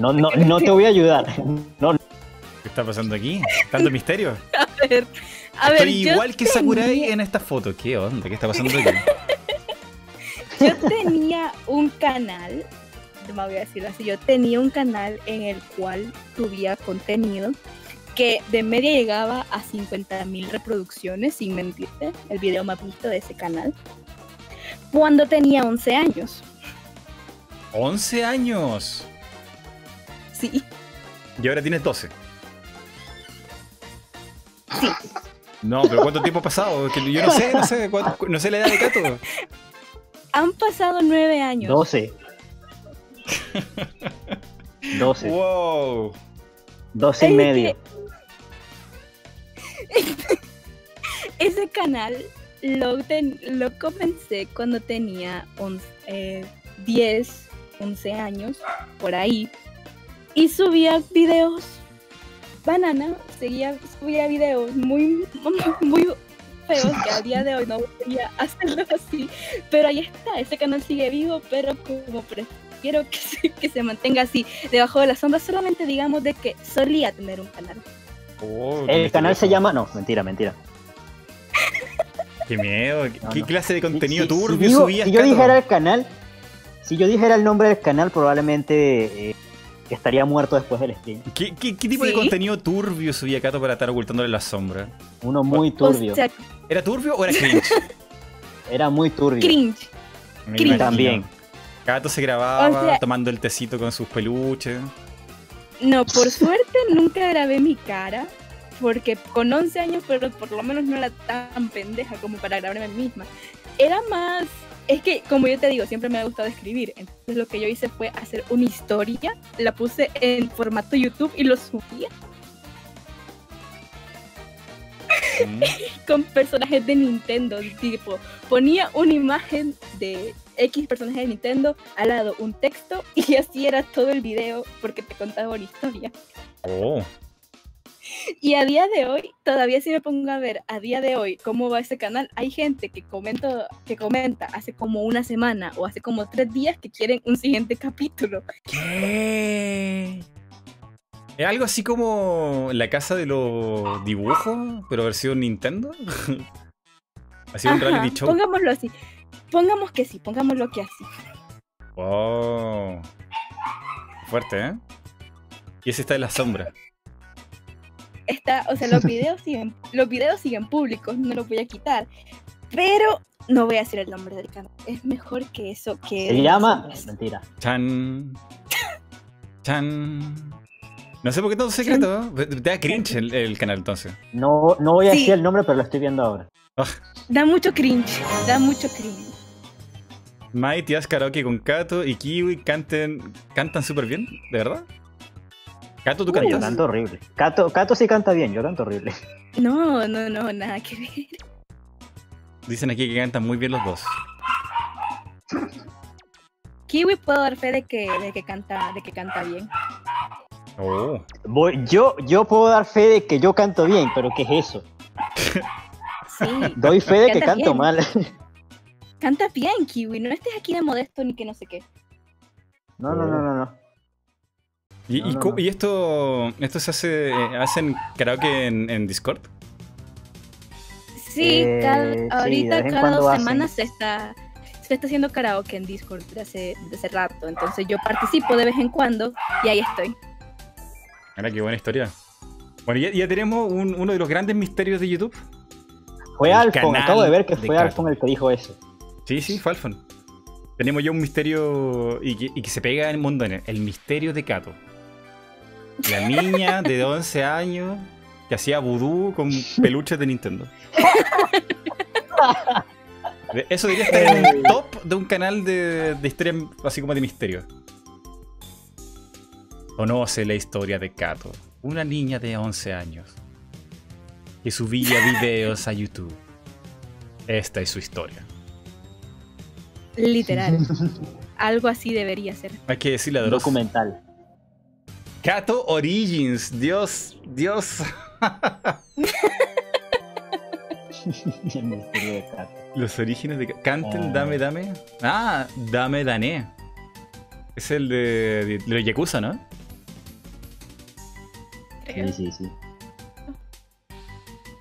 B: no, no, no te voy a ayudar. No.
C: ¿Qué está pasando aquí? ¿Tanto misterio?
A: A ver, a ver.
C: Estoy igual que Sakurai en esta foto. ¿Qué onda? ¿Qué está pasando aquí?
A: Yo tenía un canal, me voy a decir así, yo tenía un canal en el cual subía contenido que de media llegaba a 50.000 reproducciones, sin mentirte, el video más visto de ese canal, cuando tenía 11 años.
C: ¿11 años?
A: Sí.
C: Y ahora tienes 12.
A: Sí.
C: No, pero ¿cuánto tiempo ha pasado? Que yo no sé, no sé, no sé la edad de Cato.
A: Han pasado 9 años.
B: 12. 12.
C: Wow.
B: 12 y medio.
A: Ese canal lo, comencé cuando tenía 10, 11 eh, años, por ahí. Y subía videos banana, seguía, subía videos muy, muy feo que a día de hoy no volvería a hacerlo así. Pero ahí está, ese canal sigue vivo, pero como prefiero que se, mantenga así, debajo de la sombra, solamente digamos de que solía tener un canal.
C: Oh,
B: El canal se llama. No, mentira, mentira.
C: Qué miedo.
B: No,
C: ¿Qué
B: no.
C: clase de contenido
B: Si- si
C: turbio
B: digo-
C: subías,
B: Si yo
C: Cato?
B: dijera el canal, si yo dijera el nombre del canal, probablemente eh, estaría muerto después del stream.
C: ¿Qué, qué, qué tipo de contenido turbio subía Cato para estar ocultándole la sombra?
B: Uno muy turbio.
C: ¿Era turbio o era cringe?
B: Era muy turbio.
A: cringe.
C: Me
A: Cringe.
C: imagino.
B: También.
C: Cato se grababa
A: O sea-
C: tomando el tecito con sus peluches.
A: No, por suerte nunca grabé mi cara, porque con 11 años, pero por lo menos no era tan pendeja como para grabarme a mí misma. Era más, es que como yo te digo, siempre me ha gustado escribir, entonces lo que yo hice fue hacer una historia, la puse en formato YouTube y lo subía
C: Mm.
A: con personajes de Nintendo, tipo, ponía una imagen de X personaje de Nintendo, al lado un texto y así era todo el video porque te contaba una historia.
C: Oh.
A: Y a día de hoy, todavía si me pongo a ver a día de hoy cómo va ese canal, hay gente que comenta, que comenta hace como una semana o hace como tres días que quieren un siguiente capítulo.
C: ¿Qué? ¿Es algo así como la casa de los dibujos, pero versión Nintendo? Así un reality show.
A: Pongámoslo así. Pongamos que sí, pongámoslo que así.
C: Wow. Fuerte, ¿eh? Y ese está en la sombra.
A: Está, o sea, los videos siguen, los videos siguen públicos, no los voy a quitar. Pero no voy a decir el nombre del canal. Es mejor que eso que.
B: Se llama. Mentira.
C: Chan. Chan. No sé por qué todo secreto. Te da cringe el, el canal entonces.
B: No, no voy a
A: Sí.
B: decir el nombre, pero lo estoy viendo ahora.
A: Da mucho cringe, da mucho cringe.
C: Mighty haz karaoke con Kato y Kiwi canten, cantan súper bien, ¿de verdad? Kato, tú
B: Yo
C: cantas.
B: canto horrible. Cato, Cato sí canta bien, yo canto horrible.
A: No, no, no, nada que ver.
C: Dicen aquí que cantan muy bien los dos.
A: Kiwi puedo dar fe de que, de que canta, de que canta bien.
C: Oh.
B: Voy- yo, yo puedo dar fe de que yo canto bien, pero ¿qué es eso?
A: Sí,
B: Doy fe de que canto
A: bien.
B: mal.
A: canta bien, Kiwi. No estés aquí de modesto ni que no sé qué.
B: No, no, no, no, no.
C: ¿Y,
B: No,
C: y
B: no,
C: co-
B: no.
C: y esto, esto se hace, hacen karaoke en, en Discord?
A: Sí,
B: Eh,
A: cada-
B: de
A: ahorita cada dos
B: hacen.
A: semanas se está, se está haciendo karaoke en Discord desde hace, desde hace rato. Entonces yo participo de vez en cuando y ahí estoy.
C: Mira qué buena historia. Bueno, ya, ya tenemos un- uno de los grandes misterios de YouTube.
B: Fue Alfon, acabo de ver que
C: de
B: fue. Alfon el que dijo eso.
C: Sí, sí, fue Alfon. Tenemos ya un misterio y que, y que se pega en el mundo, el misterio de Kato. La niña de 11 años que hacía vudú con peluches de Nintendo. Eso debería estar en un top de un canal de, de historia así como de misterio. Conoce la historia de Kato, una niña de 11 años que subía videos a YouTube. Esta es su historia.
A: Literal. Algo así debería ser.
C: Hay que decirle a Dross.
B: documental.
C: Kato Origins, Dios, Dios.
B: El misterio de Cato.
C: Los orígenes de. Canten,
B: Ah.
C: dame, dame. Ah, dame, dané. Es el de, de, de los Yakuza, ¿no?
B: Sí, sí, sí.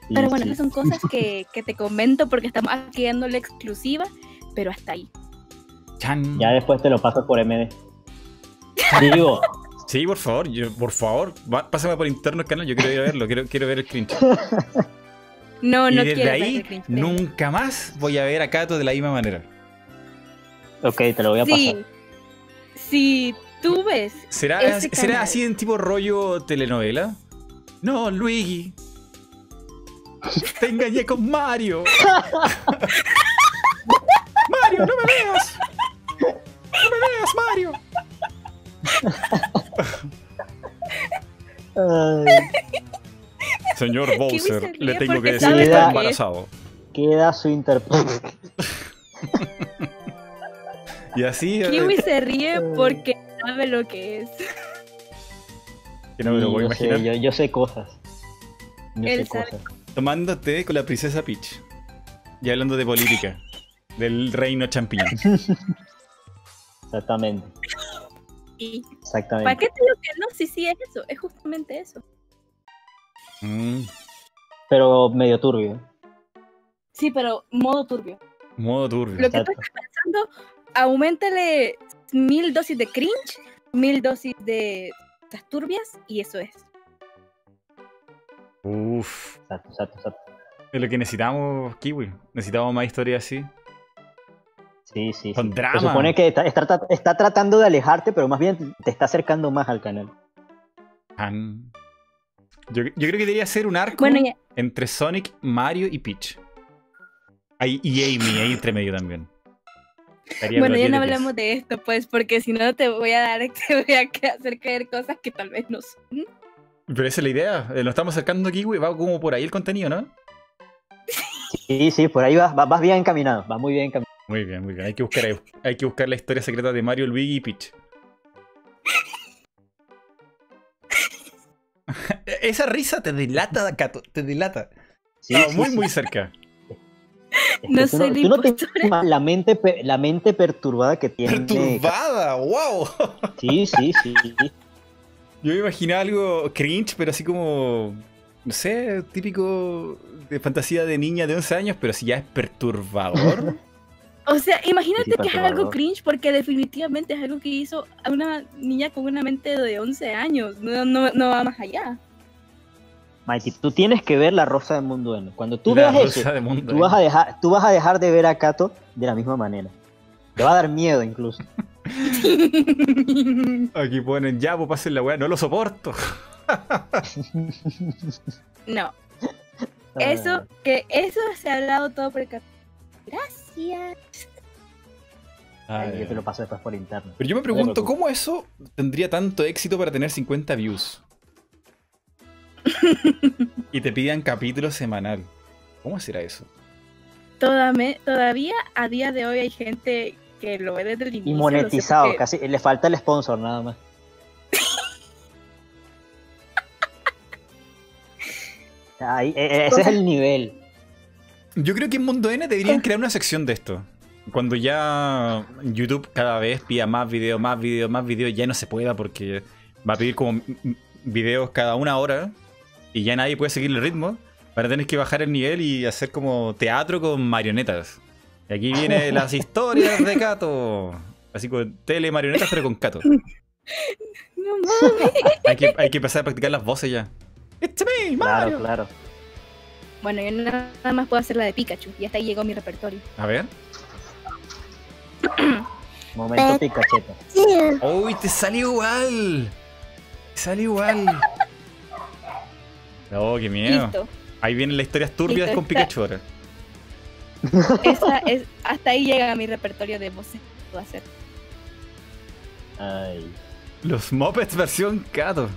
A: Pero bueno,
B: sí.
A: esas son cosas que, que te comento porque estamos aquí dando la exclusiva, pero hasta ahí.
C: Chan.
B: Ya después te lo paso por MD. Digo,
C: Sí, por favor, yo- por favor, va- pásame por interno el canal, yo quiero ir a verlo, quiero, quiero ver el cringe.
A: No,
C: y
A: no
C: desde
A: quiero
C: ahí,
A: ver el cringe, pero-
C: nunca más voy a ver a Kato de la misma manera.
B: ok, te lo voy a
A: Sí.
B: pasar.
A: Si tú ves.
C: ¿Será,
A: Ese
C: ¿será
A: canal.
C: así en tipo rollo telenovela? No, Luigi. Te engañé con Mario. Mario, no me veas. No me veas, Mario.
B: Ay,
C: Señor
A: se
C: Bowser, le tengo que decir que está embarazado.
B: queda su interpretación.
C: Y así. eh,
A: Kiwi se ríe porque sabe lo que es.
C: que no me lo voy a
B: yo, sé,
C: imaginar.
B: yo, yo sé cosas. Yo
A: Él
B: sé
A: sabe.
B: cosas.
C: Tomando té con la princesa Peach. y hablando de política. Del reino champiñón.
B: Exactamente.
A: ¿Para
B: Exactamente.
A: qué te digo que no? Sí, sí, es eso. Es justamente eso.
C: Mm,
B: Pero medio turbio.
A: Sí, pero modo turbio.
C: modo turbio.
A: Lo que tú estás pensando, aumentale mil dosis de cringe, mil dosis de estas turbias y eso es.
C: Uf.
B: Exacto, exacto, exacto.
C: Es lo que necesitamos, Kiwi. Necesitamos más historias así.
B: Sí, sí.
C: Con
B: sí.
C: drama.
B: Se supone que está, está, está tratando de alejarte, pero más bien te está acercando más al canal.
C: Yo, yo creo que debería ser un arco
A: Bueno, ya,
C: entre Sonic, Mario y Peach. Ahí- y Amy ahí entre medio también. Estaría
A: bueno, ya no
C: 10 de 10.
A: hablamos de esto, pues, porque si no te voy a dar, te voy a hacer caer cosas que tal vez no son.
C: Pero esa es la idea. eh, Nos estamos acercando a Kiwi. Va como por ahí el contenido, ¿no?
B: Sí, sí, por ahí vas, vas, vas bien encaminado. Vas muy bien encaminado.
C: Muy bien, muy bien. Hay que buscar, hay que buscar la historia secreta de Mario, Luigi y Peach. Esa risa te delata, Cato. Te delata.
B: Sí,
C: Estaba
B: sí,
C: muy,
B: sí.
C: muy cerca.
B: Es que
A: No
B: tú
A: soy la
B: tú no te
A: impostora.
B: imaginas la mente, la mente perturbada que tiene.
C: Perturbada, wow.
B: Sí, sí, sí.
C: Yo me imaginaba algo cringe, pero así como. No sé, típico de fantasía de niña de 11 años, pero si ya es perturbador.
A: O sea, imagínate que es algo cringe porque definitivamente es algo que hizo a una niña con una mente de 11 años. No, no, no va más allá.
B: Mikey, tú tienes que ver la rosa del mundo N. Cuando tú
C: La
B: veas eso,
C: de Mundo,
B: tú vas, a dejar, tú vas a dejar de ver a Kato de la misma manera. Te va a dar miedo incluso.
C: Aquí ponen, ya, pues pasen la weá, no lo soporto.
A: no, eso,
B: Ah,
A: que eso se ha hablado todo por el cap- Gracias.
B: ay, yo te lo paso después por interno.
C: Pero yo me pregunto. ¿cómo eso tendría tanto éxito para tener 50 views? y te pidan capítulo semanal. ¿Cómo será eso?
A: Todame- todavía a día de hoy hay gente que lo ve desde el inicio.
B: Y monetizado,
A: porque-
B: casi le falta el sponsor nada más. Ahí, e- e- ese es el nivel.
C: Yo creo que en Mundo N deberían crear una sección de esto. Cuando ya YouTube cada vez pida más videos, más videos, más videos, ya no se pueda porque va a pedir como videos cada una hora y ya nadie puede seguir el ritmo. Para tener que bajar el nivel y hacer como teatro con marionetas. Y aquí vienen las historias de Kato. Así con tele marionetas, pero con Kato.
A: No mames.
C: Hay que, hay que empezar a practicar las voces ya. It's me, Mario.
B: Claro, claro.
A: Bueno, yo nada más puedo hacer la de Pikachu y hasta ahí llegó mi repertorio.
C: A ver.
B: Momento picacheta.
C: ¡Uy, te salió igual! Te salió igual. Oh, qué miedo.
A: Listo.
C: Ahí vienen las historias turbias
A: Listo,
C: con
A: está-
C: Pikachu ahora.
A: Esa es, hasta ahí llega mi repertorio de voces que puedo hacer.
B: Ay.
C: Los Muppets versión Kato.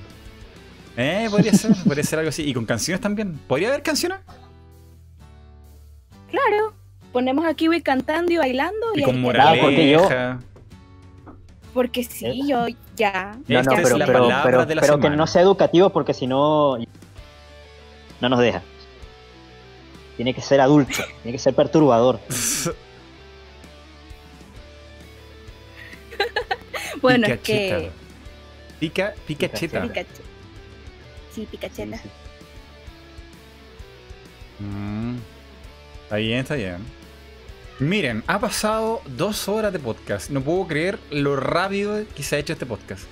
C: Eh, podría ser, podría ser algo así. Y con canciones también. ¿Podría haber canciones?
A: Claro. Ponemos a Kiwi cantando y bailando.
C: Y
A: Y,
C: con
A: ahí
B: moral.
A: queda.
B: porque yo-
C: moraleja.
A: Porque sí, yo ya.
B: No, no,
C: es
B: pero,
C: la
B: pero,
C: palabra
B: pero,
C: de la
B: pero que no sea educativo porque si no. No nos deja. Tiene que ser adulto, tiene que ser perturbador.
A: Bueno, es que.
C: Pica, Pikacheta.
A: Pikachu. Sí,
B: sí.
C: Mm. Está bien, está bien. Miren, ha pasado dos horas de podcast. No puedo creer lo rápido que se ha hecho este podcast.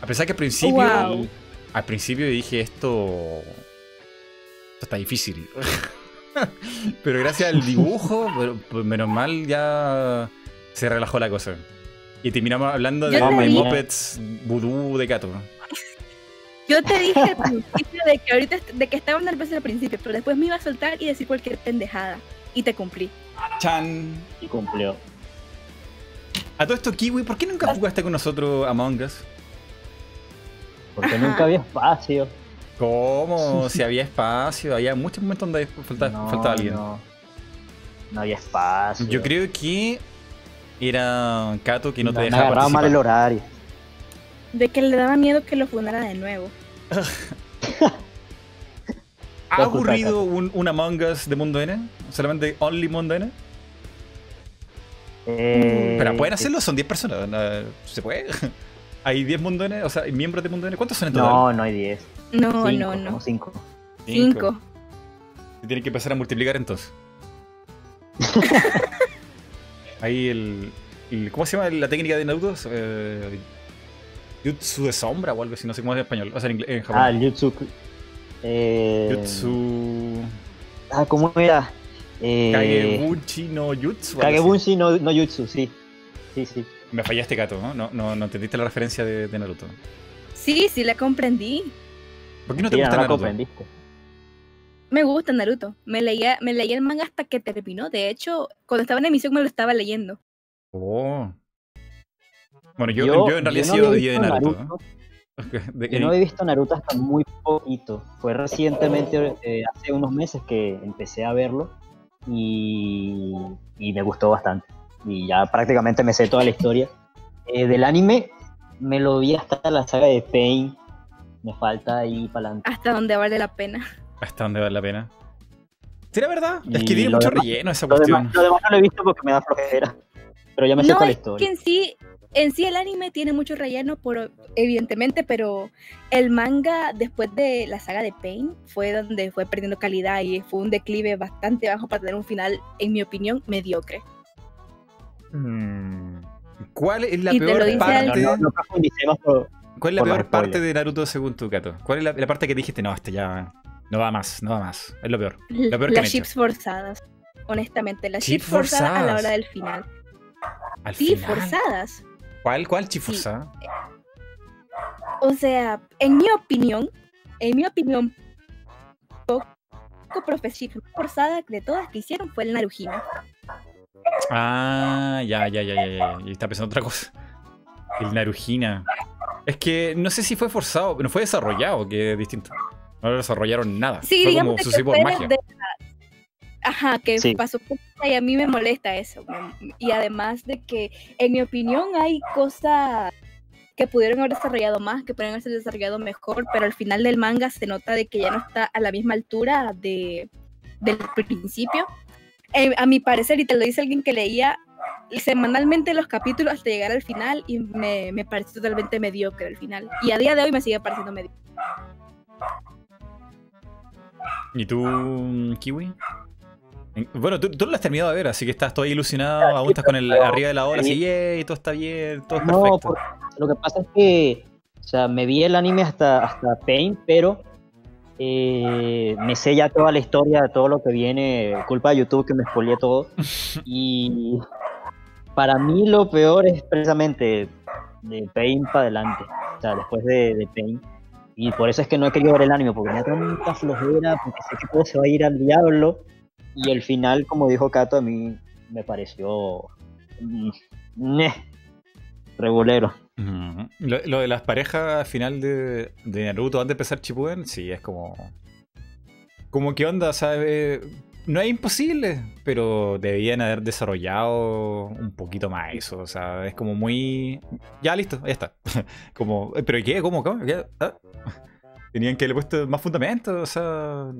C: A pesar que al principio,
A: Wow.
C: al principio dije esto, esto está difícil. Pero gracias al dibujo, pero- menos mal ya se relajó la cosa. Y terminamos hablando de My Muppets Voodoo de Gato.
A: Yo te dije al principio de que ahorita de que estaba nerviosa al principio, pero después me iba a soltar y decir cualquier pendejada. Y te cumplí.
C: Chan.
B: Y cumplió.
C: A todo esto, Kiwi, ¿por qué nunca jugaste con nosotros Among Us?
B: Porque
A: Ajá.
B: nunca había espacio.
C: ¿Cómo? Si había espacio, había muchos momentos donde falta-
B: no,
C: faltaba alguien.
B: No, no había espacio.
C: Yo creo que era Kato que no te
B: me
C: dejaba
B: agarraba mal el horario.
A: De que le daba miedo que lo fundara de nuevo.
C: ¿Ha ocurrido un, un Among Us de Mundo N? ¿Solamente Only Mundo N?
B: Eh,
C: Pero pueden hacerlo, son 10 personas. ¿no? ¿Se puede? ¿Hay 10 Mundo N? O sea, ¿hay miembros de Mundo N? ¿Cuántos son en total?
B: No, no hay 10.
A: No,
B: Cinco,
A: no, no.
B: como cinco.
A: Cinco.
C: Se tienen que empezar a multiplicar entonces. Ahí el, el- ¿Cómo se llama la técnica de Naruto? Eh, jutsu de sombra o algo así, no sé cómo es en español. O sea, en, inglés, en
B: Ah,
C: japonés.
B: el Jutsu. Eh,
C: Jutsu.
B: Ah, ¿cómo era? Eh,
C: Kagebunchi no Jutsu.
B: Kagebunshi no, no Jutsu, sí. Sí, sí.
C: Me fallaste, Kato, ¿no? No, no, no entendiste la referencia de, de Naruto.
A: Sí, sí, la comprendí.
C: ¿Por qué no te
B: Sí,
C: gusta
B: no
C: Naruto?
B: comprendiste.
A: Me gusta Naruto. Me leía, me leía el manga hasta que terminó. De hecho, cuando estaba en emisión me lo estaba leyendo.
C: Oh. Bueno, yo, yo, en realidad
B: no
C: he sido
B: había
C: de
B: visto
C: Naruto. ¿eh? De-
B: Yo no he visto Naruto hasta muy poquito. Fue recientemente, eh, hace unos meses que empecé a verlo y, y me gustó bastante. Y ya prácticamente me sé toda la historia. Eh, del anime me lo vi hasta la saga de Pain. Me falta ahí para adelante.
A: Hasta donde vale la pena.
C: ¿Hasta dónde vale la pena? ¿Será verdad? Es que
B: Y
C: tiene mucho
B: demás-
C: relleno esa
B: Lo
C: cuestión.
B: demás, lo demás no lo he visto porque me da flojera. Pero ya me sé
A: No,
B: toda la
A: es que
B: historia.
A: en sí, en sí el anime tiene mucho relleno, por, evidentemente, pero el manga después de la saga de Pain fue donde fue perdiendo calidad y fue un declive bastante bajo para tener un final, en mi opinión, mediocre.
C: Mm. ¿Cuál es la
A: Y
C: peor parte?
B: no, no, no profundicemos por-
C: ¿Cuál es la peor parte de Naruto según tu Kato? ¿Cuál es la, la parte que dijiste? No, este ya no va más, no va más. Es lo peor. Lo peor que han
A: las chips forzadas. Honestamente, las
C: Chips
A: forzadas, a la hora del final.
C: Al
A: Sí,
C: final.
A: forzadas.
C: ¿Cuál, cuál
A: Sí.
C: chifusa?
A: O sea, en mi opinión, en mi opinión, poco profesional forzada de todas que hicieron fue el Narujina.
C: Ah, ya, ya, ya, ya, ya. Y está pensando otra cosa. El Narujina. Es que no sé si fue forzado, no fue desarrollado, que es distinto. No lo desarrollaron nada.
A: Sí,
C: fue
A: digamos
C: como
A: que
C: por
A: fue
C: magia.
A: la- Ajá, que
B: Sí.
A: pasó y a mí me molesta eso. Y además de que, en mi opinión, hay cosas que pudieron haber desarrollado más, que pudieron haberse desarrollado mejor, pero al final del manga se nota de que ya no está a la misma altura de, del principio. Eh, a mi parecer, y te lo dice alguien que leía semanalmente los capítulos hasta llegar al final y me, me pareció totalmente mediocre el final. Y a día de hoy me sigue pareciendo mediocre.
C: ¿Y tú, Kiwi? En- Bueno, tú, tú lo has terminado de ver, así que estás todo ilusionado,
B: Ah,
C: aún
B: sí,
C: estás con el
B: pero-
C: arriba de la ola, así,
B: Sí.
C: yay, todo está bien, todo es
B: No,
C: perfecto.
B: por- lo que pasa es que, o sea, me vi el anime hasta, hasta Pain, pero eh, me sé ya toda la historia, todo lo que viene, culpa de YouTube que me spoileé todo. Y para mí lo peor es precisamente de Pain para adelante, o sea, después de, de Pain. Y por eso es que no he querido ver el anime, porque me da tanta flojera, porque sé que todo se va a ir al diablo. Y el final, como dijo Kato, a mí me pareció... mm, neh, regulero.
C: Ujú. Lo, de las parejas al final de, de Naruto antes de empezar Shippuden, sí, es como... Como que onda, ¿sabes? No es imposible, pero debían haber desarrollado un poquito más eso. O sea, es como muy... Ya, listo, ya está. como, eh, ¿pero qué? ¿Cómo? ¿Cómo? ¿Qué? Ah. Tenían que haberle puesto más fundamento, o sea...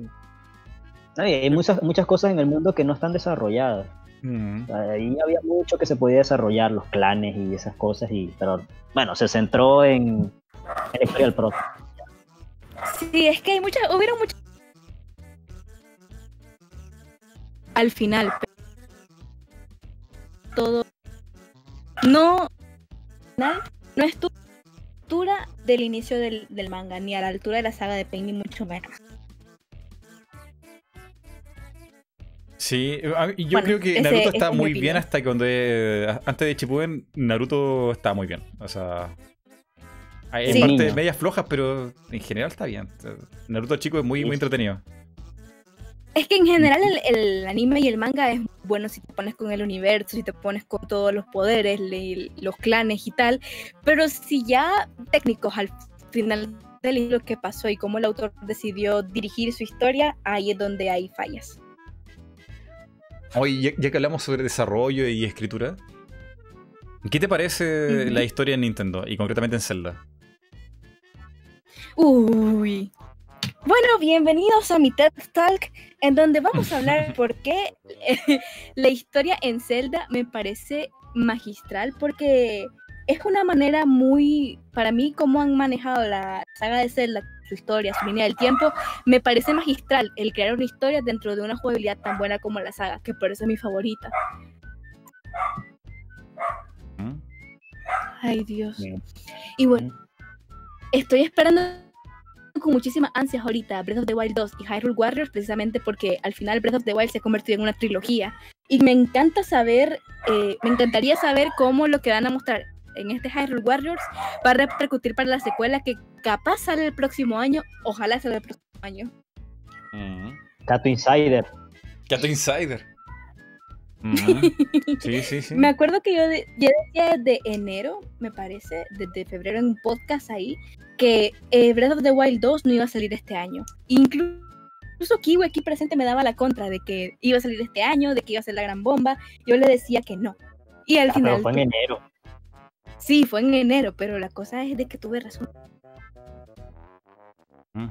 B: No, y Hay muchas, muchas cosas en el mundo que no están desarrolladas.
C: mm.
B: O sea, Ahí había mucho que se podía desarrollar, los clanes y esas cosas, y, pero bueno, se centró en, en la historia del prota.
A: Sí, es que hay muchas, hubieron muchas. Al final, todo. No. No es tu altura del inicio del, del manga, ni a la altura de la saga de Pain, ni mucho menos.
C: Sí, yo
A: Bueno,
C: creo que Naruto está
A: es
C: muy bien hasta cuando eh, antes de Shippuden Naruto está muy bien, o sea, hay
A: Sí.
C: partes medias flojas, pero en general está bien. Naruto chico es muy muy entretenido.
A: Es que en general el, el anime y el manga es bueno si te pones con el universo, si te pones con todos los poderes, le- los clanes y tal, pero si ya técnicos al final del libro que pasó y cómo el autor decidió dirigir su historia, ahí es donde hay fallas.
C: Oye, ya, ya que hablamos sobre desarrollo y escritura, ¿qué te parece la historia en Nintendo y concretamente en Zelda?
A: Uy, Bueno, bienvenidos a mi TED Talk, en donde vamos a hablar por qué eh, la historia en Zelda me parece magistral, porque es una manera muy, para mí, cómo han manejado la saga de Zelda, su historia, su línea del tiempo, me parece magistral el crear una historia dentro de una jugabilidad tan buena como la saga, que por eso es mi favorita.
C: ¿Mm?
A: Ay, Dios. Y bueno, estoy esperando con muchísimas ansias ahorita Breath of the Wild 2 y Hyrule Warriors precisamente porque al final Breath of the Wild se ha convertido en una trilogía y me encanta saber, eh, me encantaría saber cómo lo que van a mostrar en este Hyrule Warriors va a repercutir para la secuela que capaz sale el próximo año, ojalá salga el próximo año.
C: Mm.
B: Kato Insider.
C: Gato Insider. Mm. Sí, sí, sí.
A: Me acuerdo que yo, de- yo decía desde enero, me parece, desde febrero en un podcast ahí, que eh, Breath of the Wild 2 no iba a salir este año. Inclu- Incluso Kiwi aquí presente me daba la contra de que iba a salir este año, de que iba a ser la gran bomba. Yo le decía que no. Y al
B: Ah, pero
A: final,
B: fue en enero.
A: Sí, fue en enero, pero la cosa es de que tuve razón.
C: Mm.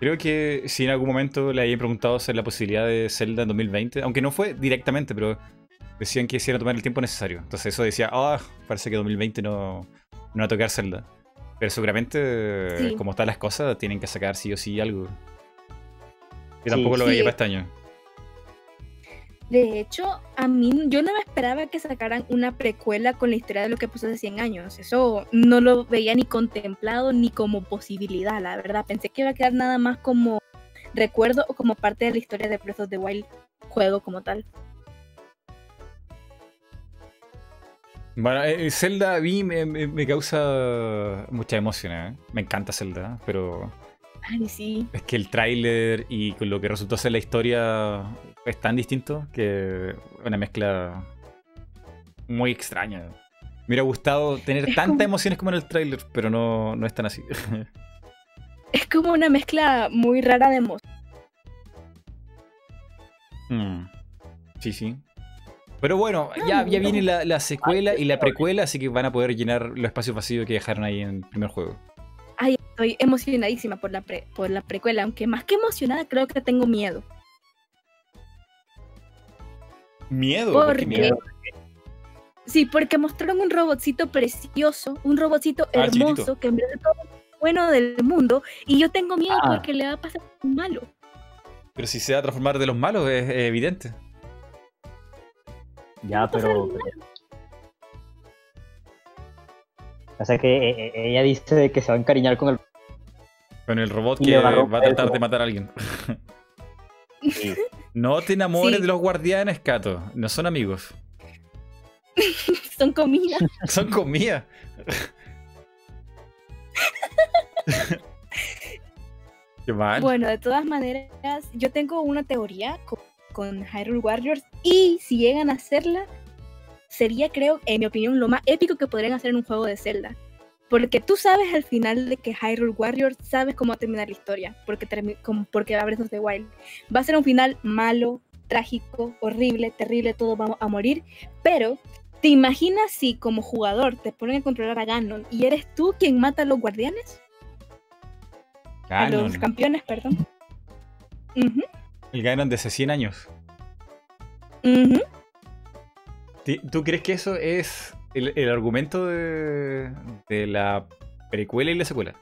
C: Creo que si en algún momento le habían preguntado sobre la posibilidad de Zelda en 2020, aunque no fue directamente, pero decían que hicieran tomar el tiempo necesario. Entonces eso decía, ah, parece que 2020 no, no va a tocar Zelda. Pero seguramente,
A: Sí.
C: como están las cosas, tienen que sacar sí o sí algo.
B: Sí,
C: tampoco lo
A: sí.
C: veía para este año.
A: De hecho, a mí yo no me esperaba que sacaran una precuela con la historia de lo que pasó hace 100 años. Eso no lo veía ni contemplado ni como posibilidad, la verdad. Pensé que iba a quedar nada más como recuerdo o como parte de la historia de Breath of the Wild juego como tal.
C: Bueno, eh, Zelda a mí me, me- me causa mucha emoción, ¿eh? Me encanta Zelda, pero
A: Ay, sí.
C: es que el tráiler y con lo que resultó ser la historia es tan distinto que una mezcla muy extraña. Me hubiera gustado tener
A: Es
C: tantas
A: como-
C: emociones como en el tráiler, pero no, no es tan así.
A: Es como una mezcla muy rara de emociones.
C: Mm. Sí, sí. Pero bueno,
A: No,
C: ya, ya viene la, la secuela y la precuela, así que van a poder llenar los espacios vacíos que dejaron ahí en el primer juego.
A: Ay, estoy emocionadísima por la, pre- por la precuela, aunque más que emocionada creo que tengo miedo.
C: Miedo,
A: ¿Por
C: ¿por qué
A: qué?
C: miedo?
A: Sí, porque mostraron un robotcito precioso, un robotcito
C: Ah,
A: hermoso, que en verdad todo lo bueno del mundo, y yo tengo miedo
B: Ah.
A: porque le va a pasar algo malo.
C: Pero si se va a transformar de los malos, es, evidente.
B: Ya, pero. O sea que eh, eh, ella dice que se va a encariñar con el.
C: Con el robot que
B: va a
C: va a tratar de matar a alguien.
B: Sí.
C: No te enamores
A: Sí.
C: de los guardianes, Cato. No son amigos.
A: Son comida.
C: Son comida. Qué mal.
A: bueno, de todas maneras, yo tengo una teoría con, con Hyrule Warriors, y si llegan a hacerla, sería, creo, en mi opinión, lo más épico que podrían hacer en un juego de Zelda. Porque tú sabes al final de que Hyrule Warriors sabes cómo va a terminar la historia, porque, porque va a Breath of the Wild. Va a ser un final malo, trágico, horrible, terrible, todos vamos a morir, pero ¿te imaginas si como jugador te ponen a controlar a Ganon y eres tú quien mata a los guardianes? A los campeones, perdón. Ujú,
C: El Ganon de hace 100 años. ¿Tú crees que eso es el, el argumento de, de la precuela y la secuela?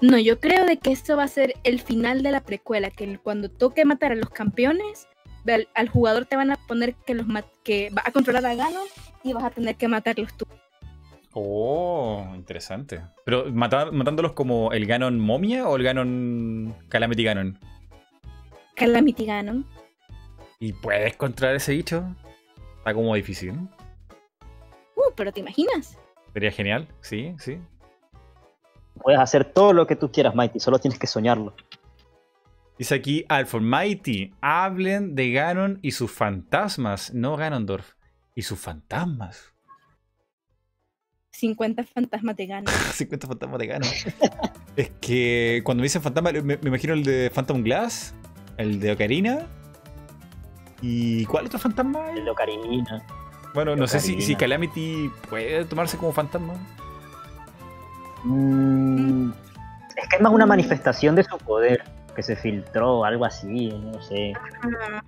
A: No, yo creo de que esto va a ser el final de la precuela, que cuando toque matar a los campeones, al, al jugador te van a poner que los que va a controlar a Ganon y vas a tener que matarlos tú.
C: Oh, interesante. Pero matar- matándolos como el Ganon momia o el Ganon Calamity Ganon.
A: Calamity Ganon.
C: ¿Y puedes controlar ese bicho? Está como difícil.
A: Uh, pero ¿te imaginas?
C: Sería genial, sí, sí.
B: Puedes hacer todo lo que tú quieras, Mighty, solo tienes que soñarlo.
C: Dice aquí Almighty, hablen de Ganon y sus fantasmas, no Ganondorf. Y sus fantasmas.
A: 50 fantasmas de Ganon.
C: 50 fantasmas de Ganon. es que cuando me dicen fantasma, me, me imagino el de Phantom Glass, el de Ocarina. ¿Y cuál otro fantasma hay?
B: El de Ocarina.
C: Bueno, no sé si, Calamity puede tomarse como fantasma.
B: Mm, Es que es más una manifestación de su poder que se filtró, algo así, no sé.
A: Ah,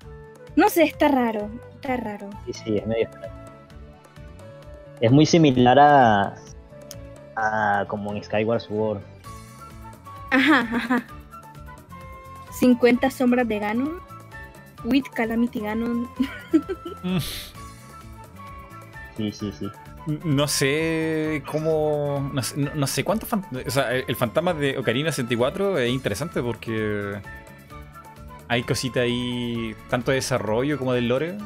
A: No sé, está raro. Está raro.
B: Sí, sí, es medio extraño. Es muy similar a, a como en Skyward Sword.
A: Ajá, ajá. 50 sombras de Ganon. With Calamity Ganon.
B: Sí, sí, sí.
C: No sé cómo. No sé, no- no sé cuántos fan- O sea, el el fantasma de Ocarina 64 es interesante porque. Hay cositas ahí, tanto de desarrollo como del lore,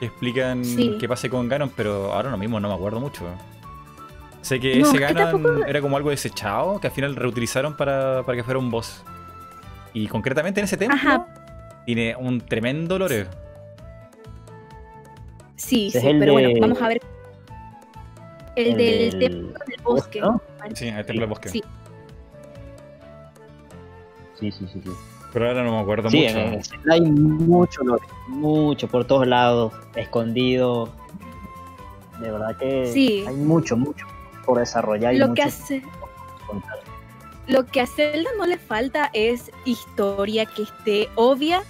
C: que explican
A: Sí.
C: qué pasa con Ganon, pero ahora lo mismo no me acuerdo mucho. Sé que
A: No,
C: ese Ganon
A: tampoco-
C: era como algo desechado, que al final reutilizaron para, para que fuera un boss. Y concretamente en ese templo
A: Ajá.
C: tiene un tremendo lore.
A: Sí, sí, pero bueno, vamos a ver. El,
B: el
A: del,
B: del
A: templo del bosque.
B: ¿no?
C: Sí, el templo del bosque.
A: Sí,
B: Sí, sí, sí. sí.
C: Pero ahora no me acuerdo
B: Sí,
C: mucho.
B: en el hay mucho, lore, mucho, por todos lados, escondido. De verdad que
A: Sí.
B: hay mucho, mucho por desarrollar y
A: lo
B: mucho
A: que hace.
B: por.
A: Lo que a Zelda no le falta es historia que esté obvia,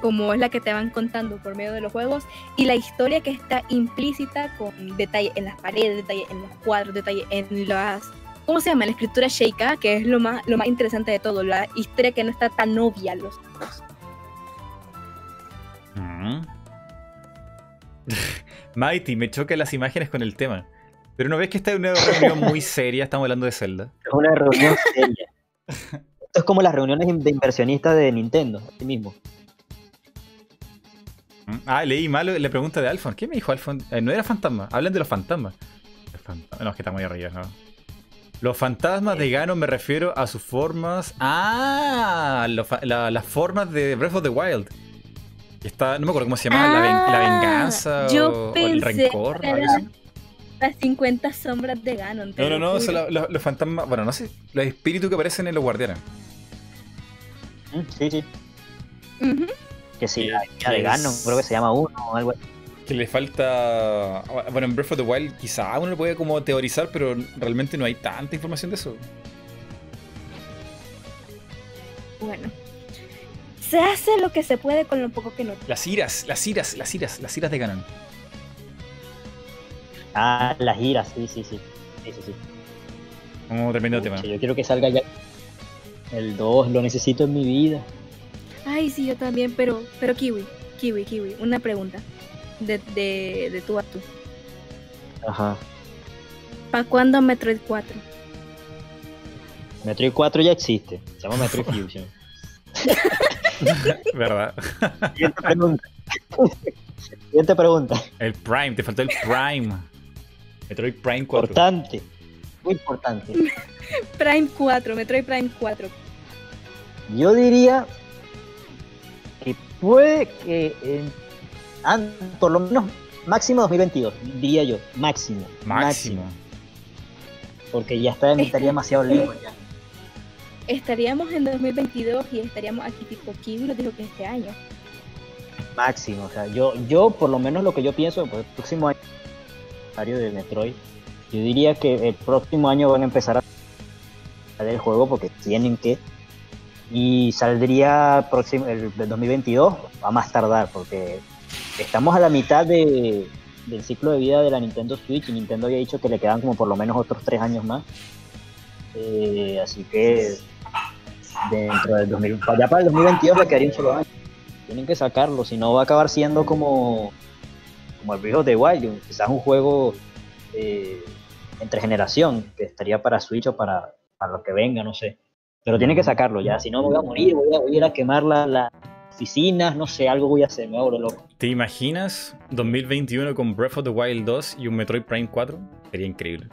A: como es la que te van contando por medio de los juegos, y la historia que está implícita con detalle en las paredes, detalle en los cuadros, detalle en las. ¿Cómo se llama? La escritura Sheikah, que es lo más, lo más interesante de todo, la historia que no está tan obvia a los ojos.
C: Mm. Mighty, me chocan las imágenes con el tema. Pero no ves que esta es una reunión muy seria, estamos hablando de Zelda.
B: Es una reunión seria. Esto es como las reuniones de inversionistas de Nintendo, así mismo.
C: Mm. Ah, leí mal la pregunta de Alfon. ¿Qué me dijo Alfon? Eh, no era fantasma, hablan de los fantasmas. Los fantasmas- No, es que está muy arriba, ¿no? Los fantasmas de Ganon me refiero a sus formas. Ah, los fa- la- las formas de Breath of the Wild. Está, no me acuerdo cómo se llama, la, ven- la
A: Ah,
C: venganza
A: yo
C: o, o el
A: pensé
C: rencor.
A: que
C: algo
A: era-
C: así.
A: Las 50 sombras de Ganon.
C: No, no, no, son la- los, los fantasmas. Bueno, no sé, los espíritus que aparecen en los guardianes.
B: Mm, Sí, sí.
A: Ujú.
B: Que sí,
C: Que-
B: la hija de Ganon, creo que se llama uno o algo así.
C: Que le falta. Bueno, en Breath of the Wild quizá uno lo puede como teorizar, pero realmente no hay tanta información de eso.
A: Bueno. Se hace lo que se puede con lo poco que no.
C: Las iras, las iras, las iras, las iras de Ganon.
B: Ah, las giras, sí, sí, sí. Sí, sí, sí.
C: Un tremendo tema.
B: Yo quiero que salga ya. El 2, lo necesito en mi vida.
A: Ay, sí, yo también, pero, pero Kiwi, Kiwi, Kiwi, una pregunta. De, de, de tú a tú.
B: Ajá.
A: ¿Para cuándo Metroid 4?
B: Metroid 4 ya existe. Se llama Metroid Fusion.
C: ¿Verdad?
B: Siguiente pregunta. Siguiente pregunta.
C: El Prime, te faltó el Prime. Metroid Prime 4.
B: Importante. Muy importante.
A: Prime 4, Metroid Prime 4.
B: Yo diría puede que en- an- por lo menos máximo 2022, diría yo, máximo.
C: Máximo.
B: Porque ya está, estaría demasiado lejos ya.
A: Estaríamos en 2022 y estaríamos aquí tipo Kiwi lo dijo que este año.
B: Máximo. O sea, yo, yo por lo menos lo que yo pienso, por el próximo año de Metroid, yo diría que el próximo año van a empezar a el juego porque tienen que. Y saldría próximo, el del 2022 a más tardar porque estamos a la mitad de, del ciclo de vida de la Nintendo Switch y Nintendo había dicho que le quedan como por lo menos otros tres años más. Eh, así que dentro del 2000, ya para el 2022 le quedaría un solo año. Tienen que sacarlo, si no va a acabar siendo como, como el Breath the Wild, quizás un juego eh, entre generación, que estaría para Switch o para, para lo que venga, no sé. Pero tienen que sacarlo ya, si no me voy a morir, voy a, voy a ir a quemar la- las oficinas, no sé, algo voy a hacer, me abro loco.
C: ¿Te imaginas 2021 con Breath of the Wild 2 y un Metroid Prime 4? Sería increíble.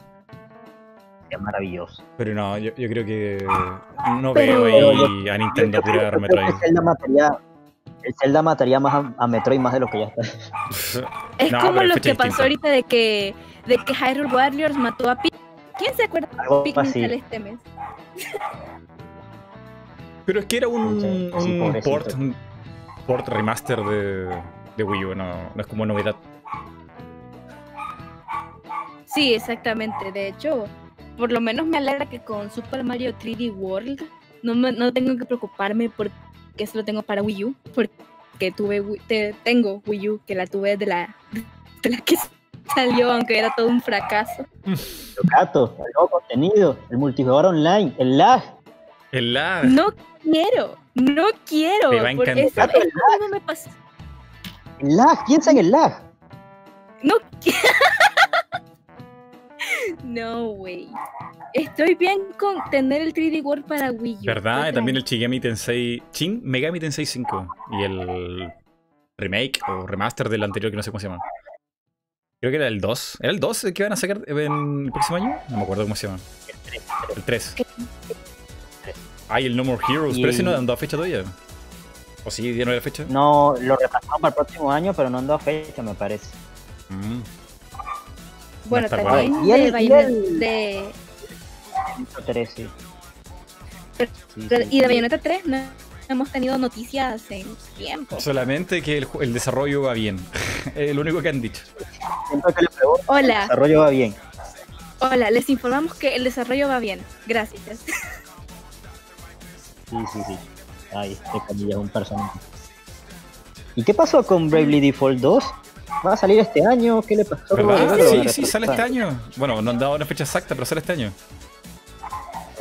B: Es maravilloso.
C: Pero no, yo, yo creo que no
A: Pero-
C: veo ahí a Nintendo
B: que
C: Metroid.
B: El Zelda mataría, el Zelda mataría más a, a Metroid más de lo que ya está.
A: Es
C: No,
A: como lo que pasó ahorita de que, de que Hyrule Warriors mató a Pikmin. ¿Quién se acuerda de Pikmin sale este mes?
C: Pero es que era un, un port, un port remaster de, de Wii U, no, no es como novedad.
A: Sí, exactamente. De hecho, por lo menos me alegra que con Super Mario 3D World no, me- no tengo que preocuparme porque solo tengo para Wii U, porque tuve Wii- te- tengo Wii U, que la tuve de la, de la que salió, aunque era todo un fracaso.
B: Gato, el nuevo contenido, el multijugador online, el lag.
C: El lag.
A: No quiero, no quiero.
C: Te va a encantar.
A: eso- eso mismo me pasó.
B: El lag, piensa en el lag.
A: No quiero. No, güey. Estoy bien con tener el 3D World para Wii U.
C: ¿Verdad? También el Shigami Tensei. Shin Megami Tensei 5. Y el remake o remaster del anterior que no sé cómo se llama. Creo que era el 2. ¿Era el 2 el que van a sacar en el próximo año? No me acuerdo cómo se llama. El 3. Ay, el No More Heroes.
B: Y-
C: Pero ese no han dado fecha todavía. ¿O sí dieron la fecha?
B: No, lo repasaron para el próximo año, pero no han dado fecha, me parece.
C: Mm.
A: Bueno, también
B: el-
A: de,
B: y
A: Bayonetta-
B: el-
A: de-
B: 3, sí.
A: Pero-
B: Sí, sí,
A: y de. Bayonetta 3 no hemos tenido noticias en tiempo.
C: Solamente que el, el desarrollo va bien. es lo único que han dicho.
B: Que pregunto, el
A: Hola,
B: desarrollo va bien.
A: hola, les informamos que el desarrollo va bien. Gracias.
B: Sí, sí, sí. Ay, este Camilla es un personaje. ¿Y qué pasó con Bravely Default 2? ¿Va a salir este año? ¿Qué le pasó?
C: ¿Verdad?
B: ¿Lo van a
C: Sí, sí, sale este año. Bueno, no han dado una fecha exacta, pero sale este año.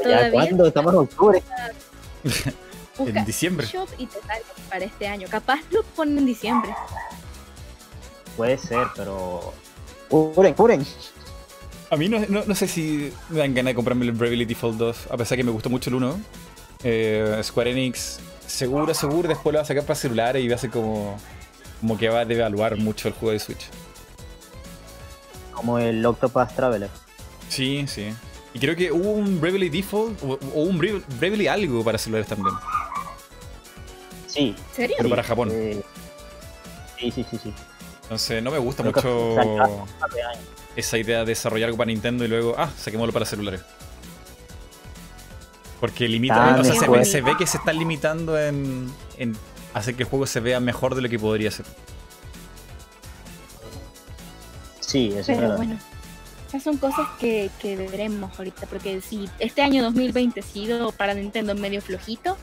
B: ¿Ya cuándo? Estamos en octubre.
A: Busca
C: En diciembre.
A: Shop y te sale para este año. Capaz lo ponen en diciembre.
B: Puede ser, pero... Curen, curen.
C: A mí no, no, no sé si me dan ganas de comprarme el Bravely Default 2, a pesar que me gustó mucho el 1. Eh, Square Enix, seguro, seguro, después lo va a sacar para celulares y va a ser como, como que va a devaluar mucho el juego de Switch.
B: Como el Octopath Traveler.
C: Sí, sí. Y creo que hubo un Bravely Default o, o un Bra- Bravely algo para celulares también.
B: Sí.
A: ¿En serio?
C: Pero para Japón.
B: eh, sí, sí, sí, sí.
C: Entonces no me gusta
B: Creo
C: mucho esa idea de desarrollar algo para Nintendo y luego, ah, saquémoslo para celulares. Porque limita, o sea, se ve, se ve que se están limitando en, en hacer que el juego se vea mejor de lo que podría ser.
B: Sí, eso es
A: Pero
B: verdad.
A: bueno, esas son cosas que, que veremos ahorita, porque si este año 2020 ha sido para Nintendo medio flojito,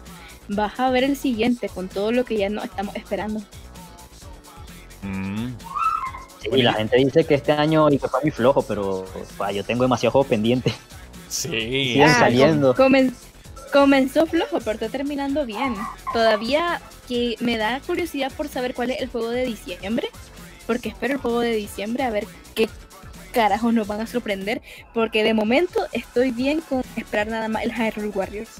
A: vas a ver el siguiente con todo lo que ya no estamos esperando.
C: Mm.
B: Sí,
C: Bueno,
B: la
C: y-
B: gente dice que este año y que fue muy flojo, pero pa, yo tengo demasiados juegos pendientes.
C: Sí.
B: Siguen
A: Ah,
B: saliendo.
A: com- comen- comenzó flojo, pero está terminando bien. Todavía que me da curiosidad por saber cuál es el juego de diciembre, porque espero el juego de diciembre a ver qué carajos nos van a sorprender, porque de momento estoy bien con esperar nada más el Hyrule Warriors.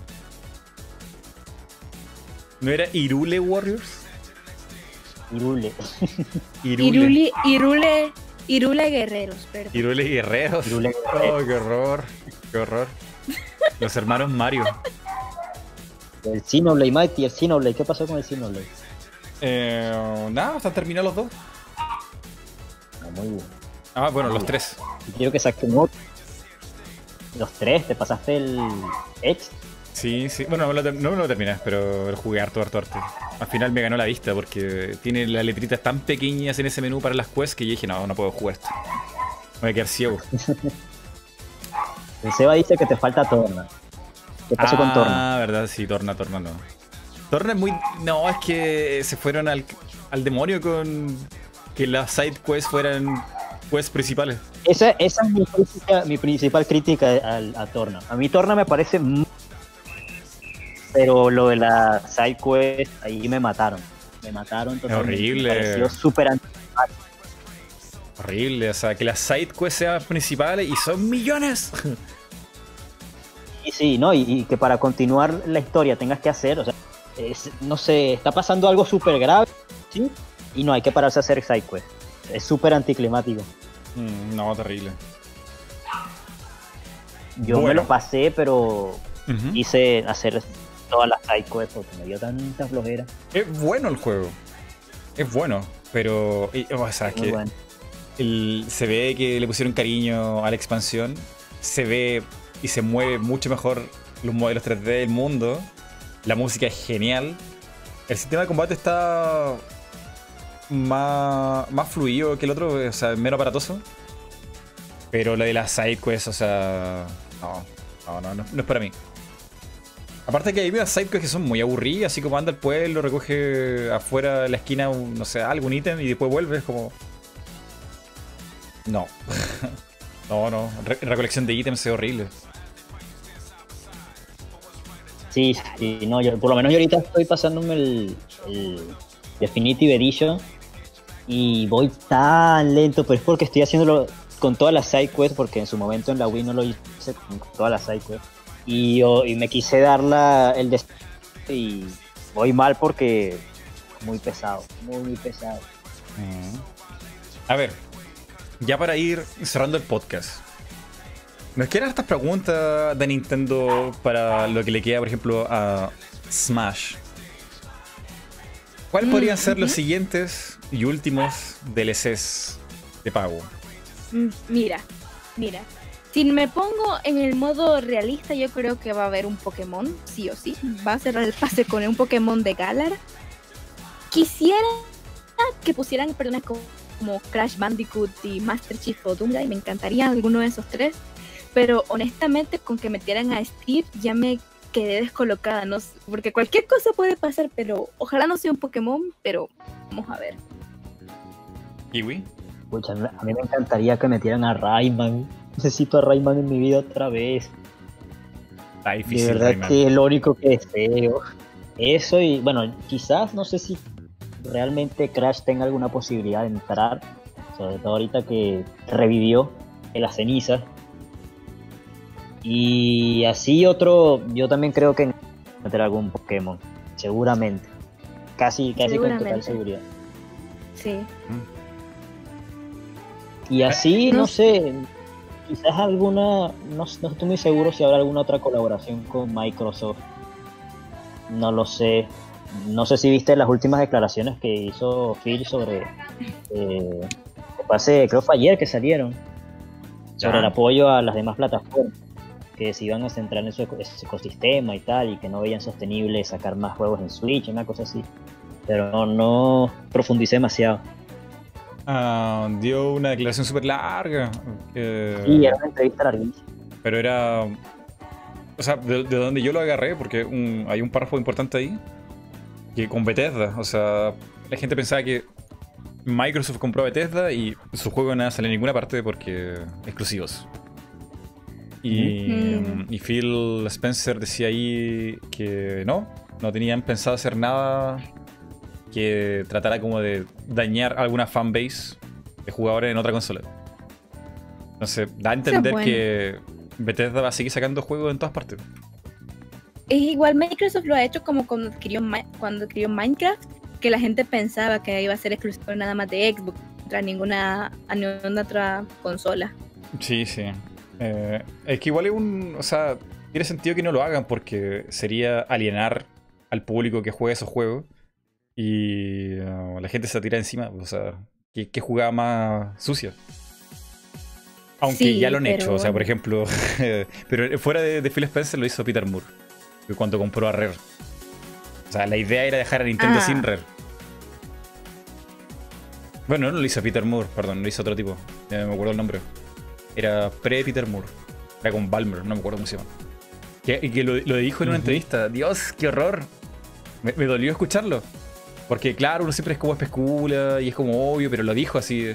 C: ¿No era Irule Warriors?
B: Irule.
C: Irule.
A: Irule, Irule, Irule Guerreros, perdón.
C: Irule Guerreros.
B: Irule
C: Oh, qué horror. Qué horror. Los hermanos Mario.
B: El Xenoblade Mighty, el Xenoblade. ¿Qué pasó con el Xenoblade?
C: Eh, nada, están terminados los dos.
B: No, muy bien.
C: Ah, bueno, los tres.
B: Y quiero que saquen otro. Los tres, te pasaste el X.
C: Sí, sí. Bueno, no me lo, no me lo terminé, pero lo jugué harto, harto, harto. Al final me ganó la vista porque tiene las letritas tan pequeñas en ese menú para las quests que yo dije, no, no puedo jugar esto. Me voy a quedar ciego.
B: El Seba dice que te falta Torna. ¿Qué pasó con Torna?
C: Ah, verdad, sí, Torna, Torna no. Torna es muy. No, es que se fueron al, al demonio con que las side quests fueran quests principales.
B: Esa, esa es mi, crítica- mi principal crítica a, Torna. A mí Torna me parece muy... Pero lo de la side quest, ahí me mataron. Me mataron totalmente.
C: horrible.
B: Me pareció súper anti-
C: Horrible, o sea, que las side quests sean principales y son millones.
B: Sí, sí, ¿no? Y, y que para continuar la historia tengas que hacer, o sea, es- no sé, está pasando algo súper grave, ¿sí? Y no hay que pararse a hacer side quest. Es súper anticlimático.
C: Mm, no, terrible.
B: Yo me lo pasé, pero hice hacer todas las side quests porque me dio tanta flojera.
C: Es bueno el juego. Es bueno, pero. y- O sea, es
B: Muy
C: que
B: bueno.
C: Se ve que le pusieron cariño a la expansión. Se ve y se mueve mucho mejor los modelos 3D del mundo. La música es genial. El sistema de combate está más, más fluido que el otro, o sea, menos aparatoso. Pero lo de las side quests, o sea, No, no, no, no, no es para mí. Aparte que hay unas sidequests que son muy aburridas, así como anda al pueblo, recoge afuera de la esquina, un, no sé, algún ítem y después vuelve, es como... No. no, no. Re- recolección de ítems es horrible.
B: Sí, sí, no, yo, por lo menos yo ahorita estoy pasándome el, el Definitive Edition y voy tan lento, pero es porque estoy haciéndolo con todas las side quests, porque en su momento en la Wii no lo hice con todas las side quests. Y, yo- y me quise dar la, el des- y voy mal porque muy pesado, muy, muy pesado.
C: Mm. A ver, ya para ir cerrando el podcast. Nos quedan estas preguntas de Nintendo para lo que le queda, por ejemplo, a Smash. ¿Cuáles
A: Mm,
C: podrían ser los siguientes y últimos DLCs de pago?
A: Mm, Mira, mira. Si me pongo en el modo realista, yo creo que va a haber un Pokémon, sí o sí. Va a cerrar el pase con un Pokémon de Galar. Quisiera que pusieran personas como, como Crash Bandicoot y Master Chief o Doomguy. Me encantaría alguno de esos tres. Pero honestamente, con que metieran a Steve, ya me quedé descolocada. No, sé, porque cualquier cosa puede pasar, pero ojalá no sea un Pokémon. Pero vamos a ver.
C: ¿Kiwi?
B: Pucha, a mí me encantaría que metieran a Rayman. Necesito a Rayman en mi vida otra vez.
C: Está
B: De verdad
C: Rayman.
B: que es lo único que deseo. Eso y bueno, quizás no sé si realmente Crash tenga alguna posibilidad de entrar, sobre todo ahorita que revivió en las cenizas. Y así otro, yo también creo que meter algún Pokémon, seguramente. Casi, casi con total seguridad.
A: Sí.
B: Y así,
A: No
B: no sé, quizás alguna, no, no estoy muy seguro si habrá alguna otra colaboración con Microsoft. No lo sé. No sé si viste las últimas declaraciones que hizo Phil sobre, eh, que fue hace- creo fue ayer que salieron, sobre
C: Ya.
B: el apoyo a las demás plataformas, que se iban a centrar en su ecosistema y tal, y que no veían sostenible sacar más juegos en Switch, una cosa así. Pero no, no profundicé demasiado.
C: Ah, dio una declaración súper larga. eh,
B: Y era una entrevista larguísima.
C: Pero era. O sea, de, de donde yo lo agarré, porque un- hay un párrafo importante ahí. Que con Bethesda. O sea, la gente pensaba que Microsoft compró a Bethesda y su juego no sale en ninguna parte porque exclusivos. Y,
A: Mm.
C: y Phil Spencer decía ahí que no, no tenían pensado hacer nada que tratara como de dañar alguna fanbase de jugadores en otra consola. Entonces, da a entender
A: bueno.
C: que Bethesda va a seguir sacando juegos en todas partes.
A: E igual Microsoft lo ha hecho como cuando adquirió, cuando adquirió Minecraft, que la gente pensaba que iba a ser exclusivo nada más de Xbox, contra ninguna, a ninguna otra consola.
C: Sí, sí. Eh, es que igual es un. O sea, tiene sentido que no lo hagan porque sería alienar al público que juega esos juegos y uh, la gente se tira encima. O sea, ¿qué, qué jugada más sucia? Aunque
A: Sí,
C: ya lo han
A: pero
C: hecho. O sea, por ejemplo, pero fuera de, de Phil Spencer lo hizo Peter Moore que cuando compró a Rare. O sea, la idea era dejar a Nintendo
A: Ah.
C: sin Rare. Bueno, no lo hizo Peter Moore, perdón, lo hizo otro tipo. Ya no me acuerdo el nombre. Era pre-Peter Moore. Era con Balmer, no me acuerdo cómo se llama. Que, y que lo, lo dijo en una entrevista. Dios, qué horror. Me, me dolió escucharlo. Porque claro, uno siempre es como especula y es como obvio, pero lo dijo así.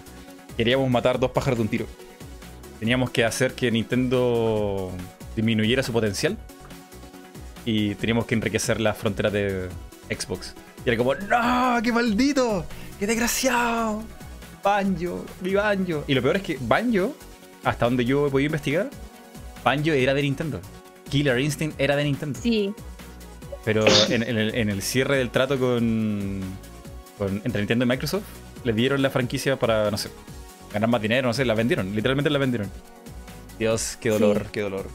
C: Queríamos matar dos pájaros de un tiro. Teníamos que hacer que Nintendo disminuyera su potencial. Y teníamos que enriquecer las fronteras de Xbox. Y era como, ¡No! ¡Qué maldito! ¡Qué desgraciado! Banjo, mi Banjo. Y lo peor es que Banjo, hasta donde yo he podido investigar, Banjo era de Nintendo. Killer Instinct era de Nintendo.
A: Sí,
C: Pero en, en el, en el cierre del trato con, con- entre Nintendo y Microsoft, le dieron la franquicia para, no sé, ganar más dinero, no sé, la vendieron, literalmente la vendieron. Dios, qué dolor,
A: Sí.
C: qué dolor.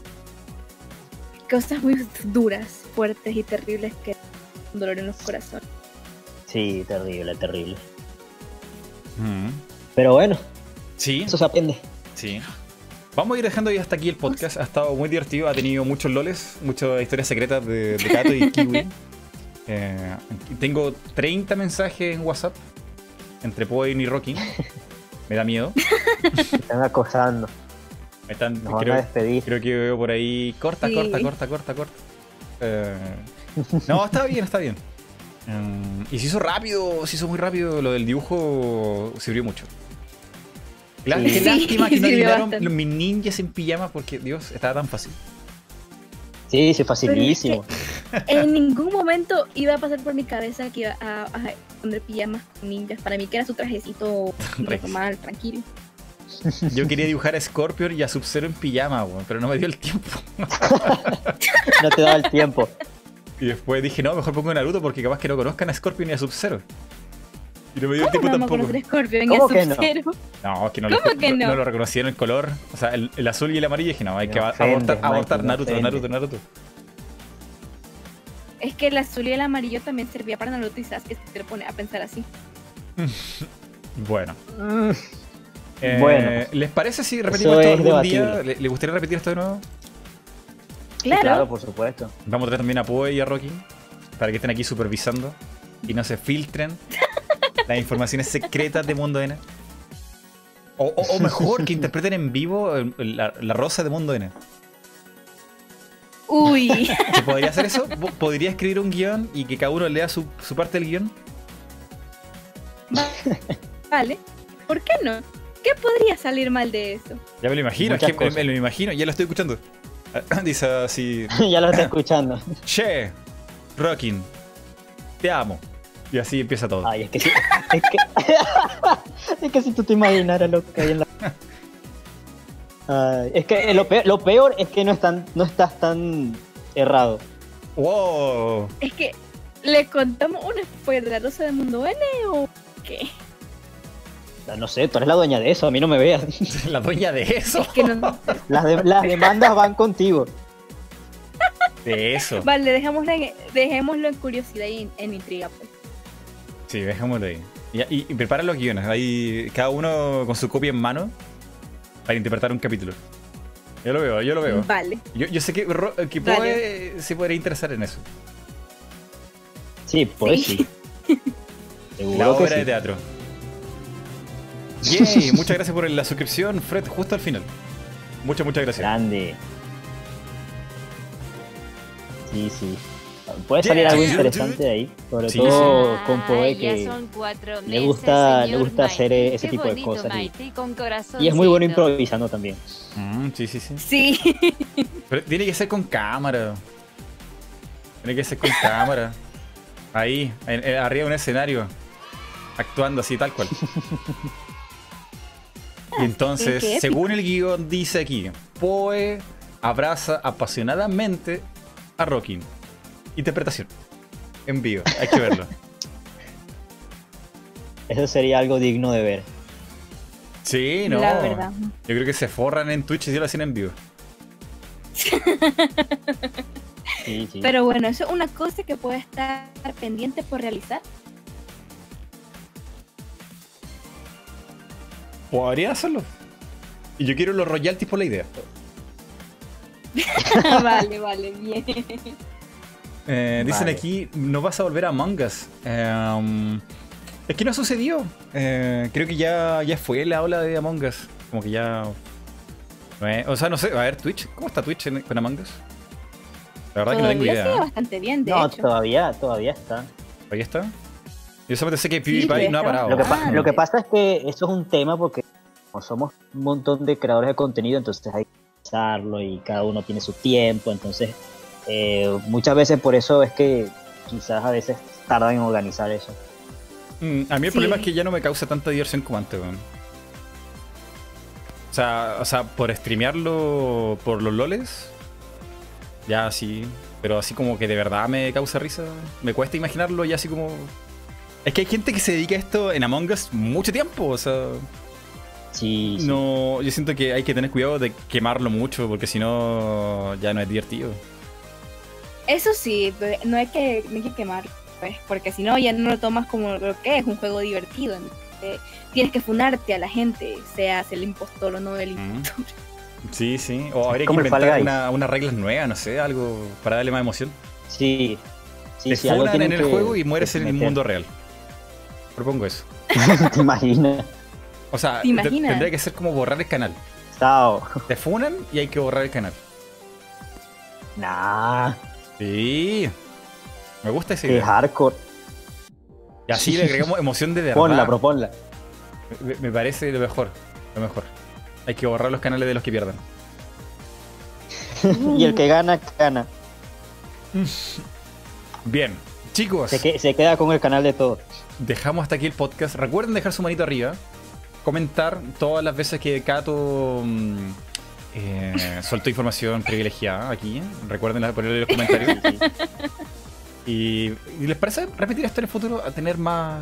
A: Cosas muy duras, fuertes y terribles que dan dolor en los corazones.
B: Sí, terrible, terrible.
C: Mm.
B: Pero bueno,
C: Sí,
B: eso se aprende.
C: sí. Vamos a ir dejando ya hasta aquí el podcast. Ha estado muy divertido, ha tenido muchos loles, muchas historias secretas de, de Kato y Kiwi. Eh, tengo 30 mensajes en WhatsApp entre Poen y Rocking. Me da miedo.
B: Se están acosando.
C: Me están,
B: Nos van a
C: creo,
B: despedir.
C: creo que veo por ahí. Corta,
A: Sí.
C: corta, corta, corta, corta. Eh, no, está bien, está bien. Mm, y se hizo rápido, se hizo muy rápido. Lo del dibujo sirvió mucho. Lá-
B: Sí.
C: Qué lástima que no
A: bastante.
C: los mis ninjas en pijama porque, Dios, estaba tan fácil.
B: Sí, sí, facilísimo.
A: En ningún momento iba a pasar por mi cabeza que iba a, a poner pijamas con ninjas. Para mí que era su trajecito normal, tranquilo.
C: Yo quería dibujar a Scorpion y a Sub-Zero en pijama, weón, pero no me dio el tiempo.
B: No te daba el tiempo.
C: Y después dije, no, mejor pongo Naruto porque capaz que no conozcan a Scorpion y a Sub-Zero. Y no me dio el tiempo
A: ¿Cómo no a
C: tampoco.
A: Scorpion
B: ¿Cómo
A: y a
B: no?
C: No, es que no,
A: ¿Cómo
C: lo,
A: que
C: no-
A: no?
C: no lo reconocieron el color. O sea, el, el azul y el amarillo dije, no, hay
B: Me
C: que
B: ofendes,
C: abortar, Naruto. Naruto, Naruto.
A: Es que el azul y el amarillo también servía para Naruto y Sasuke si te lo pone a pensar así.
C: Bueno. Eh,
B: Bueno.
C: ¿Les parece si repetimos esto
B: es
C: algún día? ¿Le, le gustaría repetir esto de nuevo?
A: Claro.
B: Claro, por supuesto.
C: Vamos a traer también a Poe y a Rocky para que estén aquí supervisando y no se filtren las informaciones secretas de Mundo N. O, o- o mejor, que interpreten en vivo la, la rosa de Mundo N.
A: Uy.
C: ¿Se podría hacer eso? Po- ¿Podría escribir un guion y que cada uno lea su, su parte del guion?
A: vale. ¿Por qué no? ¿Qué podría salir mal de eso?
C: Ya me lo imagino, es que me, lo imagino, ya lo estoy escuchando. Dice así,
B: ya lo estoy escuchando.
C: Che, Rockin, te amo. Y así empieza todo.
B: Ay, es que sí. Es que, es que si tú te imaginaras lo que hay en la. Ay, es que lo peor, lo peor es que no, están, no estás tan errado.
C: ¡Wow!
A: Es que, ¿le contamos un spoiler de la Rosa del Mundo N o qué?
B: No sé, tú eres la dueña de eso, a mí no me veas.
C: La dueña de eso.
A: Es que no.
B: Las, de- las demandas van contigo.
C: De eso.
A: Vale, dejémoslo en, dejémoslo en curiosidad y en, intriga, pues.
C: Sí, dejémoslo ahí. Y, y, y prepara los guiones. Ahí cada uno con su copia en mano para interpretar un capítulo. Yo lo veo, yo lo veo.
A: Vale.
C: Yo, yo sé que, Ro- que. Poe se podría interesar en eso.
B: Sí, pues
A: Sí.
B: sí.
C: La
B: que
C: obra de teatro. Yay, muchas gracias por la suscripción, Fred, justo al final. Muchas, muchas gracias.
B: Grande. Sí, sí. Puede salir
C: Yeah,
B: algo interesante de ahí. Sobre
C: Sí,
B: todo
E: Ah,
B: con Poe que. le gusta- le gusta hacer
E: Mighty.
B: ese
E: Qué
B: tipo de cosas y-
E: Mighty, con
B: Y es muy bueno improvisando también.
C: Mm, sí, sí, sí.
A: Sí.
C: Pero tiene que ser con cámara. Tiene que ser con cámara. Ahí, en- en- arriba de un escenario. Actuando así, tal cual. Y entonces,
A: qué
C: según el guion, dice aquí: Poe abraza apasionadamente a Rockin. Interpretación. En vivo, hay que verlo.
B: Eso sería algo digno de ver.
C: Sí, no.
A: La verdad.
C: Yo creo que se forran en Twitch y si lo hacen en vivo.
B: Sí, sí.
A: Pero bueno, eso es una cosa que puede estar pendiente por realizar.
C: Podría hacerlo. Y yo quiero los royalties por la idea.
A: vale, vale, bien.
C: Eh, dicen
B: Vale.
C: aquí, no vas a volver a Among Us. Eh, es que no sucedió. Eh, creo que ya, ya fue la ola de Among Us. Como que ya... eh, o sea, no sé, a ver, Twitch. ¿Cómo está Twitch en- con Among Us? La verdad que no tengo
A: Todavía
C: idea.
A: sigue bastante bien, de
B: No,
A: hecho.
B: todavía, todavía está.
C: Ahí está. Yo solamente sé que
A: Sí,
C: PewDiePie
A: pero
C: no ha parado.
B: Lo que, pa-
A: Ah,
B: lo que pasa es que esto es un tema porque como somos un montón de creadores de contenido, entonces hay que pensarlo y cada uno tiene su tiempo, entonces eh, muchas veces por eso es que quizás a veces tardan en organizar eso.
C: Mm, a mí el
A: Sí.
C: problema es que ya no me causa tanta diversión como antes, weón. O sea, o sea, por streamearlo por los loles, ya sí. Pero así como que de verdad me causa risa, me cuesta imaginarlo ya así como... Es que hay gente que se dedica a esto en Among Us mucho tiempo, o sea...
B: Sí, sí.
C: No, yo siento que hay que tener cuidado de quemarlo mucho, porque si no, ya no es divertido.
A: Eso sí, no hay que, no hay que quemar, pues, porque si no ya no lo tomas como lo que es, un juego divertido. entonces, tienes que funarte a la gente, seas el impostor o no el
C: Mm.
A: impostor.
C: Sí, sí. O habría que inventar una- unas reglas nuevas, no sé, algo para darle más emoción.
B: Sí, sí,
C: Te
B: sí, algo
C: en el
B: que-
C: juego y mueres en el mundo real. Propongo eso.
B: ¿Te imaginas?
C: O sea,
A: ¿Te imaginas?
C: tendría que ser como borrar el canal.
B: Chao.
C: Te funan y hay que borrar el canal.
B: Nah,
C: Sí. Me gusta ese
B: qué
C: idea.
B: hardcore.
C: Y así le agregamos emoción de verdad.
B: Ponla, proponla.
C: Me, me parece lo mejor. Lo mejor. Hay que borrar los canales de los que pierdan.
B: y el que gana, gana.
C: Bien. Chicos,
B: Se, que- se queda con el canal de todos.
C: Dejamos hasta aquí el podcast. Recuerden dejar su manito arriba. Comentar todas las veces que Kato mm, eh, soltó información privilegiada aquí. Recuerden ponerle en los comentarios. Y, y les parece repetir esto en el futuro a tener más.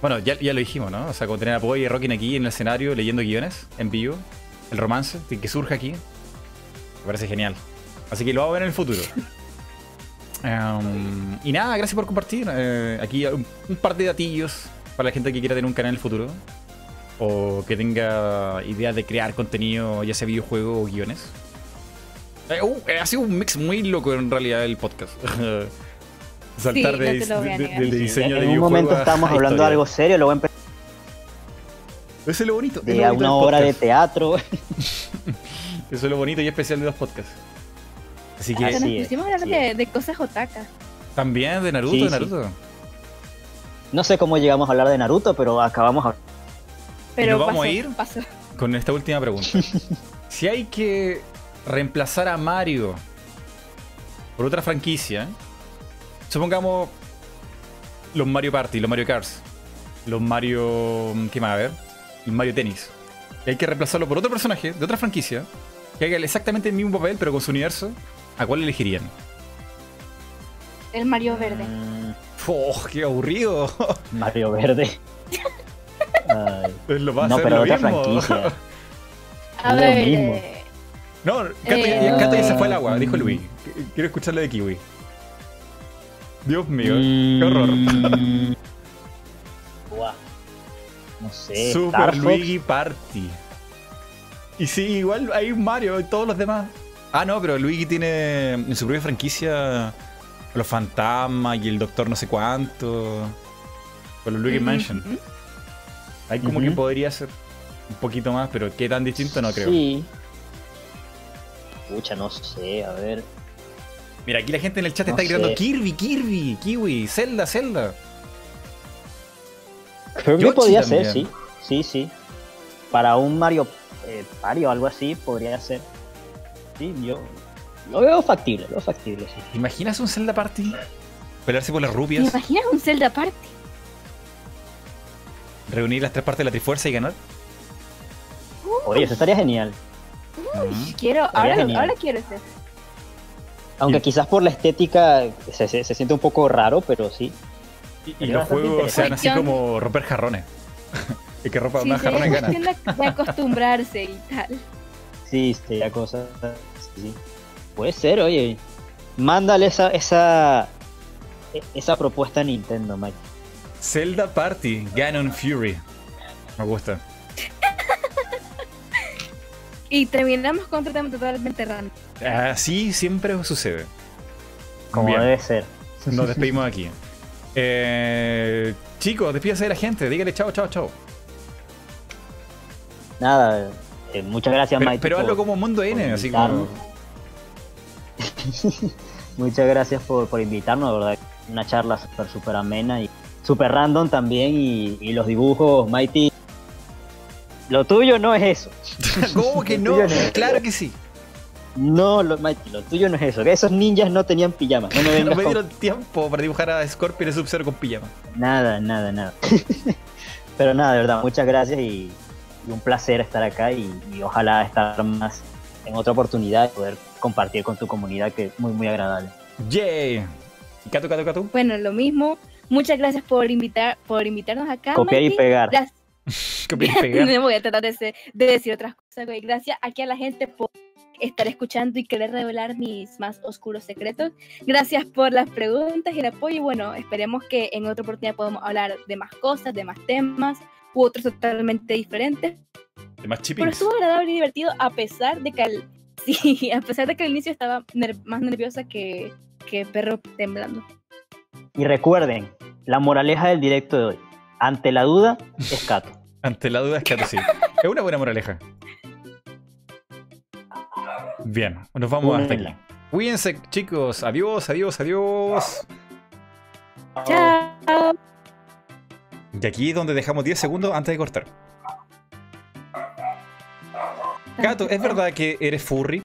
C: Bueno, ya, ya lo dijimos, ¿no? O sea, como tener a Boy y Rockin aquí en el escenario leyendo guiones en vivo, el romance que surge aquí. Me parece genial. Así que lo vamos a ver en el futuro. Em, y nada, gracias por compartir. eh, aquí un, un par de datillos para la gente que quiera tener un canal en el futuro. O que tenga ideas de crear contenido, ya sea videojuego o guiones. Eh, uh, eh, ha sido un mix muy loco en realidad el podcast. Saltar
A: Sí,
C: de,
A: no lo
C: de- de- de diseño
B: en
C: de
B: un momento estábamos hablando de algo serio, luego empezamos
C: Eso es lo bonito. lo
B: de
C: bonito
B: una obra de teatro.
C: Eso es lo bonito y especial de los podcasts. Así que
A: Hasta nos pusimos a hablar de, de cosas otaka.
C: también de Naruto,
B: Sí,
C: de
B: sí.
C: Naruto.
B: No sé cómo llegamos a hablar de Naruto, pero acabamos a...
A: Pero
C: nos vamos a ir? Con esta última pregunta. si hay que reemplazar a Mario por otra franquicia, supongamos los Mario Party, los Mario Kart, los Mario. ¿Qué más? A ver. El Mario Tennis. Y hay que reemplazarlo por otro personaje de otra franquicia que haga exactamente el mismo papel pero con su universo. ¿A cuál elegirían?
A: El Mario Verde.
B: Mm,
C: ¡Oh, qué aburrido!
B: Mario Verde. Ay,
C: Es lo va a
B: no,
C: hacer
B: pero
C: lo
B: otra
C: mismo.
B: franquicia.
A: A
B: lo
A: ver.
B: mismo.
A: eh,
C: No, Kato, ya-
A: Eh,
C: se fue al agua,
B: mm.
C: dijo Luis. Quiero escucharle de Kiwi. Dios mío, qué horror.
B: Mm. No sé.
C: Super
B: Star Fox.
C: Luigi Party. Y sí, igual hay un Mario y todos los demás. Ah, no, pero Luigi tiene en su propia franquicia los fantasmas y el doctor no sé cuánto. Con los Luigi Mansion. Ahí como que podría ser un poquito más, pero qué tan distinto no creo.
B: Sí. Pucha, no sé, a ver.
C: Mira, aquí la gente en el chat
B: No
C: está gritando. Kirby, Kirby, Kiwi, Zelda, Zelda.
B: Kirby
C: Yoshi
B: podría
C: también.
B: ser, sí. Sí, sí. Para un Mario eh, Party o algo así, podría ser. Sí, yo lo veo factible, lo veo factible, sí.
C: ¿Te imaginas un Zelda Party? Pelearse por las
A: ¿Te
C: rupias,
A: imaginas un Zelda Party?
C: reunir las tres partes de la Trifuerza y ganar.
B: Oye, eso estaría genial.
C: Ujú.
A: Quiero, ahora,
B: genial.
A: ahora quiero ser.
B: Aunque
C: Y-
B: quizás por la estética se, se- se siente un poco raro, pero sí.
C: Y, y los juegos sean así como romper jarrones. El que rompa
A: Sí,
C: más jarrones gana.
A: de, de acostumbrarse y tal.
B: Sí, sería cosa. Sí. Puede ser, oye. Mándale esa, esa, e- esa propuesta a Nintendo, Mike.
C: Zelda Party, Ganon Fury. Me gusta.
A: Y terminamos con otro tema totalmente random.
C: Así siempre sucede.
B: Como
C: Bien.
B: debe ser.
C: Nos despedimos aquí. Eh, chicos, despídase de la gente. Dígale chao, chao, chao.
B: Nada, eh, muchas gracias,
C: Pero, pero hazlo como Mundo N, así como.
B: Muchas gracias por, por invitarnos, de verdad. Una charla súper, súper amena y súper random también. Y, y los dibujos, Mighty. Lo tuyo no es eso.
C: ¿Cómo que no? Claro que sí.
B: No, lo, Mighty, lo tuyo no es eso. Que esos ninjas no tenían pijamas. No me
C: No
B: con-
C: dieron tiempo para dibujar a Scorpion y Sub-Zero con pijama.
B: Nada, nada, nada. Pero nada, de verdad, muchas gracias y, y un placer estar acá y, y ojalá estar más en otra oportunidad y poder compartir con tu comunidad que es muy, muy agradable.
C: ¡Yay! ¿Y Kato, Kato, Kato?
A: Bueno, lo mismo. Muchas gracias por invitar, por invitarnos acá.
B: Copiar y pegar.
A: Gracias.
C: Copiar y pegar.
A: No voy a tratar de, ser- de decir otras cosas, güey. Gracias aquí a la gente por estar escuchando y querer revelar mis más oscuros secretos. Gracias por las preguntas y el apoyo. Y bueno, esperemos que en otra oportunidad podamos hablar de más cosas, de más temas u otros totalmente diferentes.
C: De más
A: Pero estuvo agradable y divertido a pesar de que al, sí, a pesar de que al inicio estaba ner- más nerviosa que, que perro temblando.
B: Y recuerden, la moraleja del directo de hoy. Ante la duda, escato.
C: Ante la duda es Kato, sí. Es una buena moraleja. Bien, nos vamos hasta aquí. Cuídense, chicos. Adiós, adiós, adiós.
A: Chao.
C: Y aquí es donde dejamos 10 segundos antes de cortar. Gato, ¿es verdad que eres furry?